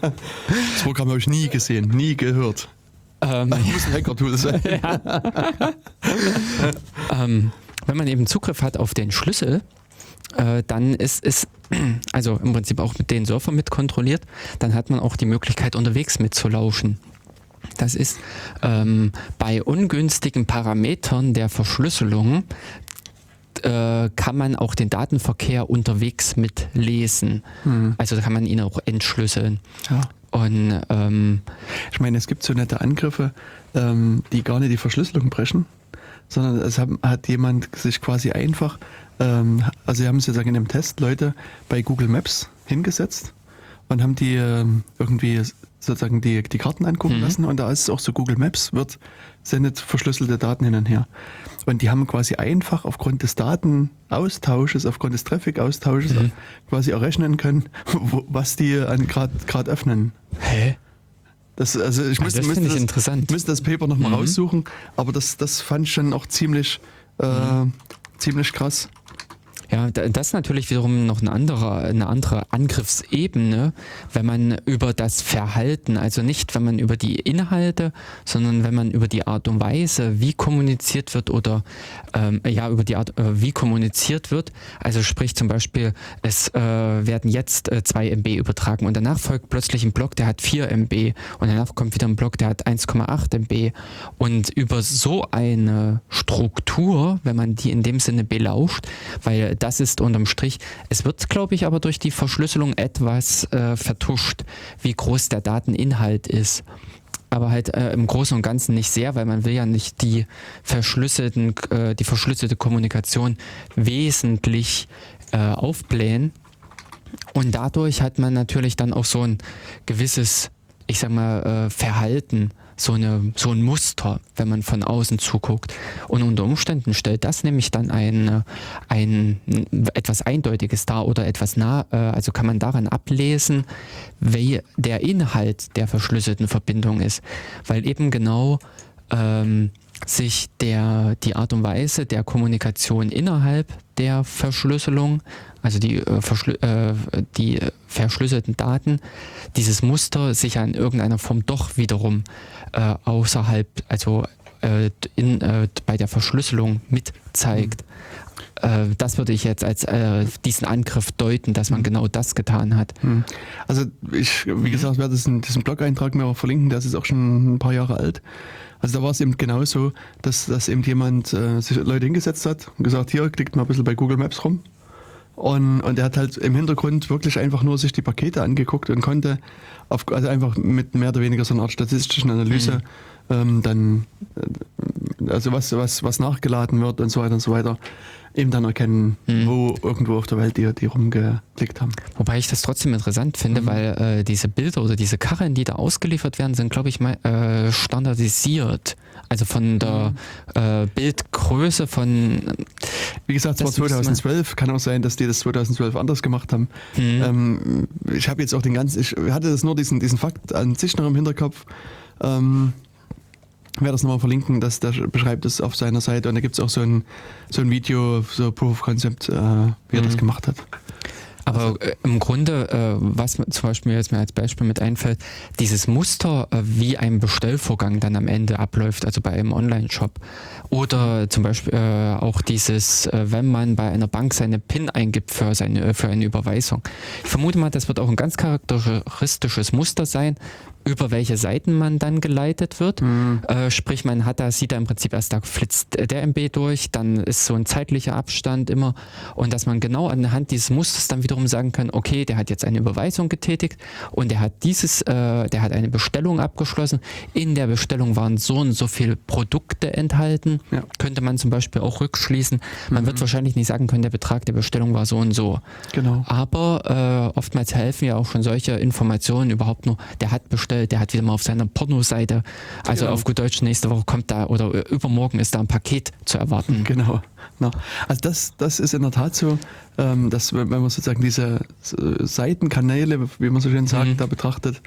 [SPEAKER 2] Das Programm habe ich nie gesehen, nie gehört.
[SPEAKER 1] ähm,
[SPEAKER 2] Das muss ein Hacker-Tool sein.
[SPEAKER 1] ähm, wenn man eben Zugriff hat auf den Schlüssel, äh, dann ist es, also im Prinzip auch mit den Surfer mit kontrolliert, dann hat man auch die Möglichkeit unterwegs mitzulauschen. Das ist ähm, bei ungünstigen Parametern der Verschlüsselung äh, kann man auch den Datenverkehr unterwegs mitlesen.
[SPEAKER 2] Hm.
[SPEAKER 1] Also da kann man ihn auch entschlüsseln.
[SPEAKER 2] Ja.
[SPEAKER 1] Und ähm,
[SPEAKER 2] Ich meine, es gibt so nette Angriffe, ähm, die gar nicht die Verschlüsselung brechen, sondern es haben, hat jemand sich quasi einfach, ähm, also sie haben sozusagen in einem Test Leute bei Google Maps hingesetzt und haben die ähm, irgendwie sozusagen die, die Karten angucken
[SPEAKER 1] Mhm.
[SPEAKER 2] lassen und da ist es auch so Google Maps wird sendet verschlüsselte Daten hin und her. Und die haben quasi einfach aufgrund des Datenaustausches, aufgrund des Traffic-Austausches
[SPEAKER 1] Mhm.
[SPEAKER 2] quasi errechnen können, wo, was die gerade öffnen.
[SPEAKER 1] hä?
[SPEAKER 2] Das, also ich
[SPEAKER 1] Ah,
[SPEAKER 2] müsste,
[SPEAKER 1] das
[SPEAKER 2] müsste, das, müsste das Paper nochmal
[SPEAKER 1] Mhm.
[SPEAKER 2] raussuchen, aber das, das fand ich schon auch ziemlich, äh,
[SPEAKER 1] Mhm.
[SPEAKER 2] ziemlich krass.
[SPEAKER 1] Ja, da- das ist natürlich wiederum noch eine andere, eine andere Angriffsebene, wenn man über das Verhalten, also nicht wenn man über die Inhalte, sondern wenn man über die Art und Weise, wie kommuniziert wird oder ähm, ja, über die Art, äh, wie kommuniziert wird. Also sprich zum Beispiel, es äh, werden jetzt äh, 2 MB übertragen und danach folgt plötzlich ein Block, der hat 4 MB und danach kommt wieder ein Block, der hat 1,8 MB. Und über so eine Struktur, wenn man die in dem Sinne belauscht, weil das ist unterm Strich, es wird, glaube ich, aber durch die Verschlüsselung etwas äh, vertuscht, wie groß der Dateninhalt ist. Aber halt äh, im Großen und Ganzen nicht sehr, weil man will ja nicht die verschlüsselten, äh, die verschlüsselte Kommunikation wesentlich äh, aufblähen. Und dadurch hat man natürlich dann auch so ein gewisses, ich sag mal, äh, Verhalten, so, eine, so ein Muster, wenn man von außen zuguckt. Und unter Umständen stellt das nämlich dann ein, äh, ein etwas Eindeutiges dar oder etwas nah, äh, also kann man daran ablesen, wie der Inhalt der verschlüsselten Verbindung ist. Weil eben genau ähm, sich der, die Art und Weise der Kommunikation innerhalb der Verschlüsselung, also die, äh, verschlü äh, die verschlüsselten Daten, dieses Muster sich ja in irgendeiner Form doch wiederum äh, außerhalb, also äh, in, äh, bei der Verschlüsselung mitzeigt. Äh, das würde ich jetzt als äh, diesen Angriff deuten, dass man genau das getan hat.
[SPEAKER 2] Hm. Also ich, wie gesagt, werde diesen, diesen Blog-Eintrag mir auch verlinken, der ist auch schon ein paar Jahre alt. Also da war es eben genauso, dass, dass eben jemand äh, sich Leute hingesetzt hat und gesagt, hier, klickt mal ein bisschen bei Google Maps rum. Und, und er hat halt im Hintergrund wirklich einfach nur sich die Pakete angeguckt und konnte auf, also einfach mit mehr oder weniger so einer Art statistischen Analyse ähm, dann, äh, also was, was, was nachgeladen wird und so weiter und so weiter, eben dann erkennen,
[SPEAKER 1] Mhm.
[SPEAKER 2] wo irgendwo auf der Welt die, die rumgeklickt haben.
[SPEAKER 1] Wobei ich das trotzdem interessant finde,
[SPEAKER 2] Mhm.
[SPEAKER 1] weil äh, diese Bilder oder diese Karren, die da ausgeliefert werden, sind, glaube ich, mal, äh, standardisiert. Also von der
[SPEAKER 2] Mhm.
[SPEAKER 1] äh, Bildgröße von.
[SPEAKER 2] Wie gesagt, es war
[SPEAKER 1] Das müsste man-
[SPEAKER 2] 2012, kann auch sein, dass die das 2012 anders gemacht haben.
[SPEAKER 1] Hm,
[SPEAKER 2] Ähm, ich habe jetzt auch den ganzen, ich hatte das nur diesen, diesen Fakt an sich noch im Hinterkopf. Ähm, werde das nochmal verlinken, dass der beschreibt es auf seiner Seite und da gibt es auch so ein, so ein Video, so Proof of Concept, äh, wie er das
[SPEAKER 1] Mhm.
[SPEAKER 2] gemacht hat.
[SPEAKER 1] Aber äh, im Grunde, äh, was mir zum Beispiel jetzt mir als Beispiel mit einfällt, dieses Muster, äh, wie ein Bestellvorgang dann am Ende abläuft, also bei einem Online-Shop. Oder zum Beispiel äh, auch dieses, wenn man bei einer Bank seine PIN eingibt für, seine, für eine Überweisung. Ich vermute mal, das wird auch ein ganz charakteristisches Muster sein, über welche Seiten man dann geleitet wird. Äh, sprich, man hat da, sieht da im Prinzip erst, da flitzt der MB durch, dann ist so ein zeitlicher Abstand immer und dass man genau anhand dieses Musters dann wiederum sagen kann, okay, der hat jetzt eine Überweisung getätigt und der hat dieses, äh, der hat eine Bestellung abgeschlossen. In der Bestellung waren so und so viele Produkte enthalten.
[SPEAKER 2] Ja.
[SPEAKER 1] Könnte man zum Beispiel auch rückschließen. Man
[SPEAKER 2] Mhm.
[SPEAKER 1] wird wahrscheinlich nicht sagen können, der Betrag der Bestellung war so und so.
[SPEAKER 2] Genau.
[SPEAKER 1] Aber äh, oftmals helfen ja auch schon solche Informationen überhaupt nur, der hat bestellt, der hat wieder mal auf seiner Pornoseite, also
[SPEAKER 2] Genau.
[SPEAKER 1] auf gut Deutsch, nächste Woche kommt da oder übermorgen ist da ein Paket zu erwarten.
[SPEAKER 2] Genau. Na, also das, das ist in der Tat so, ähm, dass wenn man sozusagen diese äh, Seitenkanäle, wie man so schön sagt,
[SPEAKER 1] Mhm.
[SPEAKER 2] da betrachtet,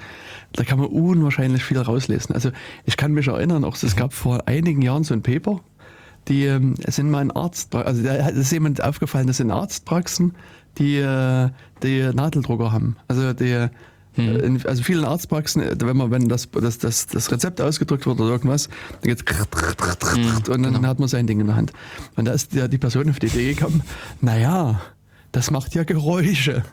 [SPEAKER 2] da kann man unwahrscheinlich viel rauslesen. Also ich kann mich erinnern, auch es gab vor einigen Jahren so ein Paper, die ähm, es sind mal ein Arzt, also da ist jemand aufgefallen, das sind Arztpraxen, die, äh, die Nadeldrucker haben. Also die
[SPEAKER 1] Mhm.
[SPEAKER 2] in, also vielen Arztpraxen, äh, wenn man, wenn das, das, das, das Rezept ausgedrückt wird oder irgendwas, dann geht's und dann
[SPEAKER 1] genau.
[SPEAKER 2] hat man sein Ding in der Hand. Und da ist ja die Person auf die Idee gekommen, naja, das macht ja Geräusche.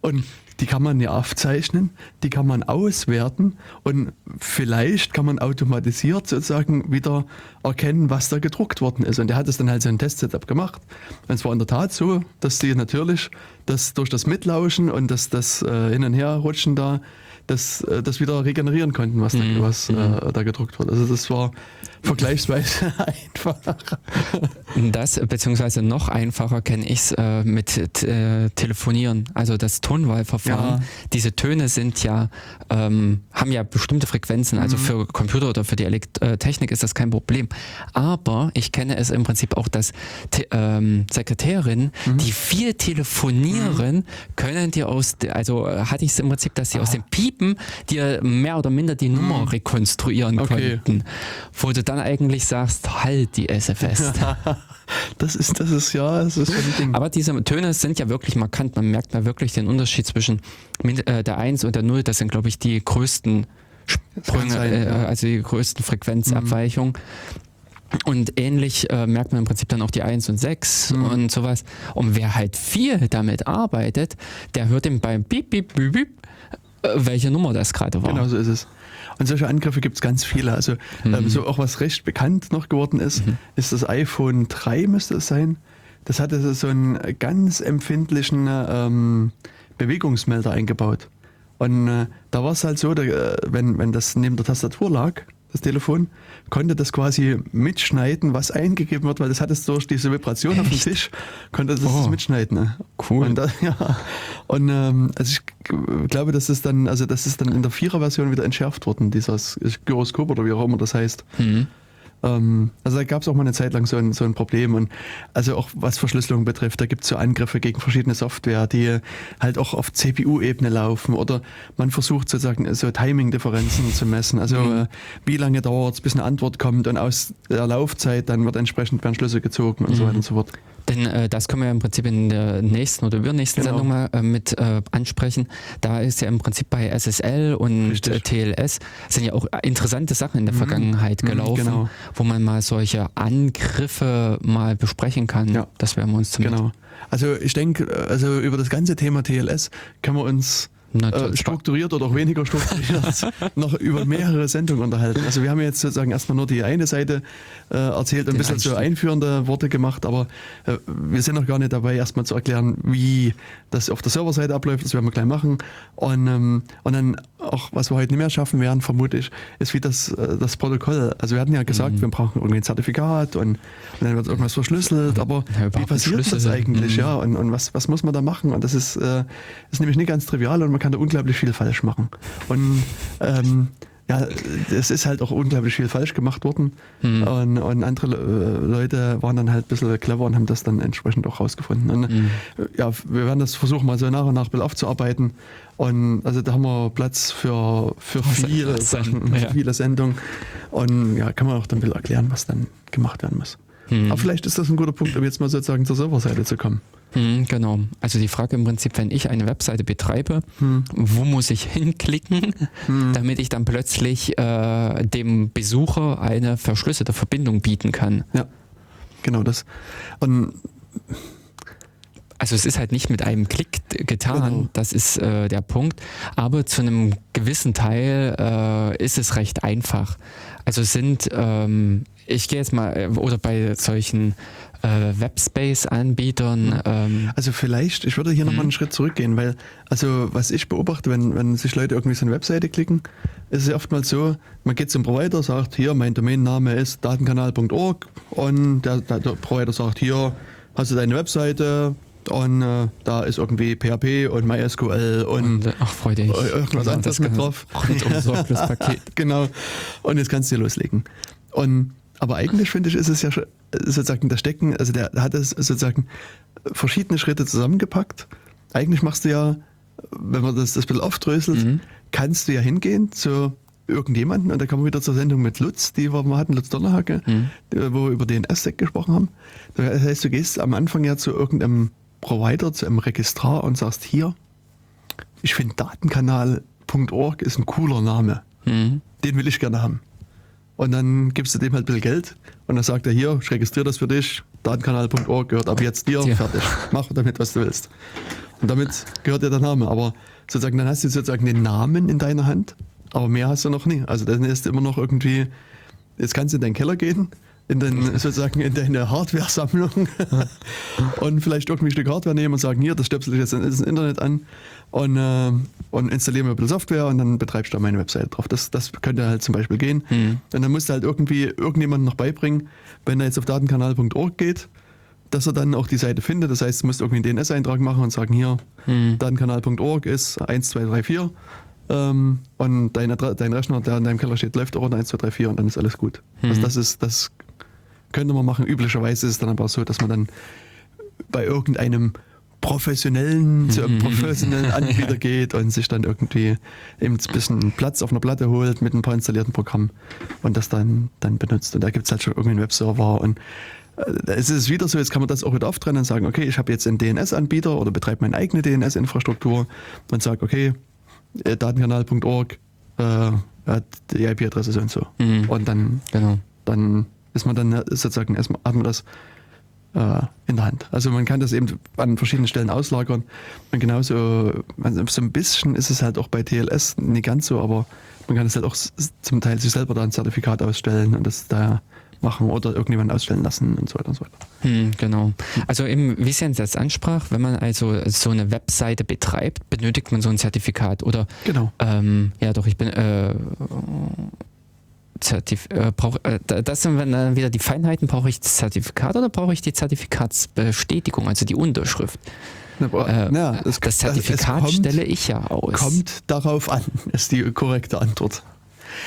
[SPEAKER 2] Und die kann man ja aufzeichnen, die kann man auswerten und vielleicht kann man automatisiert sozusagen wieder erkennen, was da gedruckt worden ist. Und der hat es dann halt so ein Testsetup gemacht. Und es war in der Tat so, dass die natürlich das durch das Mitlauschen und das, das äh, Hin- und Herrutschen da das, äh, das wieder regenerieren konnten, was,
[SPEAKER 1] Mhm,
[SPEAKER 2] da, was äh, da gedruckt wurde. Also das war vergleichsweise einfach.
[SPEAKER 1] Das, beziehungsweise noch einfacher kenne ich es äh, mit äh, Telefonieren. Also das Tonwahlverfahren.
[SPEAKER 2] Ja.
[SPEAKER 1] Diese Töne sind ja, ähm, haben ja bestimmte Frequenzen. Also für Computer oder für die Elekt äh, Technik ist das kein Problem. Aber ich kenne es im Prinzip auch, dass Te ähm, Sekretärinnen, die viel telefonieren, können dir aus, also äh, hatte ich es im Prinzip, dass sie aus dem Piepen dir mehr oder minder die Nummer rekonstruieren
[SPEAKER 2] Okay.
[SPEAKER 1] konnten. Wo du dann eigentlich sagst, halt die Esse fest.
[SPEAKER 2] Das ist, das ist ja, das ist ein Ding.
[SPEAKER 1] Aber diese Töne sind ja wirklich markant. Man merkt mal wirklich den Unterschied zwischen äh, der 1 und der 0. Das sind, glaube ich, die größten Sprünge,
[SPEAKER 2] sein,
[SPEAKER 1] äh, also die größten Frequenzabweichungen. Und ähnlich äh, merkt man im Prinzip dann auch die 1 und 6
[SPEAKER 2] Mhm.
[SPEAKER 1] und sowas. Und wer halt viel damit arbeitet, der hört ihm beim Piep, Piep, Piep, Piep, äh, welche Nummer das gerade war.
[SPEAKER 2] Genau so ist es. Und solche Angriffe gibt es ganz viele. Also ähm, so auch was recht bekannt noch geworden ist, ist das iPhone 3 müsste es sein. Das hatte so einen ganz empfindlichen ähm, Bewegungsmelder eingebaut. Und äh, da war es halt so, da, äh, wenn, wenn das neben der Tastatur lag, das Telefon, konnte das quasi mitschneiden, was eingegeben wird, weil das hat es durch diese Vibration auf dem
[SPEAKER 1] Echt?
[SPEAKER 2] Tisch, konnte das
[SPEAKER 1] Oh.
[SPEAKER 2] mitschneiden. Ne?
[SPEAKER 1] Cool.
[SPEAKER 2] Und, da, ja. und ähm, also ich glaube, dass es dann, also das ist dann in der Vierer-Version wieder entschärft worden, dieses Gyroskop oder wie auch immer das heißt.
[SPEAKER 1] Mhm.
[SPEAKER 2] Ähm, also da gab es auch mal eine Zeit lang so ein, so ein Problem und also auch was Verschlüsselung betrifft, da gibt es so Angriffe gegen verschiedene Software, die halt auch auf CPU-Ebene laufen oder man versucht sozusagen so Timing-Differenzen zu messen. Also
[SPEAKER 1] Mhm.
[SPEAKER 2] äh, wie lange dauert es, bis eine Antwort kommt und aus der Laufzeit dann wird entsprechend werden Schlüsse gezogen und so
[SPEAKER 1] Mhm.
[SPEAKER 2] weiter und so fort.
[SPEAKER 1] Denn äh, das können wir im Prinzip in der nächsten oder übernächsten
[SPEAKER 2] Genau.
[SPEAKER 1] Sendung mal äh, mit äh, ansprechen. Da ist ja im Prinzip bei SSL und
[SPEAKER 2] Richtig.
[SPEAKER 1] äh, TLS sind ja auch interessante Sachen in der Vergangenheit
[SPEAKER 2] Mhm,
[SPEAKER 1] gelaufen.
[SPEAKER 2] genau.
[SPEAKER 1] wo man mal solche Angriffe mal besprechen kann.
[SPEAKER 2] Ja.
[SPEAKER 1] Das werden wir uns zum
[SPEAKER 2] Genau. Also ich denke, also über das ganze Thema TLS können wir uns äh, strukturiert oder auch weniger strukturiert noch über mehrere Sendungen unterhalten. Also wir haben jetzt sozusagen erstmal nur die eine Seite äh, erzählt und ein
[SPEAKER 1] Den
[SPEAKER 2] bisschen so
[SPEAKER 1] Einstieg.
[SPEAKER 2] einführende Worte gemacht, aber äh, wir sind noch gar nicht dabei, erstmal zu erklären, wie das auf der Serverseite abläuft. Das werden wir gleich machen. Und, ähm, und dann auch, was wir heute nicht mehr schaffen werden, vermute ich, ist wie das, äh, das Protokoll. Also wir hatten ja gesagt,
[SPEAKER 1] Mhm.
[SPEAKER 2] wir brauchen irgendwie ein Zertifikat und, und dann wird irgendwas verschlüsselt, aber
[SPEAKER 1] Ja,
[SPEAKER 2] wie passiert das eigentlich?
[SPEAKER 1] Mhm.
[SPEAKER 2] Ja, und, und was, was muss man da machen? Und das ist, äh, ist nämlich nicht ganz trivial und man kann da unglaublich viel falsch machen. Und ähm, ja, es ist halt auch unglaublich viel falsch gemacht worden.
[SPEAKER 1] Mhm.
[SPEAKER 2] Und, und andere äh, Leute waren dann halt ein bisschen clever und haben das dann entsprechend auch rausgefunden. Und
[SPEAKER 1] Mhm.
[SPEAKER 2] ja, wir werden das versuchen, mal so nach und nach aufzuarbeiten. Und also da haben wir Platz für, für viele Sachen,
[SPEAKER 1] ja.
[SPEAKER 2] viele Sendungen. Und ja, kann man auch dann ein bisschen erklären, was dann gemacht werden muss.
[SPEAKER 1] Mhm.
[SPEAKER 2] Aber vielleicht ist das ein guter Punkt, um jetzt mal sozusagen zur Serverseite zu kommen.
[SPEAKER 1] Hm, genau. Also die Frage im Prinzip, wenn ich eine Webseite betreibe,
[SPEAKER 2] Hm.
[SPEAKER 1] wo muss ich hinklicken, damit ich dann plötzlich äh, dem Besucher eine verschlüsselte Verbindung bieten kann?
[SPEAKER 2] Ja, genau das. Und
[SPEAKER 1] Also es ist halt nicht mit einem Klick getan,
[SPEAKER 2] Genau.
[SPEAKER 1] das ist äh, der Punkt. Aber zu einem gewissen Teil äh, ist es recht einfach. Also sind, ähm, ich gehe jetzt mal, äh, oder bei solchen äh, Webspace-Anbietern, ähm,
[SPEAKER 2] Also vielleicht, ich würde hier nochmal
[SPEAKER 1] Mhm.
[SPEAKER 2] einen Schritt zurückgehen, weil, also was ich beobachte, wenn, wenn sich Leute irgendwie so eine Webseite klicken, ist es ja oftmals so, man geht zum Provider, sagt, hier, mein Domainname ist datenkanal.org und der, der, der Provider sagt, hier, hast du deine Webseite und äh, da ist irgendwie PHP und MySQL und,
[SPEAKER 1] und, äh, ach, freu dich.
[SPEAKER 2] äh, irgendwas anderes mit drauf. Genau. Und jetzt kannst du hier loslegen. Und, aber eigentlich finde ich, ist es ja schon- sozusagen das Stecken, also der hat es sozusagen verschiedene Schritte zusammengepackt. Eigentlich machst du ja, wenn man das, das ein bisschen aufdröselt,
[SPEAKER 1] Mhm.
[SPEAKER 2] kannst du ja hingehen zu irgendjemanden und da kommen wir wieder zur Sendung mit Lutz, die wir mal hatten, Lutz Donnerhacke,
[SPEAKER 1] Mhm.
[SPEAKER 2] wo wir über DNS-Sec gesprochen haben. Das heißt, du gehst am Anfang ja zu irgendeinem Provider, zu einem Registrar und sagst, hier, ich finde datenkanal.org ist ein cooler Name
[SPEAKER 1] Mhm.
[SPEAKER 2] den will ich gerne haben. Und dann gibst du dem halt ein bisschen Geld und dann sagt er hier, ich registriere das für dich, datenkanal.org gehört ab jetzt dir,
[SPEAKER 1] Ja.
[SPEAKER 2] fertig. Mach damit, was du willst. Und damit gehört dir der Name. Aber sozusagen, dann hast du sozusagen den Namen in deiner Hand, aber mehr hast du noch nie. Also dann ist immer noch irgendwie, jetzt kannst du in deinen Keller gehen, in den, sozusagen in deine Hardware-Sammlung und vielleicht irgendwie ein Stück Hardware nehmen und sagen, hier, das stöpsel ich jetzt ins Internet an und, äh, und installiere mir ein bisschen Software und dann betreibst du da meine Webseite drauf. Das, das könnte halt zum Beispiel gehen.
[SPEAKER 1] Mhm.
[SPEAKER 2] Und dann musst du halt irgendwie irgendjemand noch beibringen, wenn er jetzt auf datenkanal.org geht, dass er dann auch die Seite findet. Das heißt, du musst irgendwie einen DNS-Eintrag machen und sagen, hier,
[SPEAKER 1] Mhm.
[SPEAKER 2] datenkanal.org ist 1, 2, 3, 4. Ähm, und dein, dein Rechner, der in deinem Keller steht, läuft auch unter 1, 2, 3, 4 und dann ist alles gut. Also
[SPEAKER 1] Mhm.
[SPEAKER 2] das ist, das könnte man machen. Üblicherweise ist es dann aber so, dass man dann bei irgendeinem professionellen, zu einem professionellen Anbieter geht und sich dann irgendwie eben ein bisschen Platz auf einer Platte holt mit ein paar installierten Programmen und das dann, dann benutzt. Und da gibt es halt schon irgendwie einen Webserver und äh, es ist wieder so, jetzt kann man das auch wieder auftrennen und sagen, okay, ich habe jetzt einen DNS-Anbieter oder betreibe meine eigene DNS-Infrastruktur und sage, okay, äh, datenkanal.org, äh, hat die IP-Adresse so und so.
[SPEAKER 1] Mhm.
[SPEAKER 2] Und dann,
[SPEAKER 1] Genau.
[SPEAKER 2] dann ist man dann äh, sozusagen erstmal, hat man das äh, in der Hand. Also man kann das eben an verschiedenen Stellen auslagern. Und genauso, also so ein bisschen ist es halt auch bei TLS nicht ganz so, aber man kann es halt auch zum Teil sich selber da ein Zertifikat ausstellen und das da machen oder irgendjemand ausstellen lassen und so weiter und so weiter.
[SPEAKER 1] Hm, genau. Also eben, wie Sie das ansprach, wenn man also so eine Webseite betreibt, benötigt man so ein Zertifikat oder
[SPEAKER 2] Genau.
[SPEAKER 1] ähm, ja doch, ich bin äh, Zertif äh, brauch, äh, da- das sind dann wieder die Feinheiten, brauche ich das Zertifikat oder brauche ich die Zertifikatsbestätigung, also die Unterschrift?
[SPEAKER 2] Na,
[SPEAKER 1] Äh,
[SPEAKER 2] na, es-
[SPEAKER 1] das
[SPEAKER 2] es
[SPEAKER 1] Zertifikat
[SPEAKER 2] kommt-
[SPEAKER 1] stelle ich ja aus.
[SPEAKER 2] Kommt darauf an, ist die korrekte Antwort.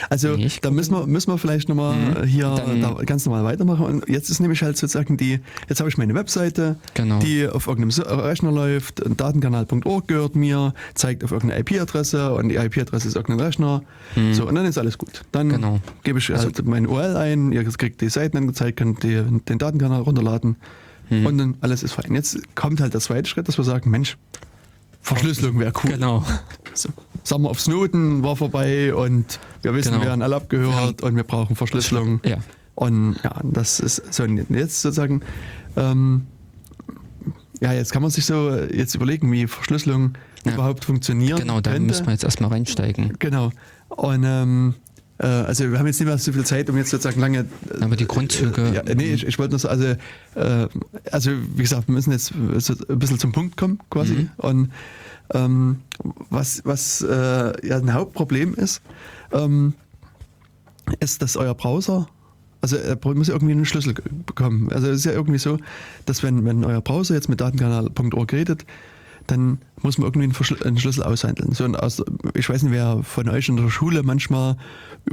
[SPEAKER 2] Also
[SPEAKER 1] Nee,
[SPEAKER 2] da müssen wir, müssen wir vielleicht nochmal
[SPEAKER 1] Mhm.
[SPEAKER 2] hier
[SPEAKER 1] Dann-
[SPEAKER 2] da ganz normal weitermachen. Und jetzt ist nämlich halt sozusagen die, jetzt habe ich meine Webseite,
[SPEAKER 1] Genau.
[SPEAKER 2] die auf irgendeinem Se- Rechner läuft, datenkanal.org gehört mir, zeigt auf irgendeine IP-Adresse und die IP-Adresse ist irgendein Rechner. So, und dann ist alles gut. Dann
[SPEAKER 1] Mhm. Genau.
[SPEAKER 2] gebe ich halt meine URL ein, ihr kriegt die Seiten angezeigt, könnt die, den Datenkanal runterladen
[SPEAKER 1] Mhm.
[SPEAKER 2] und dann alles ist fein. Jetzt kommt halt der zweite Schritt, dass wir sagen, Mensch, Verschlüsselung wäre cool.
[SPEAKER 1] Genau.
[SPEAKER 2] So, Summer of Snowden war vorbei und wir wissen,
[SPEAKER 1] Genau.
[SPEAKER 2] wir werden alle abgehört und wir brauchen Verschlüsselung.
[SPEAKER 1] Ja.
[SPEAKER 2] Und ja, das ist so, und jetzt sozusagen, ähm, ja, jetzt kann man sich so jetzt überlegen, wie Verschlüsselung
[SPEAKER 1] Ja.
[SPEAKER 2] überhaupt funktionieren
[SPEAKER 1] Genau, da
[SPEAKER 2] könnte.
[SPEAKER 1] müssen wir jetzt erstmal reinsteigen.
[SPEAKER 2] Genau. Und ähm, äh, also wir haben jetzt nicht mehr so viel Zeit, um jetzt sozusagen lange. äh,
[SPEAKER 1] Aber die Grundzüge-
[SPEAKER 2] Ja, nee, ich, ich wollte nur so, also, äh, also wie gesagt, wir müssen jetzt so ein bisschen zum Punkt kommen, quasi.
[SPEAKER 1] Mhm.
[SPEAKER 2] Und ähm, was, was äh, ja ein Hauptproblem ist, ähm, ist, dass euer Browser, also er muss irgendwie einen Schlüssel bekommen. Also es ist ja irgendwie so, dass wenn, wenn euer Browser jetzt mit datenkanal.org redet, dann muss man irgendwie einen, einen Schlüssel aushandeln. So, und aus, ich weiß nicht, wer von euch in der Schule manchmal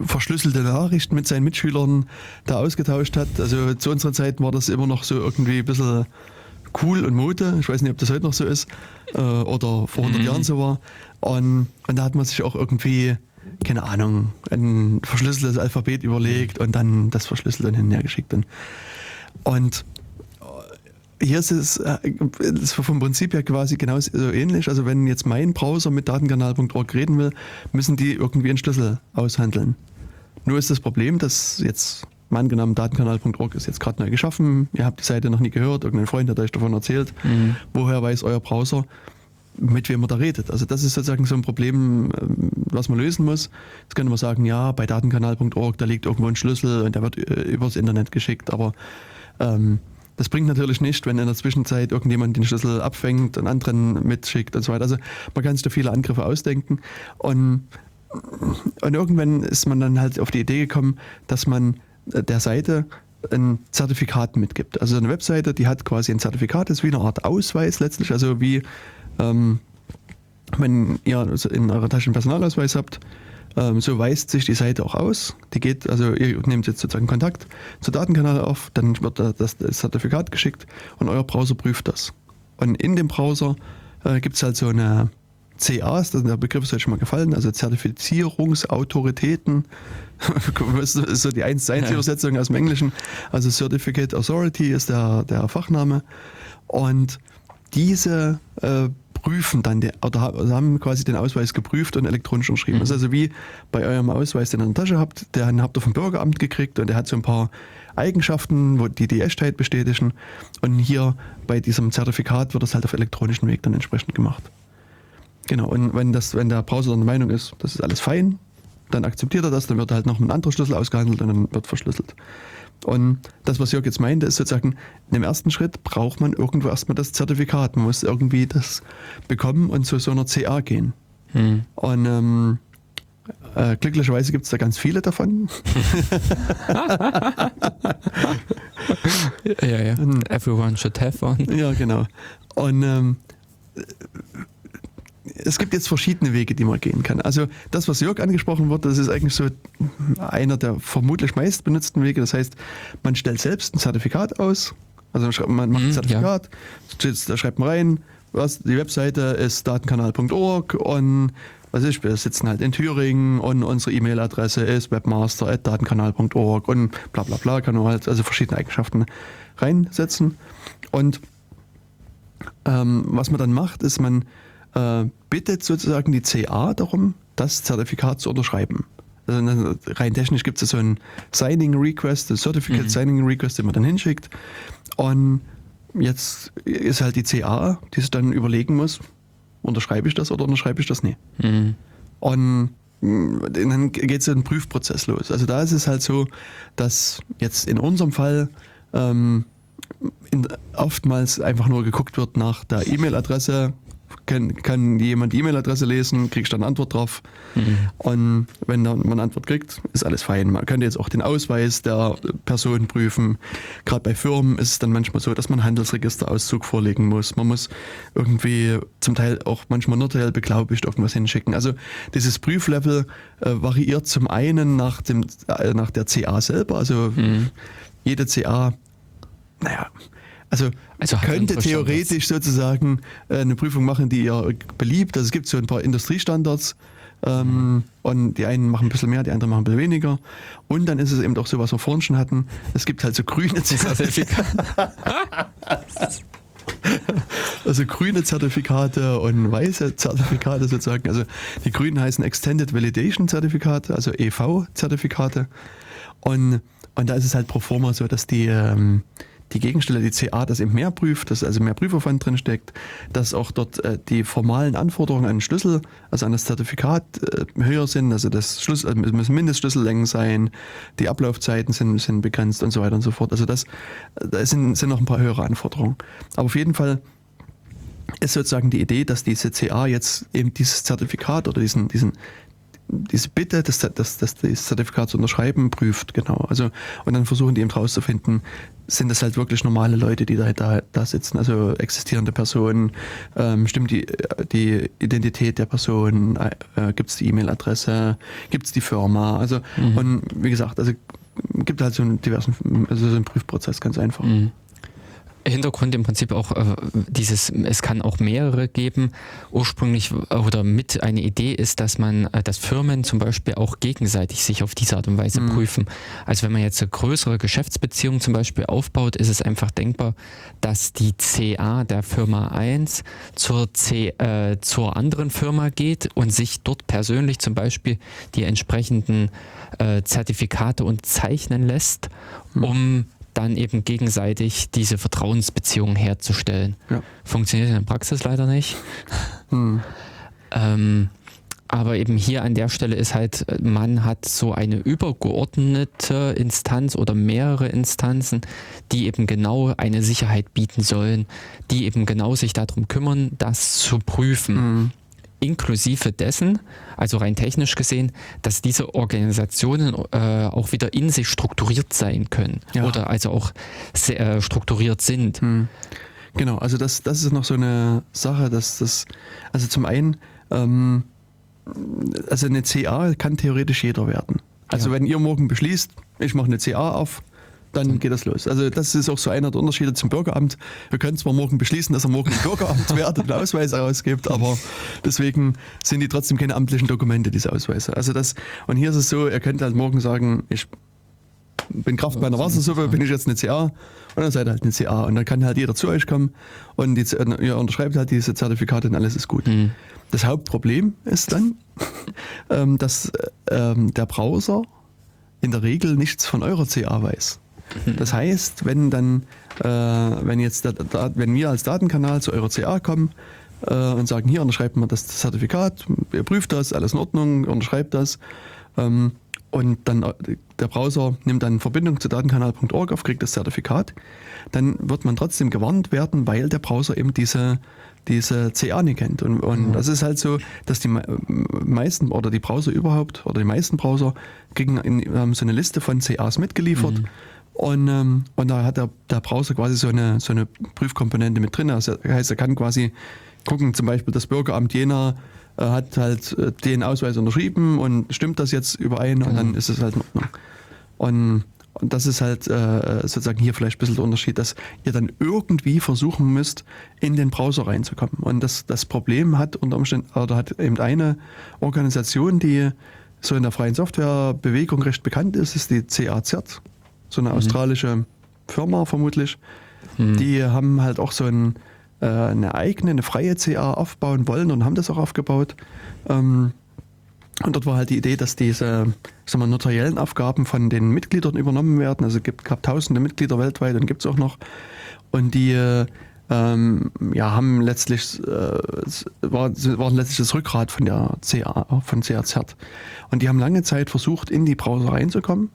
[SPEAKER 2] verschlüsselte Nachrichten mit seinen Mitschülern da ausgetauscht hat. Also zu unserer Zeit war das immer noch so irgendwie ein bisschen cool und Mode. Ich weiß nicht, ob das heute noch so ist äh, oder vor 100 Jahren so war. Und, und da hat man sich auch irgendwie, keine Ahnung, ein verschlüsseltes Alphabet überlegt und dann das verschlüsselt und hinterher geschickt. Und, und hier ist es äh, ist vom Prinzip her quasi genauso so ähnlich. Also wenn jetzt mein Browser mit datenkanal.org reden will, müssen die irgendwie einen Schlüssel aushandeln. Nur ist das Problem, dass jetzt mal angenommen datenkanal.org ist jetzt gerade neu geschaffen, ihr habt die Seite noch nie gehört, irgendein Freund hat euch davon erzählt. Woher weiß euer Browser, mit wem er da redet? Also das ist sozusagen so ein Problem, ähm, was man lösen muss. Jetzt könnte man sagen, ja, bei datenkanal.org, da liegt irgendwo ein Schlüssel und der wird äh, übers Internet geschickt, aber ähm, das bringt natürlich nicht, wenn in der Zwischenzeit irgendjemand den Schlüssel abfängt und anderen mitschickt und so weiter. Also man kann sich da viele Angriffe ausdenken. Und, und irgendwann ist man dann halt auf die Idee gekommen, dass man der Seite ein Zertifikat mitgibt. Also eine Webseite, die hat quasi ein Zertifikat, ist wie eine Art Ausweis letztlich, also wie ähm, wenn ihr in eurer Tasche einen Personalausweis habt, ähm, so weist sich die Seite auch aus. Die geht, also ihr nehmt jetzt sozusagen Kontakt zur Datenkanal auf, dann wird da das, das Zertifikat geschickt und euer Browser prüft das. Und in dem Browser äh, gibt es halt so eine CAs, das, der Begriff ist euch schon mal gefallen, also Zertifizierungsautoritäten, das ist so die 1 zu 1
[SPEAKER 1] Ja.
[SPEAKER 2] Übersetzung aus dem Englischen, also Certificate Authority ist der, der Fachname und diese äh, prüfen dann, die, oder ha- also haben quasi den Ausweis geprüft und elektronisch unterschrieben. Das ist also wie bei eurem Ausweis, den ihr in der Tasche habt, den habt ihr vom Bürgeramt gekriegt und der hat so ein paar Eigenschaften, wo die die Echtheit bestätigen. Und hier bei diesem Zertifikat wird das halt auf elektronischen Weg dann entsprechend gemacht. Genau, und wenn, das, wenn der Browser dann der Meinung ist, das ist alles fein, dann akzeptiert er das, dann wird halt noch ein anderer Schlüssel ausgehandelt und dann wird verschlüsselt. Und das, was Jörg jetzt meinte, ist sozusagen, in dem ersten Schritt braucht man irgendwo erstmal das Zertifikat. Man muss irgendwie das bekommen und zu so einer CA gehen.
[SPEAKER 1] Hm.
[SPEAKER 2] Und ähm, äh, glücklicherweise gibt es da ganz viele davon.
[SPEAKER 1] Ja, ja. Everyone should have one.
[SPEAKER 2] Ja, genau. Und ähm, es gibt jetzt verschiedene Wege, die man gehen kann. Also das, was Jörg angesprochen wird, das ist eigentlich so einer der vermutlich meist benutzten Wege. Das heißt, man stellt selbst ein Zertifikat aus. Also man macht ein
[SPEAKER 1] Mhm,
[SPEAKER 2] Zertifikat, steht- da schreibt man rein, was, die Webseite ist datenkanal.org und was ich, wir sitzen halt in Thüringen und unsere E-Mail-Adresse ist webmaster.datenkanal.org und bla bla bla, kann man halt also verschiedene Eigenschaften reinsetzen. Und ähm, was man dann macht, ist, man äh, bittet sozusagen die CA darum, das Zertifikat zu unterschreiben. Also rein technisch gibt es so einen Signing Request, ein Certificate Signing Request, den man dann hinschickt. Und jetzt ist halt die CA, die sich dann überlegen muss, unterschreibe ich das oder unterschreibe ich das nicht.
[SPEAKER 1] Hm.
[SPEAKER 2] Und mh, dann geht so ein Prüfprozess los. Also da ist es halt so, dass jetzt in unserem Fall ähm, in, oftmals einfach nur geguckt wird nach der E-Mail-Adresse. Kann, kann jemand die E-Mail-Adresse lesen, kriegst du dann eine Antwort drauf. Und wenn dann man eine Antwort kriegt, ist alles fein. Man könnte jetzt auch den Ausweis der Person prüfen. Gerade bei Firmen ist es dann manchmal so, dass man einen Handelsregisterauszug vorlegen muss. Man muss irgendwie zum Teil auch manchmal notariell beglaubigt irgendwas hinschicken. Also dieses Prüflevel äh, variiert zum einen nach, dem, äh, nach der CA selber. Also jede CA, naja, also,
[SPEAKER 1] Also
[SPEAKER 2] könnte theoretisch sozusagen äh, eine Prüfung machen, die ihr beliebt. Also es gibt so ein paar Industriestandards ähm, und die einen machen ein bisschen mehr, die anderen machen ein bisschen weniger. Und dann ist es eben auch so, was wir vorhin schon hatten, es gibt halt so grüne Zertifikate. Also grüne Zertifikate und weiße Zertifikate sozusagen. Also die grünen heißen Extended Validation Zertifikate, also EV-Zertifikate. Und Und da ist es halt pro forma so, dass die, ähm, die Gegenstelle, die CA, das eben mehr prüft, dass also mehr Prüfaufwand drin steckt, dass auch dort äh, die formalen Anforderungen an den Schlüssel, also an das Zertifikat äh, höher sind, also das Schlüssel, also müssen Mindestschlüssellängen sein, die Ablaufzeiten sind, sind begrenzt und so weiter und so fort. Also das, da sind, sind noch ein paar höhere Anforderungen. Aber auf jeden Fall ist sozusagen die Idee, dass diese CA jetzt eben dieses Zertifikat oder diesen, diesen, diese Bitte, das, das, das, das Zertifikat zu unterschreiben, prüft, genau. Also, und dann versuchen die eben herauszufinden, sind das halt wirklich normale Leute, die da, da, da sitzen, also existierende Personen, ähm, stimmt die, die Identität der Person, äh, gibt es die E-Mail-Adresse, gibt es die Firma, also,
[SPEAKER 1] Mhm.
[SPEAKER 2] und wie gesagt, also gibt halt so einen diversen, also so einen Prüfprozess ganz einfach.
[SPEAKER 1] Mhm. Hintergrund im Prinzip auch äh, dieses, es kann auch mehrere geben. Ursprünglich oder mit eine Idee ist, dass man, äh, dass Firmen zum Beispiel auch gegenseitig sich auf diese Art und Weise
[SPEAKER 2] Mhm.
[SPEAKER 1] prüfen. Also wenn man jetzt eine größere Geschäftsbeziehung zum Beispiel aufbaut, ist es einfach denkbar, dass die CA der Firma 1 zur, C, äh, zur anderen Firma geht und sich dort persönlich zum Beispiel die entsprechenden äh, Zertifikate unterzeichnen lässt,
[SPEAKER 2] Mhm.
[SPEAKER 1] um dann eben gegenseitig diese Vertrauensbeziehung herzustellen.
[SPEAKER 2] Ja.
[SPEAKER 1] Funktioniert in der Praxis leider nicht.
[SPEAKER 2] Hm.
[SPEAKER 1] Ähm, aber eben hier an der Stelle ist halt, man hat so eine übergeordnete Instanz oder mehrere Instanzen, die eben genau eine Sicherheit bieten sollen, die eben genau sich darum kümmern, das zu prüfen.
[SPEAKER 2] Hm.
[SPEAKER 1] Inklusive dessen, also rein technisch gesehen, dass diese Organisationen äh, auch wieder in sich strukturiert sein können
[SPEAKER 2] Ja.
[SPEAKER 1] oder also auch sehr, äh, strukturiert sind.
[SPEAKER 2] Hm. Genau, also das, das ist noch so eine Sache, dass das, also zum einen, ähm, also eine CA kann theoretisch jeder werden. Also
[SPEAKER 1] Ja.
[SPEAKER 2] wenn ihr morgen beschließt, ich mache eine CA auf, dann geht das los. Also das ist auch so einer der Unterschiede zum Bürgeramt. Wir können zwar morgen beschließen, dass er morgen ein Bürgeramt wird und Ausweis ausgibt, aber deswegen sind die trotzdem keine amtlichen Dokumente, diese Ausweise. Also das, und hier ist es so, ihr könnt halt morgen sagen, ich bin Kraft meiner Wassersuppe, bin ich jetzt eine CA und dann seid ihr halt eine CA. Und dann kann halt jeder zu euch kommen und die, ihr unterschreibt halt diese Zertifikate und alles ist gut.
[SPEAKER 1] Hm.
[SPEAKER 2] Das Hauptproblem ist dann, ähm, dass ähm, der Browser in der Regel nichts von eurer CA weiß. Das heißt, wenn dann, äh, wenn jetzt, wenn wir als Datenkanal zu eurer CA kommen äh, und sagen, hier unterschreibt man das Zertifikat, ihr prüft das, alles in Ordnung, unterschreibt das, ähm, und dann äh, der Browser nimmt dann Verbindung zu datenkanal.org auf, kriegt das Zertifikat, dann wird man trotzdem gewarnt werden, weil der Browser eben diese, diese CA nicht kennt. Und, und das ist halt so, dass die mei- meisten oder die Browser überhaupt oder die meisten Browser kriegen in, haben so eine Liste von CAs mitgeliefert. Und, ähm, und da hat der, der Browser quasi so eine, so eine Prüfkomponente mit drin. Also das heißt, er kann quasi gucken, zum Beispiel das Bürgeramt Jena äh, hat halt äh, den Ausweis unterschrieben und stimmt das jetzt überein und dann ist es halt in Ordnung. Und, und das ist halt äh, sozusagen hier vielleicht ein bisschen der Unterschied, dass ihr dann irgendwie versuchen müsst, in den Browser reinzukommen. Und das, das Problem hat unter Umständen, oder hat eben eine Organisation, die so in der freien Softwarebewegung recht bekannt ist, ist die CAZ, so eine australische Firma vermutlich. Die haben halt auch so ein, äh, eine eigene, eine freie CA aufbauen wollen und haben das auch aufgebaut. Ähm, und dort war halt die Idee, dass diese ich sag mal, notariellen Aufgaben von den Mitgliedern übernommen werden. Also es gibt, gab tausende Mitglieder weltweit und gibt es auch noch. Und die äh, ähm, ja, haben letztlich, äh, war, waren letztlich das Rückgrat von der CA, von CAZ. Und die haben lange Zeit versucht, in die Browser reinzukommen.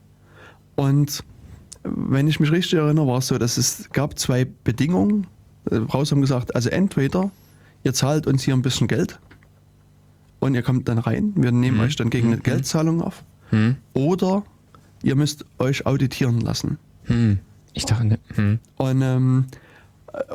[SPEAKER 2] Und wenn ich mich richtig erinnere, war es so, dass es gab zwei Bedingungen. Die Browser haben gesagt, also entweder ihr zahlt uns hier ein bisschen Geld und ihr kommt dann rein, wir nehmen
[SPEAKER 1] Mhm.
[SPEAKER 2] euch dann gegen eine
[SPEAKER 1] Mhm.
[SPEAKER 2] Geldzahlung auf,
[SPEAKER 1] Hm?
[SPEAKER 2] oder ihr müsst euch auditieren lassen.
[SPEAKER 1] Hm. Ich dachte, ne.
[SPEAKER 2] Und, ähm,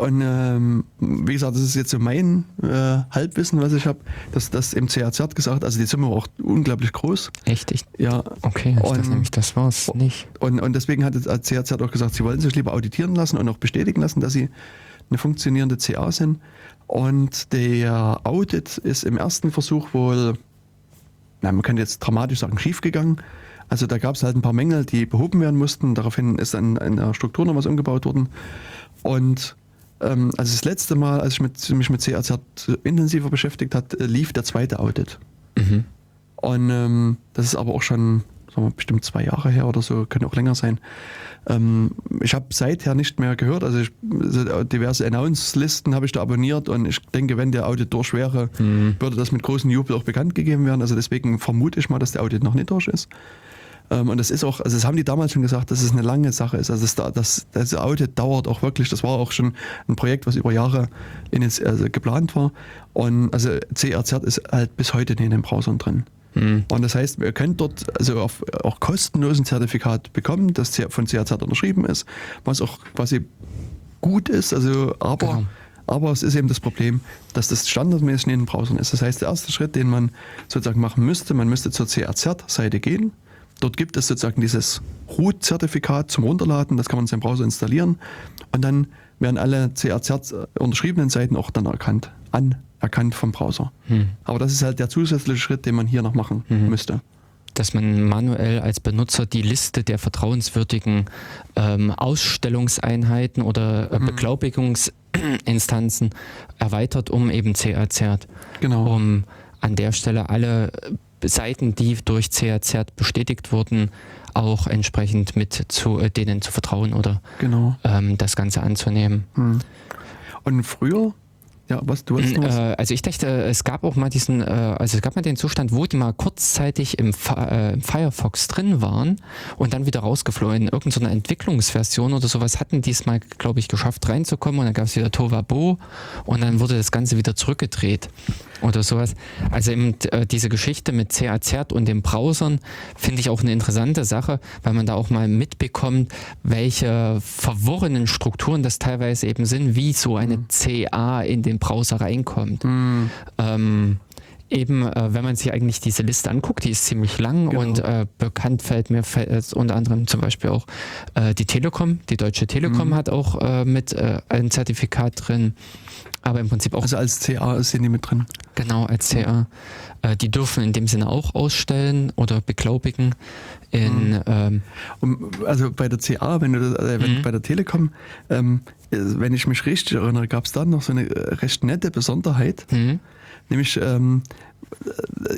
[SPEAKER 2] und ähm, wie gesagt, das ist jetzt so mein äh, Halbwissen, was ich habe, dass das im CAZ hat gesagt, also die Summe war auch unglaublich groß.
[SPEAKER 1] echt? Ich,
[SPEAKER 2] Ja,
[SPEAKER 1] okay,
[SPEAKER 2] Und-
[SPEAKER 1] nämlich, das war's nicht.
[SPEAKER 2] und, und deswegen hat das CAZ auch gesagt, sie wollen sich lieber auditieren lassen und auch bestätigen lassen, dass sie eine funktionierende CA sind. Und der Audit ist im ersten Versuch wohl, na, man könnte jetzt dramatisch sagen, schiefgegangen. Also da gab es halt ein paar Mängel, die behoben werden mussten. Daraufhin ist dann in der Struktur noch was umgebaut worden. Und also das letzte Mal, als ich mit, mich mit CAZ intensiver beschäftigt hat, äh, lief der zweite Audit.
[SPEAKER 1] Mhm.
[SPEAKER 2] Und ähm, das ist aber auch schon sagen wir, bestimmt zwei Jahre her oder so, könnte auch länger sein. Ähm, ich habe seither nicht mehr gehört, also ich, also diverse Announce-Listen habe ich da abonniert und ich denke, wenn der Audit durch wäre, würde das mit großem Jubel auch bekannt gegeben werden. Also deswegen vermute ich mal, dass der Audit noch nicht durch ist. Ähm, und das ist auch, also das haben die damals schon gesagt, dass es eine lange Sache ist. Also das, da- das, das Audit dauert auch wirklich, das war auch schon ein Projekt, was über Jahre in, also geplant war. Und also CRZ ist halt bis heute nicht in den Browsern drin. Und das heißt, ihr könnt dort also auf, auch kostenlos ein Zertifikat bekommen, das von CRZ unterschrieben ist, was auch quasi gut ist, also aber,
[SPEAKER 1] Genau.
[SPEAKER 2] aber es ist eben das Problem, dass das standardmäßig in den Browsern ist. Das heißt, der erste Schritt, den man sozusagen machen müsste, man müsste zur CRZ-Seite gehen. Dort gibt es sozusagen dieses Root-Zertifikat zum Runterladen, das kann man in seinem Browser installieren und dann werden alle CRZ unterschriebenen Seiten auch dann erkannt, anerkannt vom Browser. Aber das ist halt der zusätzliche Schritt, den man hier noch machen müsste.
[SPEAKER 1] dass man manuell als Benutzer die Liste der vertrauenswürdigen ähm, Ausstellungseinheiten oder äh, Beglaubigungsinstanzen erweitert um eben CRZ,
[SPEAKER 2] Genau.
[SPEAKER 1] um an der Stelle alle Seiten, die durch CRZ bestätigt wurden, auch entsprechend mit zu äh, denen zu vertrauen oder
[SPEAKER 2] Genau.
[SPEAKER 1] ähm, das Ganze anzunehmen.
[SPEAKER 2] Hm. Und früher, ja, was du hast noch was?
[SPEAKER 1] Äh, also ich dachte, es gab auch mal diesen, äh, also es gab mal den Zustand, wo die mal kurzzeitig im, Fa äh, im Firefox drin waren und dann wieder rausgeflogen. In irgendeiner Entwicklungsversion oder sowas hatten die es mal, glaube ich, geschafft reinzukommen und dann gab es wieder Tovabo und dann wurde das Ganze wieder zurückgedreht oder sowas. Also eben äh, diese Geschichte mit CAZ und den Browsern finde ich auch eine interessante Sache, weil man da auch mal mitbekommt, welche verworrenen Strukturen das teilweise eben sind, wie so eine CA in den Browser reinkommt.
[SPEAKER 2] Hm,
[SPEAKER 1] Ähm, eben, äh, wenn man sich eigentlich diese Liste anguckt, die ist ziemlich lang
[SPEAKER 2] Genau.
[SPEAKER 1] und äh, bekannt fällt mir fällt jetzt unter anderem zum Beispiel auch äh, die Telekom. Die Deutsche Telekom
[SPEAKER 2] Mhm.
[SPEAKER 1] hat auch äh, mit äh, ein Zertifikat drin, aber im Prinzip auch
[SPEAKER 2] Also als CA sind die mit drin.
[SPEAKER 1] genau als CA. Äh, die dürfen in dem Sinne auch ausstellen oder beglaubigen in
[SPEAKER 2] Mhm.
[SPEAKER 1] ähm,
[SPEAKER 2] Um, also bei der CA, wenn du das, äh, wenn,
[SPEAKER 1] Mhm.
[SPEAKER 2] bei der Telekom, ähm, äh, wenn ich mich richtig erinnere, gab es da noch so eine äh, recht nette Besonderheit,
[SPEAKER 1] hm,
[SPEAKER 2] nämlich ähm,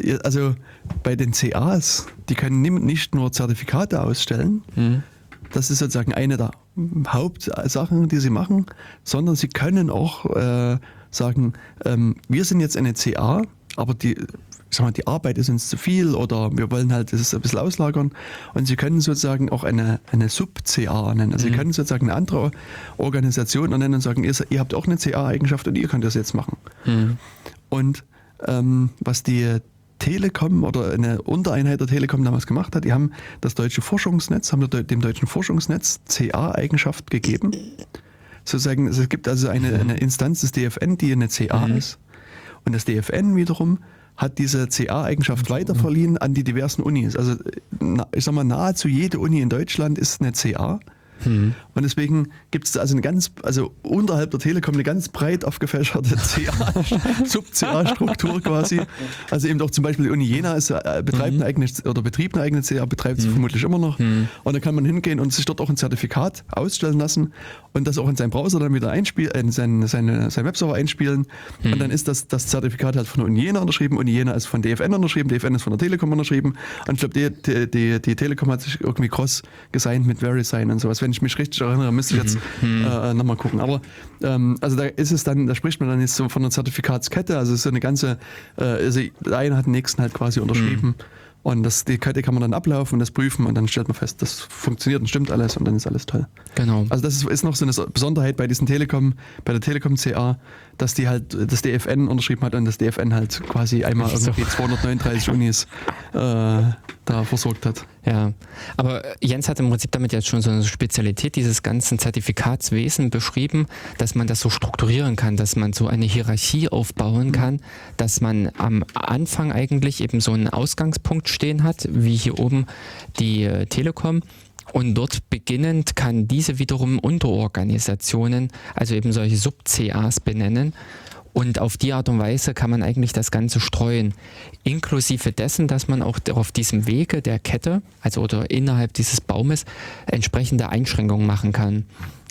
[SPEAKER 2] äh, also bei den CAs, die können nicht nur Zertifikate ausstellen,
[SPEAKER 1] hm,
[SPEAKER 2] das ist sozusagen eine der Hauptsachen, die sie machen, sondern sie können auch äh, sagen, ähm, wir sind jetzt eine CA, aber die, ich sag mal, die Arbeit ist uns zu viel oder wir wollen halt das ein bisschen auslagern und sie können sozusagen auch eine, eine Sub-CA nennen. Also sie können sozusagen eine andere Organisation nennen und sagen, ihr, ihr habt auch eine CA-Eigenschaft und ihr könnt das jetzt machen.
[SPEAKER 1] hm,
[SPEAKER 2] Und ähm, was die Telekom oder eine Untereinheit der Telekom damals gemacht hat, die haben das deutsche Forschungsnetz, haben dem deutschen Forschungsnetz CA-Eigenschaft gegeben. Sozusagen, es gibt also eine, eine Instanz des DFN, die eine CA ist. Und das DFN wiederum hat diese CA-Eigenschaft weiterverliehen an die diversen Unis. Also ich sag mal, nahezu jede Uni in Deutschland ist eine CA.
[SPEAKER 1] hm.
[SPEAKER 2] Und deswegen gibt es also eine ganz, also unterhalb der Telekom eine ganz breit aufgefächerte CA, Sub-CA-Struktur quasi. Also eben auch zum Beispiel die Uni Jena ist, äh, betreibt eine eigene oder betrieb eine eigene CA, betreibt sie vermutlich immer noch. Und dann kann man hingehen und sich dort auch ein Zertifikat ausstellen lassen und das auch in seinen Browser dann wieder einspielen, äh, in seinen, seine, seinen Webserver einspielen. Und dann ist das, das Zertifikat halt von der Uni Jena unterschrieben, Uni Jena ist von DFN unterschrieben, DFN ist von der Telekom unterschrieben. Und ich glaube, die, die, die, die Telekom hat sich irgendwie cross gesigned mit VeriSign und sowas. Wenn ich mich richtig erinnere, müsste ich jetzt äh, nochmal gucken. Aber ähm, also da ist es dann, da spricht man dann jetzt so von einer Zertifikatskette, also es ist so eine ganze, äh, also der eine hat den nächsten halt quasi unterschrieben. Und das, die Kette kann man dann ablaufen und das prüfen und dann stellt man fest, das funktioniert und stimmt alles und dann ist alles toll.
[SPEAKER 1] genau.
[SPEAKER 2] Also das ist, ist noch so eine Besonderheit bei diesen Telekom, bei der Telekom CA, dass die halt das DFN unterschrieben hat und das DFN halt quasi einmal irgendwie 239 Unis äh, da versorgt hat.
[SPEAKER 1] Ja, aber Jens hat im Prinzip damit jetzt schon so eine Spezialität dieses ganzen Zertifikatswesen beschrieben, dass man das so strukturieren kann, dass man so eine Hierarchie aufbauen kann, dass man am Anfang eigentlich eben so einen Ausgangspunkt stehen hat, wie hier oben die äh, Telekom. Und dort beginnend kann diese wiederum Unterorganisationen, also eben solche Sub-CAs benennen. Und auf die Art und Weise kann man eigentlich das Ganze streuen. Inklusive dessen, dass man auch auf diesem Wege der Kette, also oder innerhalb dieses Baumes, entsprechende Einschränkungen machen kann.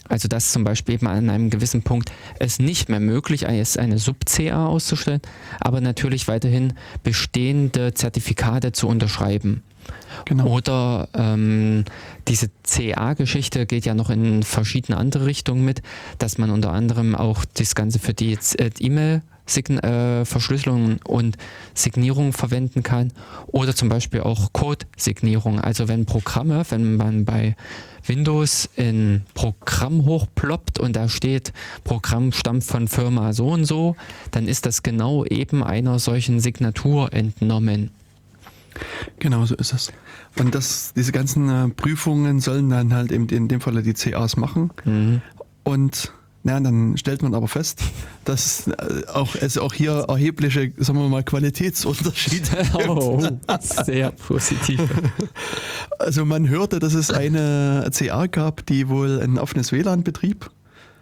[SPEAKER 1] Also dass zum Beispiel eben an einem gewissen Punkt es nicht mehr möglich ist, eine Sub-CA auszustellen, aber natürlich weiterhin bestehende Zertifikate zu unterschreiben.
[SPEAKER 2] Genau.
[SPEAKER 1] Oder ähm, diese CA-Geschichte geht ja noch in verschiedene andere Richtungen mit, dass man unter anderem auch das Ganze für die äh, E-Mail äh, Verschlüsselung und Signierung verwenden kann oder zum Beispiel auch Code-Signierung. Also wenn Programme, wenn man bei Windows ein Programm hochploppt und da steht, Programm stammt von Firma so und so, dann ist das genau eben einer solchen Signatur entnommen.
[SPEAKER 2] Genau so ist es. Und das, diese ganzen äh, Prüfungen sollen dann halt eben in dem Falle die CAs machen.
[SPEAKER 1] Mhm.
[SPEAKER 2] Und ja, dann stellt man aber fest, dass äh, auch, es auch hier erhebliche, sagen wir mal, Qualitätsunterschiede gibt.
[SPEAKER 1] Oh, sehr positiv.
[SPEAKER 2] Also man hörte, dass es eine CA gab, die wohl ein offenes WLAN betrieb.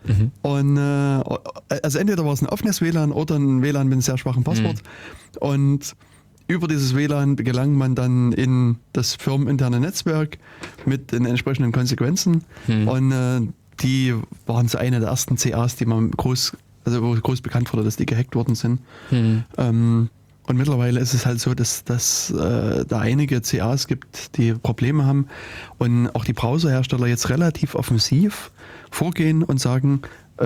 [SPEAKER 1] Mhm.
[SPEAKER 2] Und äh, also entweder war es ein offenes WLAN oder ein WLAN mit einem sehr schwachen Passwort. Und über dieses WLAN gelangt man dann in das firmeninterne Netzwerk mit den entsprechenden Konsequenzen.
[SPEAKER 1] Hm.
[SPEAKER 2] Und äh, die waren so eine der ersten CAs, die man groß, also wo groß bekannt wurde, dass die gehackt worden sind.
[SPEAKER 1] Hm.
[SPEAKER 2] Ähm, und mittlerweile ist es halt so, dass, dass äh, da einige CAs gibt, die Probleme haben und auch die Browserhersteller jetzt relativ offensiv vorgehen und sagen, äh,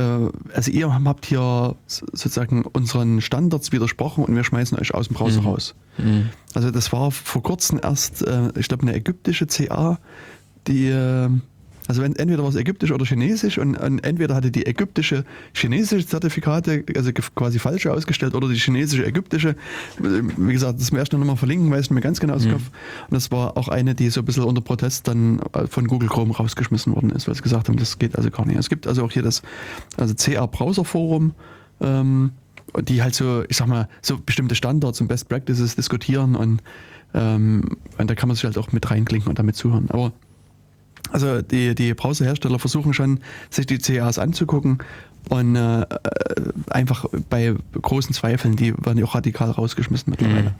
[SPEAKER 2] also ihr habt hier sozusagen unseren Standards widersprochen und wir schmeißen euch aus dem Browser
[SPEAKER 1] Mhm.
[SPEAKER 2] raus.
[SPEAKER 1] Mhm.
[SPEAKER 2] Also das war vor kurzem erst, äh, ich glaube, eine ägyptische CA, die, äh, also wenn, entweder war es ägyptisch oder chinesisch und, und entweder hatte die ägyptische chinesische Zertifikate, also quasi falsche ausgestellt oder die chinesische ägyptische. Wie gesagt, das werde ich noch mal verlinken, weiß ich mir ganz genau aus dem
[SPEAKER 1] Mhm.
[SPEAKER 2] Kopf. Und das war auch eine, die so ein bisschen unter Protest dann äh, von Google Chrome rausgeschmissen worden ist, weil sie gesagt haben, das geht also gar nicht. Es gibt also auch hier das also CA Browser Forum, ähm, die halt so, ich sag mal, so bestimmte Standards und Best Practices diskutieren und, ähm, und da kann man sich halt auch mit reinklinken und damit zuhören. Aber also die, die Browserhersteller versuchen schon, sich die CAs anzugucken und äh, äh, einfach bei großen Zweifeln, die werden ja auch radikal rausgeschmissen mittlerweile.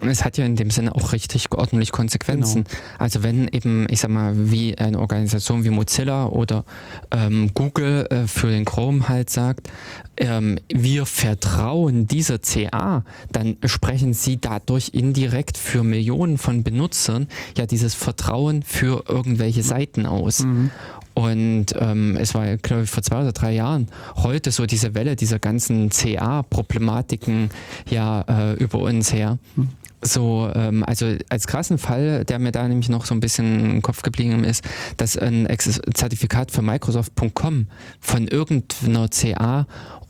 [SPEAKER 1] Und es hat ja in dem Sinne auch richtig ordentlich Konsequenzen. Also wenn eben, ich sag mal, wie eine Organisation wie Mozilla oder ähm, Google äh, für den Chrome halt sagt, ähm, wir vertrauen dieser CA, dann sprechen sie dadurch indirekt für Millionen von Benutzern ja dieses Vertrauen für irgendwelche Seiten aus.
[SPEAKER 2] Mhm.
[SPEAKER 1] Und ähm, es war, glaube ich, vor zwei oder drei Jahren heute so diese Welle dieser ganzen CA-Problematiken ja äh, über uns her. So, ähm, also als krassen Fall, der mir da nämlich noch so ein bisschen im Kopf geblieben ist, dass ein Zertifikat für Microsoft.com von irgendeiner CA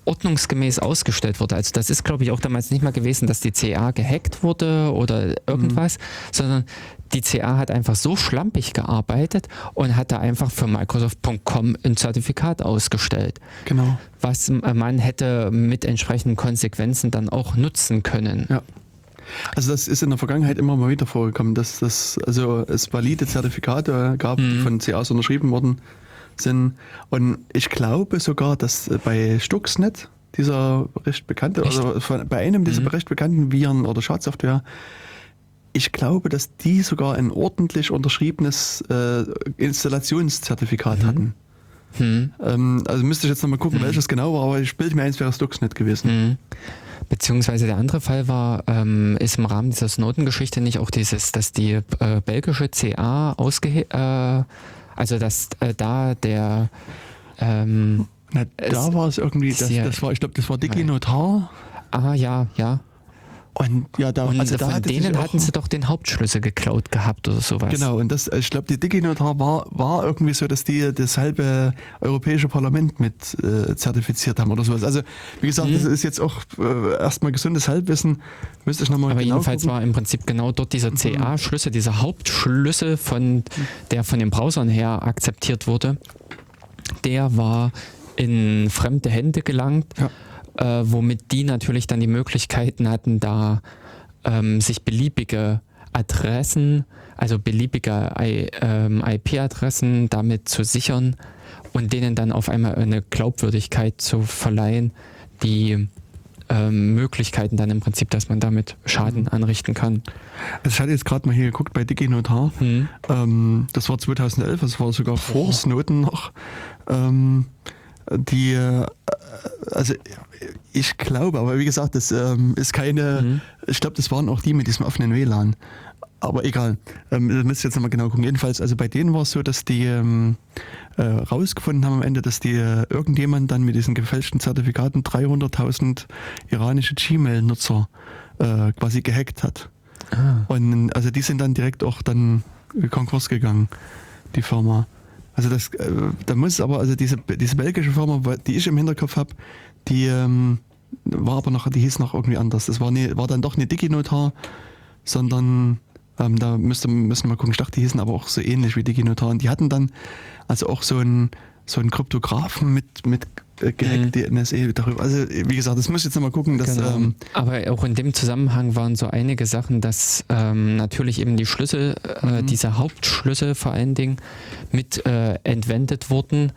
[SPEAKER 1] ordnungsgemäß ausgestellt wurde. Also das ist, glaube ich, auch damals nicht mal gewesen, dass die CA gehackt wurde oder irgendwas, sondern die CA hat einfach so schlampig gearbeitet und hat da einfach für Microsoft.com ein Zertifikat ausgestellt,
[SPEAKER 2] Genau.
[SPEAKER 1] was äh, man hätte mit entsprechenden Konsequenzen dann auch nutzen können.
[SPEAKER 2] Ja. Also das ist in der Vergangenheit immer mal wieder vorgekommen, dass das, also es valide Zertifikate gab, die
[SPEAKER 1] Mhm.
[SPEAKER 2] von CAs unterschrieben worden sind. Und ich glaube sogar, dass bei Stuxnet, dieser recht bekannte,
[SPEAKER 1] Echt?
[SPEAKER 2] also von, bei einem dieser
[SPEAKER 1] Mhm.
[SPEAKER 2] recht bekannten Viren oder Schadsoftware, ich glaube, dass die sogar ein ordentlich unterschriebenes äh, Installationszertifikat
[SPEAKER 1] Mhm.
[SPEAKER 2] hatten.
[SPEAKER 1] Hm.
[SPEAKER 2] Ähm, also müsste ich jetzt nochmal gucken,
[SPEAKER 1] Mhm.
[SPEAKER 2] welches genau war, aber ich bilde mir eins, wäre Stuxnet gewesen.
[SPEAKER 1] Mhm. Beziehungsweise der andere Fall war, ähm, ist im Rahmen dieser Snowden-Geschichte nicht auch dieses, dass die äh, belgische CA ausge, äh, also dass äh, da der ähm,
[SPEAKER 2] Na, da war es irgendwie, das, das war, ich glaube, das war Dicky Notar.
[SPEAKER 1] ah ja, ja.
[SPEAKER 2] Und ja, da,
[SPEAKER 1] Und
[SPEAKER 2] also da
[SPEAKER 1] von denen hatten sie doch den Hauptschlüssel geklaut gehabt oder sowas.
[SPEAKER 2] Genau, und das, ich glaube, die DigiNotar war, war irgendwie so, dass die das halbe Europäische Parlament mit äh, zertifiziert haben oder sowas. Also, wie gesagt,
[SPEAKER 1] Mhm.
[SPEAKER 2] das ist jetzt auch äh, erstmal gesundes Halbwissen. Müsste ich nochmal
[SPEAKER 1] Aber
[SPEAKER 2] genau
[SPEAKER 1] jedenfalls
[SPEAKER 2] gucken.
[SPEAKER 1] war im Prinzip genau dort dieser CA-Schlüssel, dieser Hauptschlüssel, von, der von den Browsern her akzeptiert wurde, der war in fremde Hände gelangt, äh, womit die natürlich dann die Möglichkeiten hatten, da ähm, sich beliebige Adressen, also beliebige ähm, IP-Adressen damit zu sichern und denen dann auf einmal eine Glaubwürdigkeit zu verleihen, die ähm, Möglichkeiten dann im Prinzip, dass man damit Schaden
[SPEAKER 2] Mhm.
[SPEAKER 1] anrichten kann.
[SPEAKER 2] Also ich hatte jetzt gerade mal hier geguckt bei DigiNotar.
[SPEAKER 1] Hm.
[SPEAKER 2] Ähm, das war 2011, das war sogar vor Snowden noch. Ähm, die, äh, also ich glaube, aber wie gesagt, das ähm, ist keine,
[SPEAKER 1] Mhm.
[SPEAKER 2] ich glaube, das waren auch die mit diesem offenen WLAN. Aber egal, ähm, das müsst ihr jetzt nochmal genau gucken. Jedenfalls, also bei denen war es so, dass die ähm, äh, rausgefunden haben am Ende, dass die äh, irgendjemand dann mit diesen gefälschten Zertifikaten 300.000 iranische Gmail-Nutzer äh, quasi gehackt hat.
[SPEAKER 1] Ah.
[SPEAKER 2] Und also die sind dann direkt auch dann Konkurs gegangen, die Firma. Also das, äh, da muss aber, also diese, diese belgische Firma, die ich im Hinterkopf habe, die ähm, war aber noch, die hieß noch irgendwie anders. Das war, nie, war dann doch nicht DigiNotar, sondern ähm, da müsste, müssen wir mal gucken. Ich dachte, die hießen aber auch so ähnlich wie DigiNotar. Und die hatten dann also auch so einen, so einen Kryptografen mit, mit äh, gehackt,
[SPEAKER 1] Mhm.
[SPEAKER 2] die NSA darüber. Also wie gesagt, das muss ich jetzt nochmal gucken, dass
[SPEAKER 1] Genau.
[SPEAKER 2] ähm,
[SPEAKER 1] Aber auch in dem Zusammenhang waren so einige Sachen, dass ähm, natürlich eben die Schlüssel, äh,
[SPEAKER 2] Mhm.
[SPEAKER 1] diese Hauptschlüssel vor allen Dingen mit äh, entwendet wurden,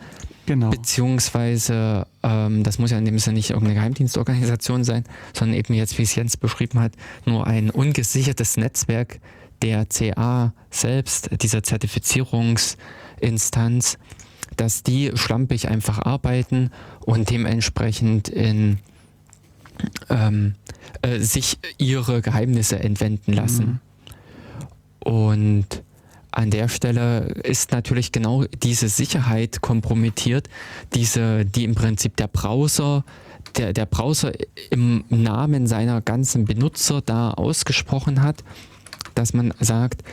[SPEAKER 2] genau.
[SPEAKER 1] beziehungsweise ähm, das muss ja in dem Sinne nicht irgendeine Geheimdienstorganisation sein, sondern eben jetzt, wie es Jens beschrieben hat, nur ein ungesichertes Netzwerk der CA selbst, dieser Zertifizierungsinstanz, dass die schlampig einfach arbeiten und dementsprechend in ähm, äh, sich ihre Geheimnisse entwenden lassen. Und an der Stelle ist natürlich genau diese Sicherheit kompromittiert, diese, die im Prinzip der Browser, der, der Browser im Namen seiner ganzen Benutzer da ausgesprochen hat, dass man sagt,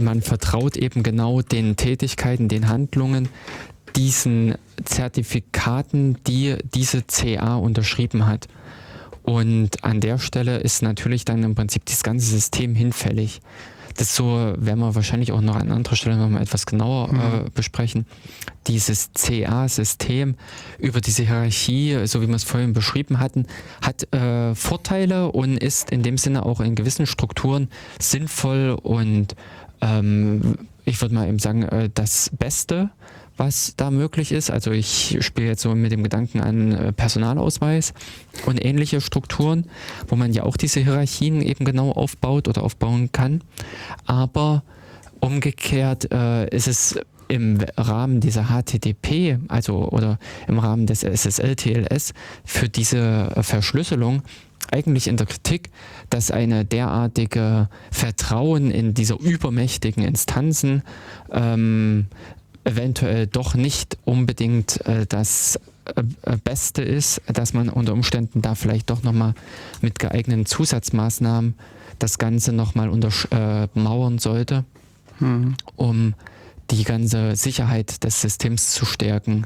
[SPEAKER 1] man vertraut eben genau den Tätigkeiten, den Handlungen, diesen Zertifikaten, die diese CA unterschrieben hat. Und an der Stelle ist natürlich dann im Prinzip das ganze System hinfällig. Das so werden wir wahrscheinlich auch noch an anderer Stelle nochmal etwas genauer äh, besprechen. Dieses CA-System über diese Hierarchie, so wie wir es vorhin beschrieben hatten, hat äh, Vorteile und ist in dem Sinne auch in gewissen Strukturen sinnvoll und ähm, ich würde mal eben sagen, äh, das Beste, was da möglich ist. Also ich spiele jetzt so mit dem Gedanken an äh, Personalausweis und ähnliche Strukturen, wo man ja auch diese Hierarchien eben genau aufbaut oder aufbauen kann. Aber umgekehrt äh, ist es im Rahmen dieser HTTP, also oder im Rahmen des SSL-TLS für diese Verschlüsselung eigentlich in der Kritik, dass eine derartige Vertrauen in diese übermächtigen Instanzen ähm, eventuell doch nicht unbedingt äh, das äh, äh, Beste ist, dass man unter Umständen da vielleicht doch nochmal mit geeigneten Zusatzmaßnahmen das Ganze nochmal untermauern sollte,
[SPEAKER 2] Hm.
[SPEAKER 1] um die ganze Sicherheit des Systems zu stärken.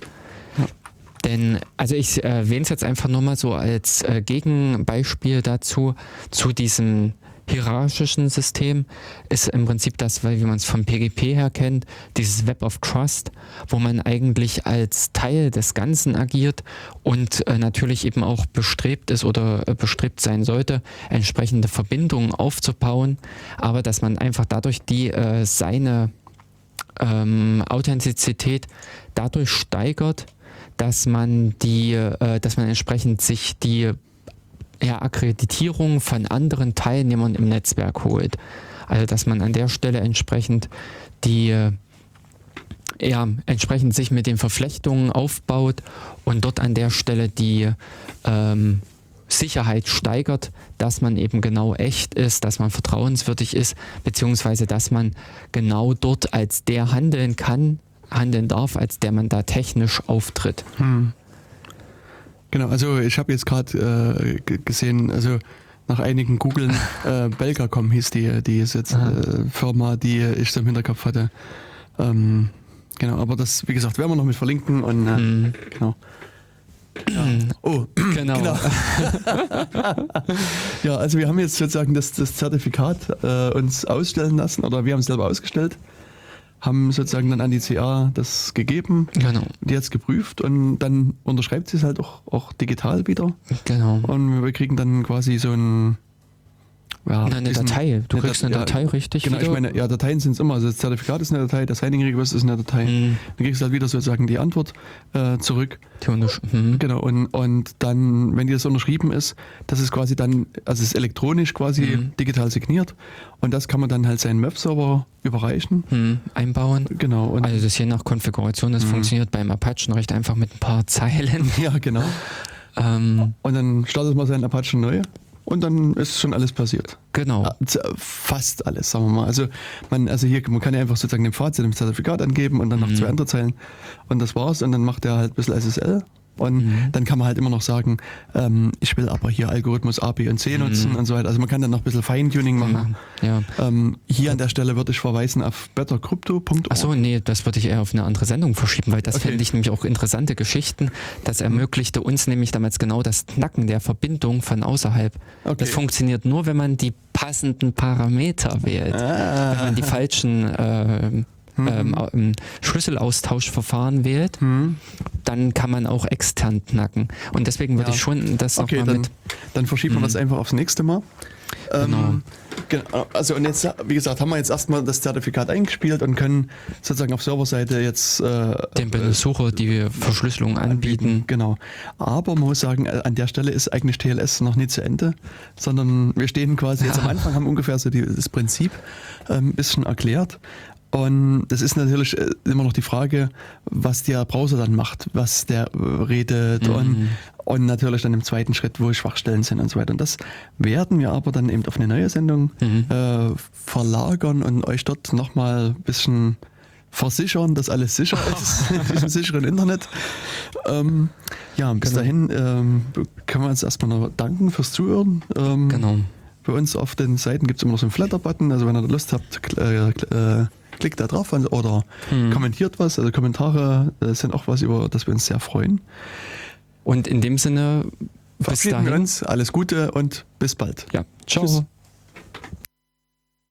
[SPEAKER 1] Denn, also ich erwähne es jetzt einfach nur mal so als äh, Gegenbeispiel dazu, zu diesem hierarchischen System ist im Prinzip das, weil wie man es vom PGP her kennt, dieses Web of Trust, wo man eigentlich als Teil des Ganzen agiert und äh, natürlich eben auch bestrebt ist oder äh, bestrebt sein sollte, entsprechende Verbindungen aufzubauen, aber dass man einfach dadurch die äh, seine ähm, Authentizität dadurch steigert, dass man die, äh, dass man entsprechend sich die ja, Akkreditierung von anderen Teilnehmern im Netzwerk holt. Also dass man an der Stelle entsprechend die äh, ja, entsprechend sich mit den Verflechtungen aufbaut und dort an der Stelle die ähm, Sicherheit steigert, dass man eben genau echt ist, dass man vertrauenswürdig ist, beziehungsweise dass man genau dort als der handeln kann, handeln darf, als der man da technisch auftritt.
[SPEAKER 2] Hm. Genau, also ich habe jetzt gerade äh, gesehen, also nach einigen Googeln, äh, Belgacom hieß die, die ist jetzt, äh, Firma, die ich so im Hinterkopf hatte. Ähm, genau, aber das, wie gesagt, werden wir noch mit verlinken und äh,
[SPEAKER 1] Mhm.
[SPEAKER 2] genau. Ja. Oh,
[SPEAKER 1] Genau.
[SPEAKER 2] Genau. ja, also wir haben jetzt sozusagen das, das Zertifikat äh, uns ausstellen lassen oder wir haben es selber ausgestellt, haben sozusagen dann an die CA das gegeben,
[SPEAKER 1] Genau,
[SPEAKER 2] die hat es geprüft und dann unterschreibt sie es halt auch, auch digital wieder.
[SPEAKER 1] Genau.
[SPEAKER 2] und wir kriegen dann quasi so ein ja,
[SPEAKER 1] Na, eine Datei. Du
[SPEAKER 2] eine
[SPEAKER 1] kriegst eine
[SPEAKER 2] ja,
[SPEAKER 1] Datei richtig
[SPEAKER 2] Genau,
[SPEAKER 1] wieder?
[SPEAKER 2] ich meine, ja, Dateien sind es immer. Also das Zertifikat ist eine Datei, das Signing Request ist eine Datei.
[SPEAKER 1] Mhm.
[SPEAKER 2] Dann kriegst du halt wieder sozusagen die Antwort äh, zurück.
[SPEAKER 1] Untersch- mhm.
[SPEAKER 2] Genau, und, und dann, wenn die das unterschrieben ist, das ist quasi dann, also es ist elektronisch quasi
[SPEAKER 1] Mhm.
[SPEAKER 2] digital signiert und das kann man dann halt seinen Webserver überreichen.
[SPEAKER 1] Mhm. Einbauen.
[SPEAKER 2] Genau, und
[SPEAKER 1] Also das je nach Konfiguration,
[SPEAKER 2] Mhm.
[SPEAKER 1] das funktioniert beim Apachen recht einfach mit ein paar Zeilen.
[SPEAKER 2] ja, genau.
[SPEAKER 1] Ähm,
[SPEAKER 2] Und dann startet man seinen Apache neu und dann ist schon alles passiert.
[SPEAKER 1] genau.
[SPEAKER 2] Z- Fast alles, sagen wir mal. Also man, also hier, man kann ja einfach sozusagen den Pfad zu dem Zertifikat angeben und dann noch
[SPEAKER 1] Mhm.
[SPEAKER 2] zwei andere Zeilen und das war's und dann macht er halt ein bisschen SSL und
[SPEAKER 1] Mhm.
[SPEAKER 2] dann kann man halt immer noch sagen, ähm, ich will aber hier Algorithmus A, B und C nutzen und so weiter. Also man kann dann noch ein bisschen Feintuning machen.
[SPEAKER 1] Ja.
[SPEAKER 2] Ähm, hier an der Stelle würde ich verweisen auf bettercrypto.org.
[SPEAKER 1] Achso, nee, das würde ich eher auf eine andere Sendung verschieben, weil das
[SPEAKER 2] Okay.
[SPEAKER 1] fände ich nämlich auch interessante Geschichten. Das ermöglichte uns nämlich damals genau das Knacken der Verbindung von außerhalb.
[SPEAKER 2] Okay.
[SPEAKER 1] Das funktioniert nur, wenn man die passenden Parameter wählt.
[SPEAKER 2] Ah.
[SPEAKER 1] Wenn man die falschen ähm, ähm, au- ähm, Schlüsselaustauschverfahren wählt,
[SPEAKER 2] Hm.
[SPEAKER 1] dann kann man auch extern knacken. Und deswegen würde
[SPEAKER 2] Ja.
[SPEAKER 1] ich schon das
[SPEAKER 2] Okay,
[SPEAKER 1] nochmal
[SPEAKER 2] dann,
[SPEAKER 1] mit.
[SPEAKER 2] dann verschieben wir
[SPEAKER 1] Mhm.
[SPEAKER 2] das einfach aufs nächste Mal.
[SPEAKER 1] Genau.
[SPEAKER 2] Ähm, genau. Also und jetzt, wie gesagt, haben wir jetzt erstmal das Zertifikat eingespielt und können sozusagen auf Serverseite jetzt äh,
[SPEAKER 1] dem Besucher die Verschlüsselung anbieten.
[SPEAKER 2] Genau. Aber man muss sagen, äh, an der Stelle ist eigentlich TLS noch nicht zu Ende, sondern wir stehen quasi jetzt am Anfang, haben ungefähr so die, das Prinzip ein bisschen erklärt. Und das ist natürlich äh, immer noch die Frage, was der Browser dann macht, was der äh, redet
[SPEAKER 1] Mhm.
[SPEAKER 2] und, und natürlich dann im zweiten Schritt, wo Schwachstellen sind und so weiter. Und das werden wir aber dann eben auf eine neue Sendung
[SPEAKER 1] Mhm.
[SPEAKER 2] äh, verlagern und euch dort nochmal ein bisschen versichern, dass alles sicher ist in diesem sicheren Internet. Ähm, ja, bis
[SPEAKER 1] Genau.
[SPEAKER 2] dahin ähm, können wir uns erstmal noch danken fürs Zuhören. Ähm,
[SPEAKER 1] Genau.
[SPEAKER 2] Bei uns auf den Seiten gibt es immer noch so einen Flatter-Button, also wenn ihr Lust habt, äh, äh, klickt da drauf und- oder
[SPEAKER 1] Hm.
[SPEAKER 2] kommentiert was. Also Kommentare äh, sind auch was, über das wir uns sehr freuen.
[SPEAKER 1] Und in dem Sinne, bis
[SPEAKER 2] Verabschieden wir
[SPEAKER 1] dahin.
[SPEAKER 2] uns, alles Gute und bis bald.
[SPEAKER 1] Ja, ciao.
[SPEAKER 2] Tschüss.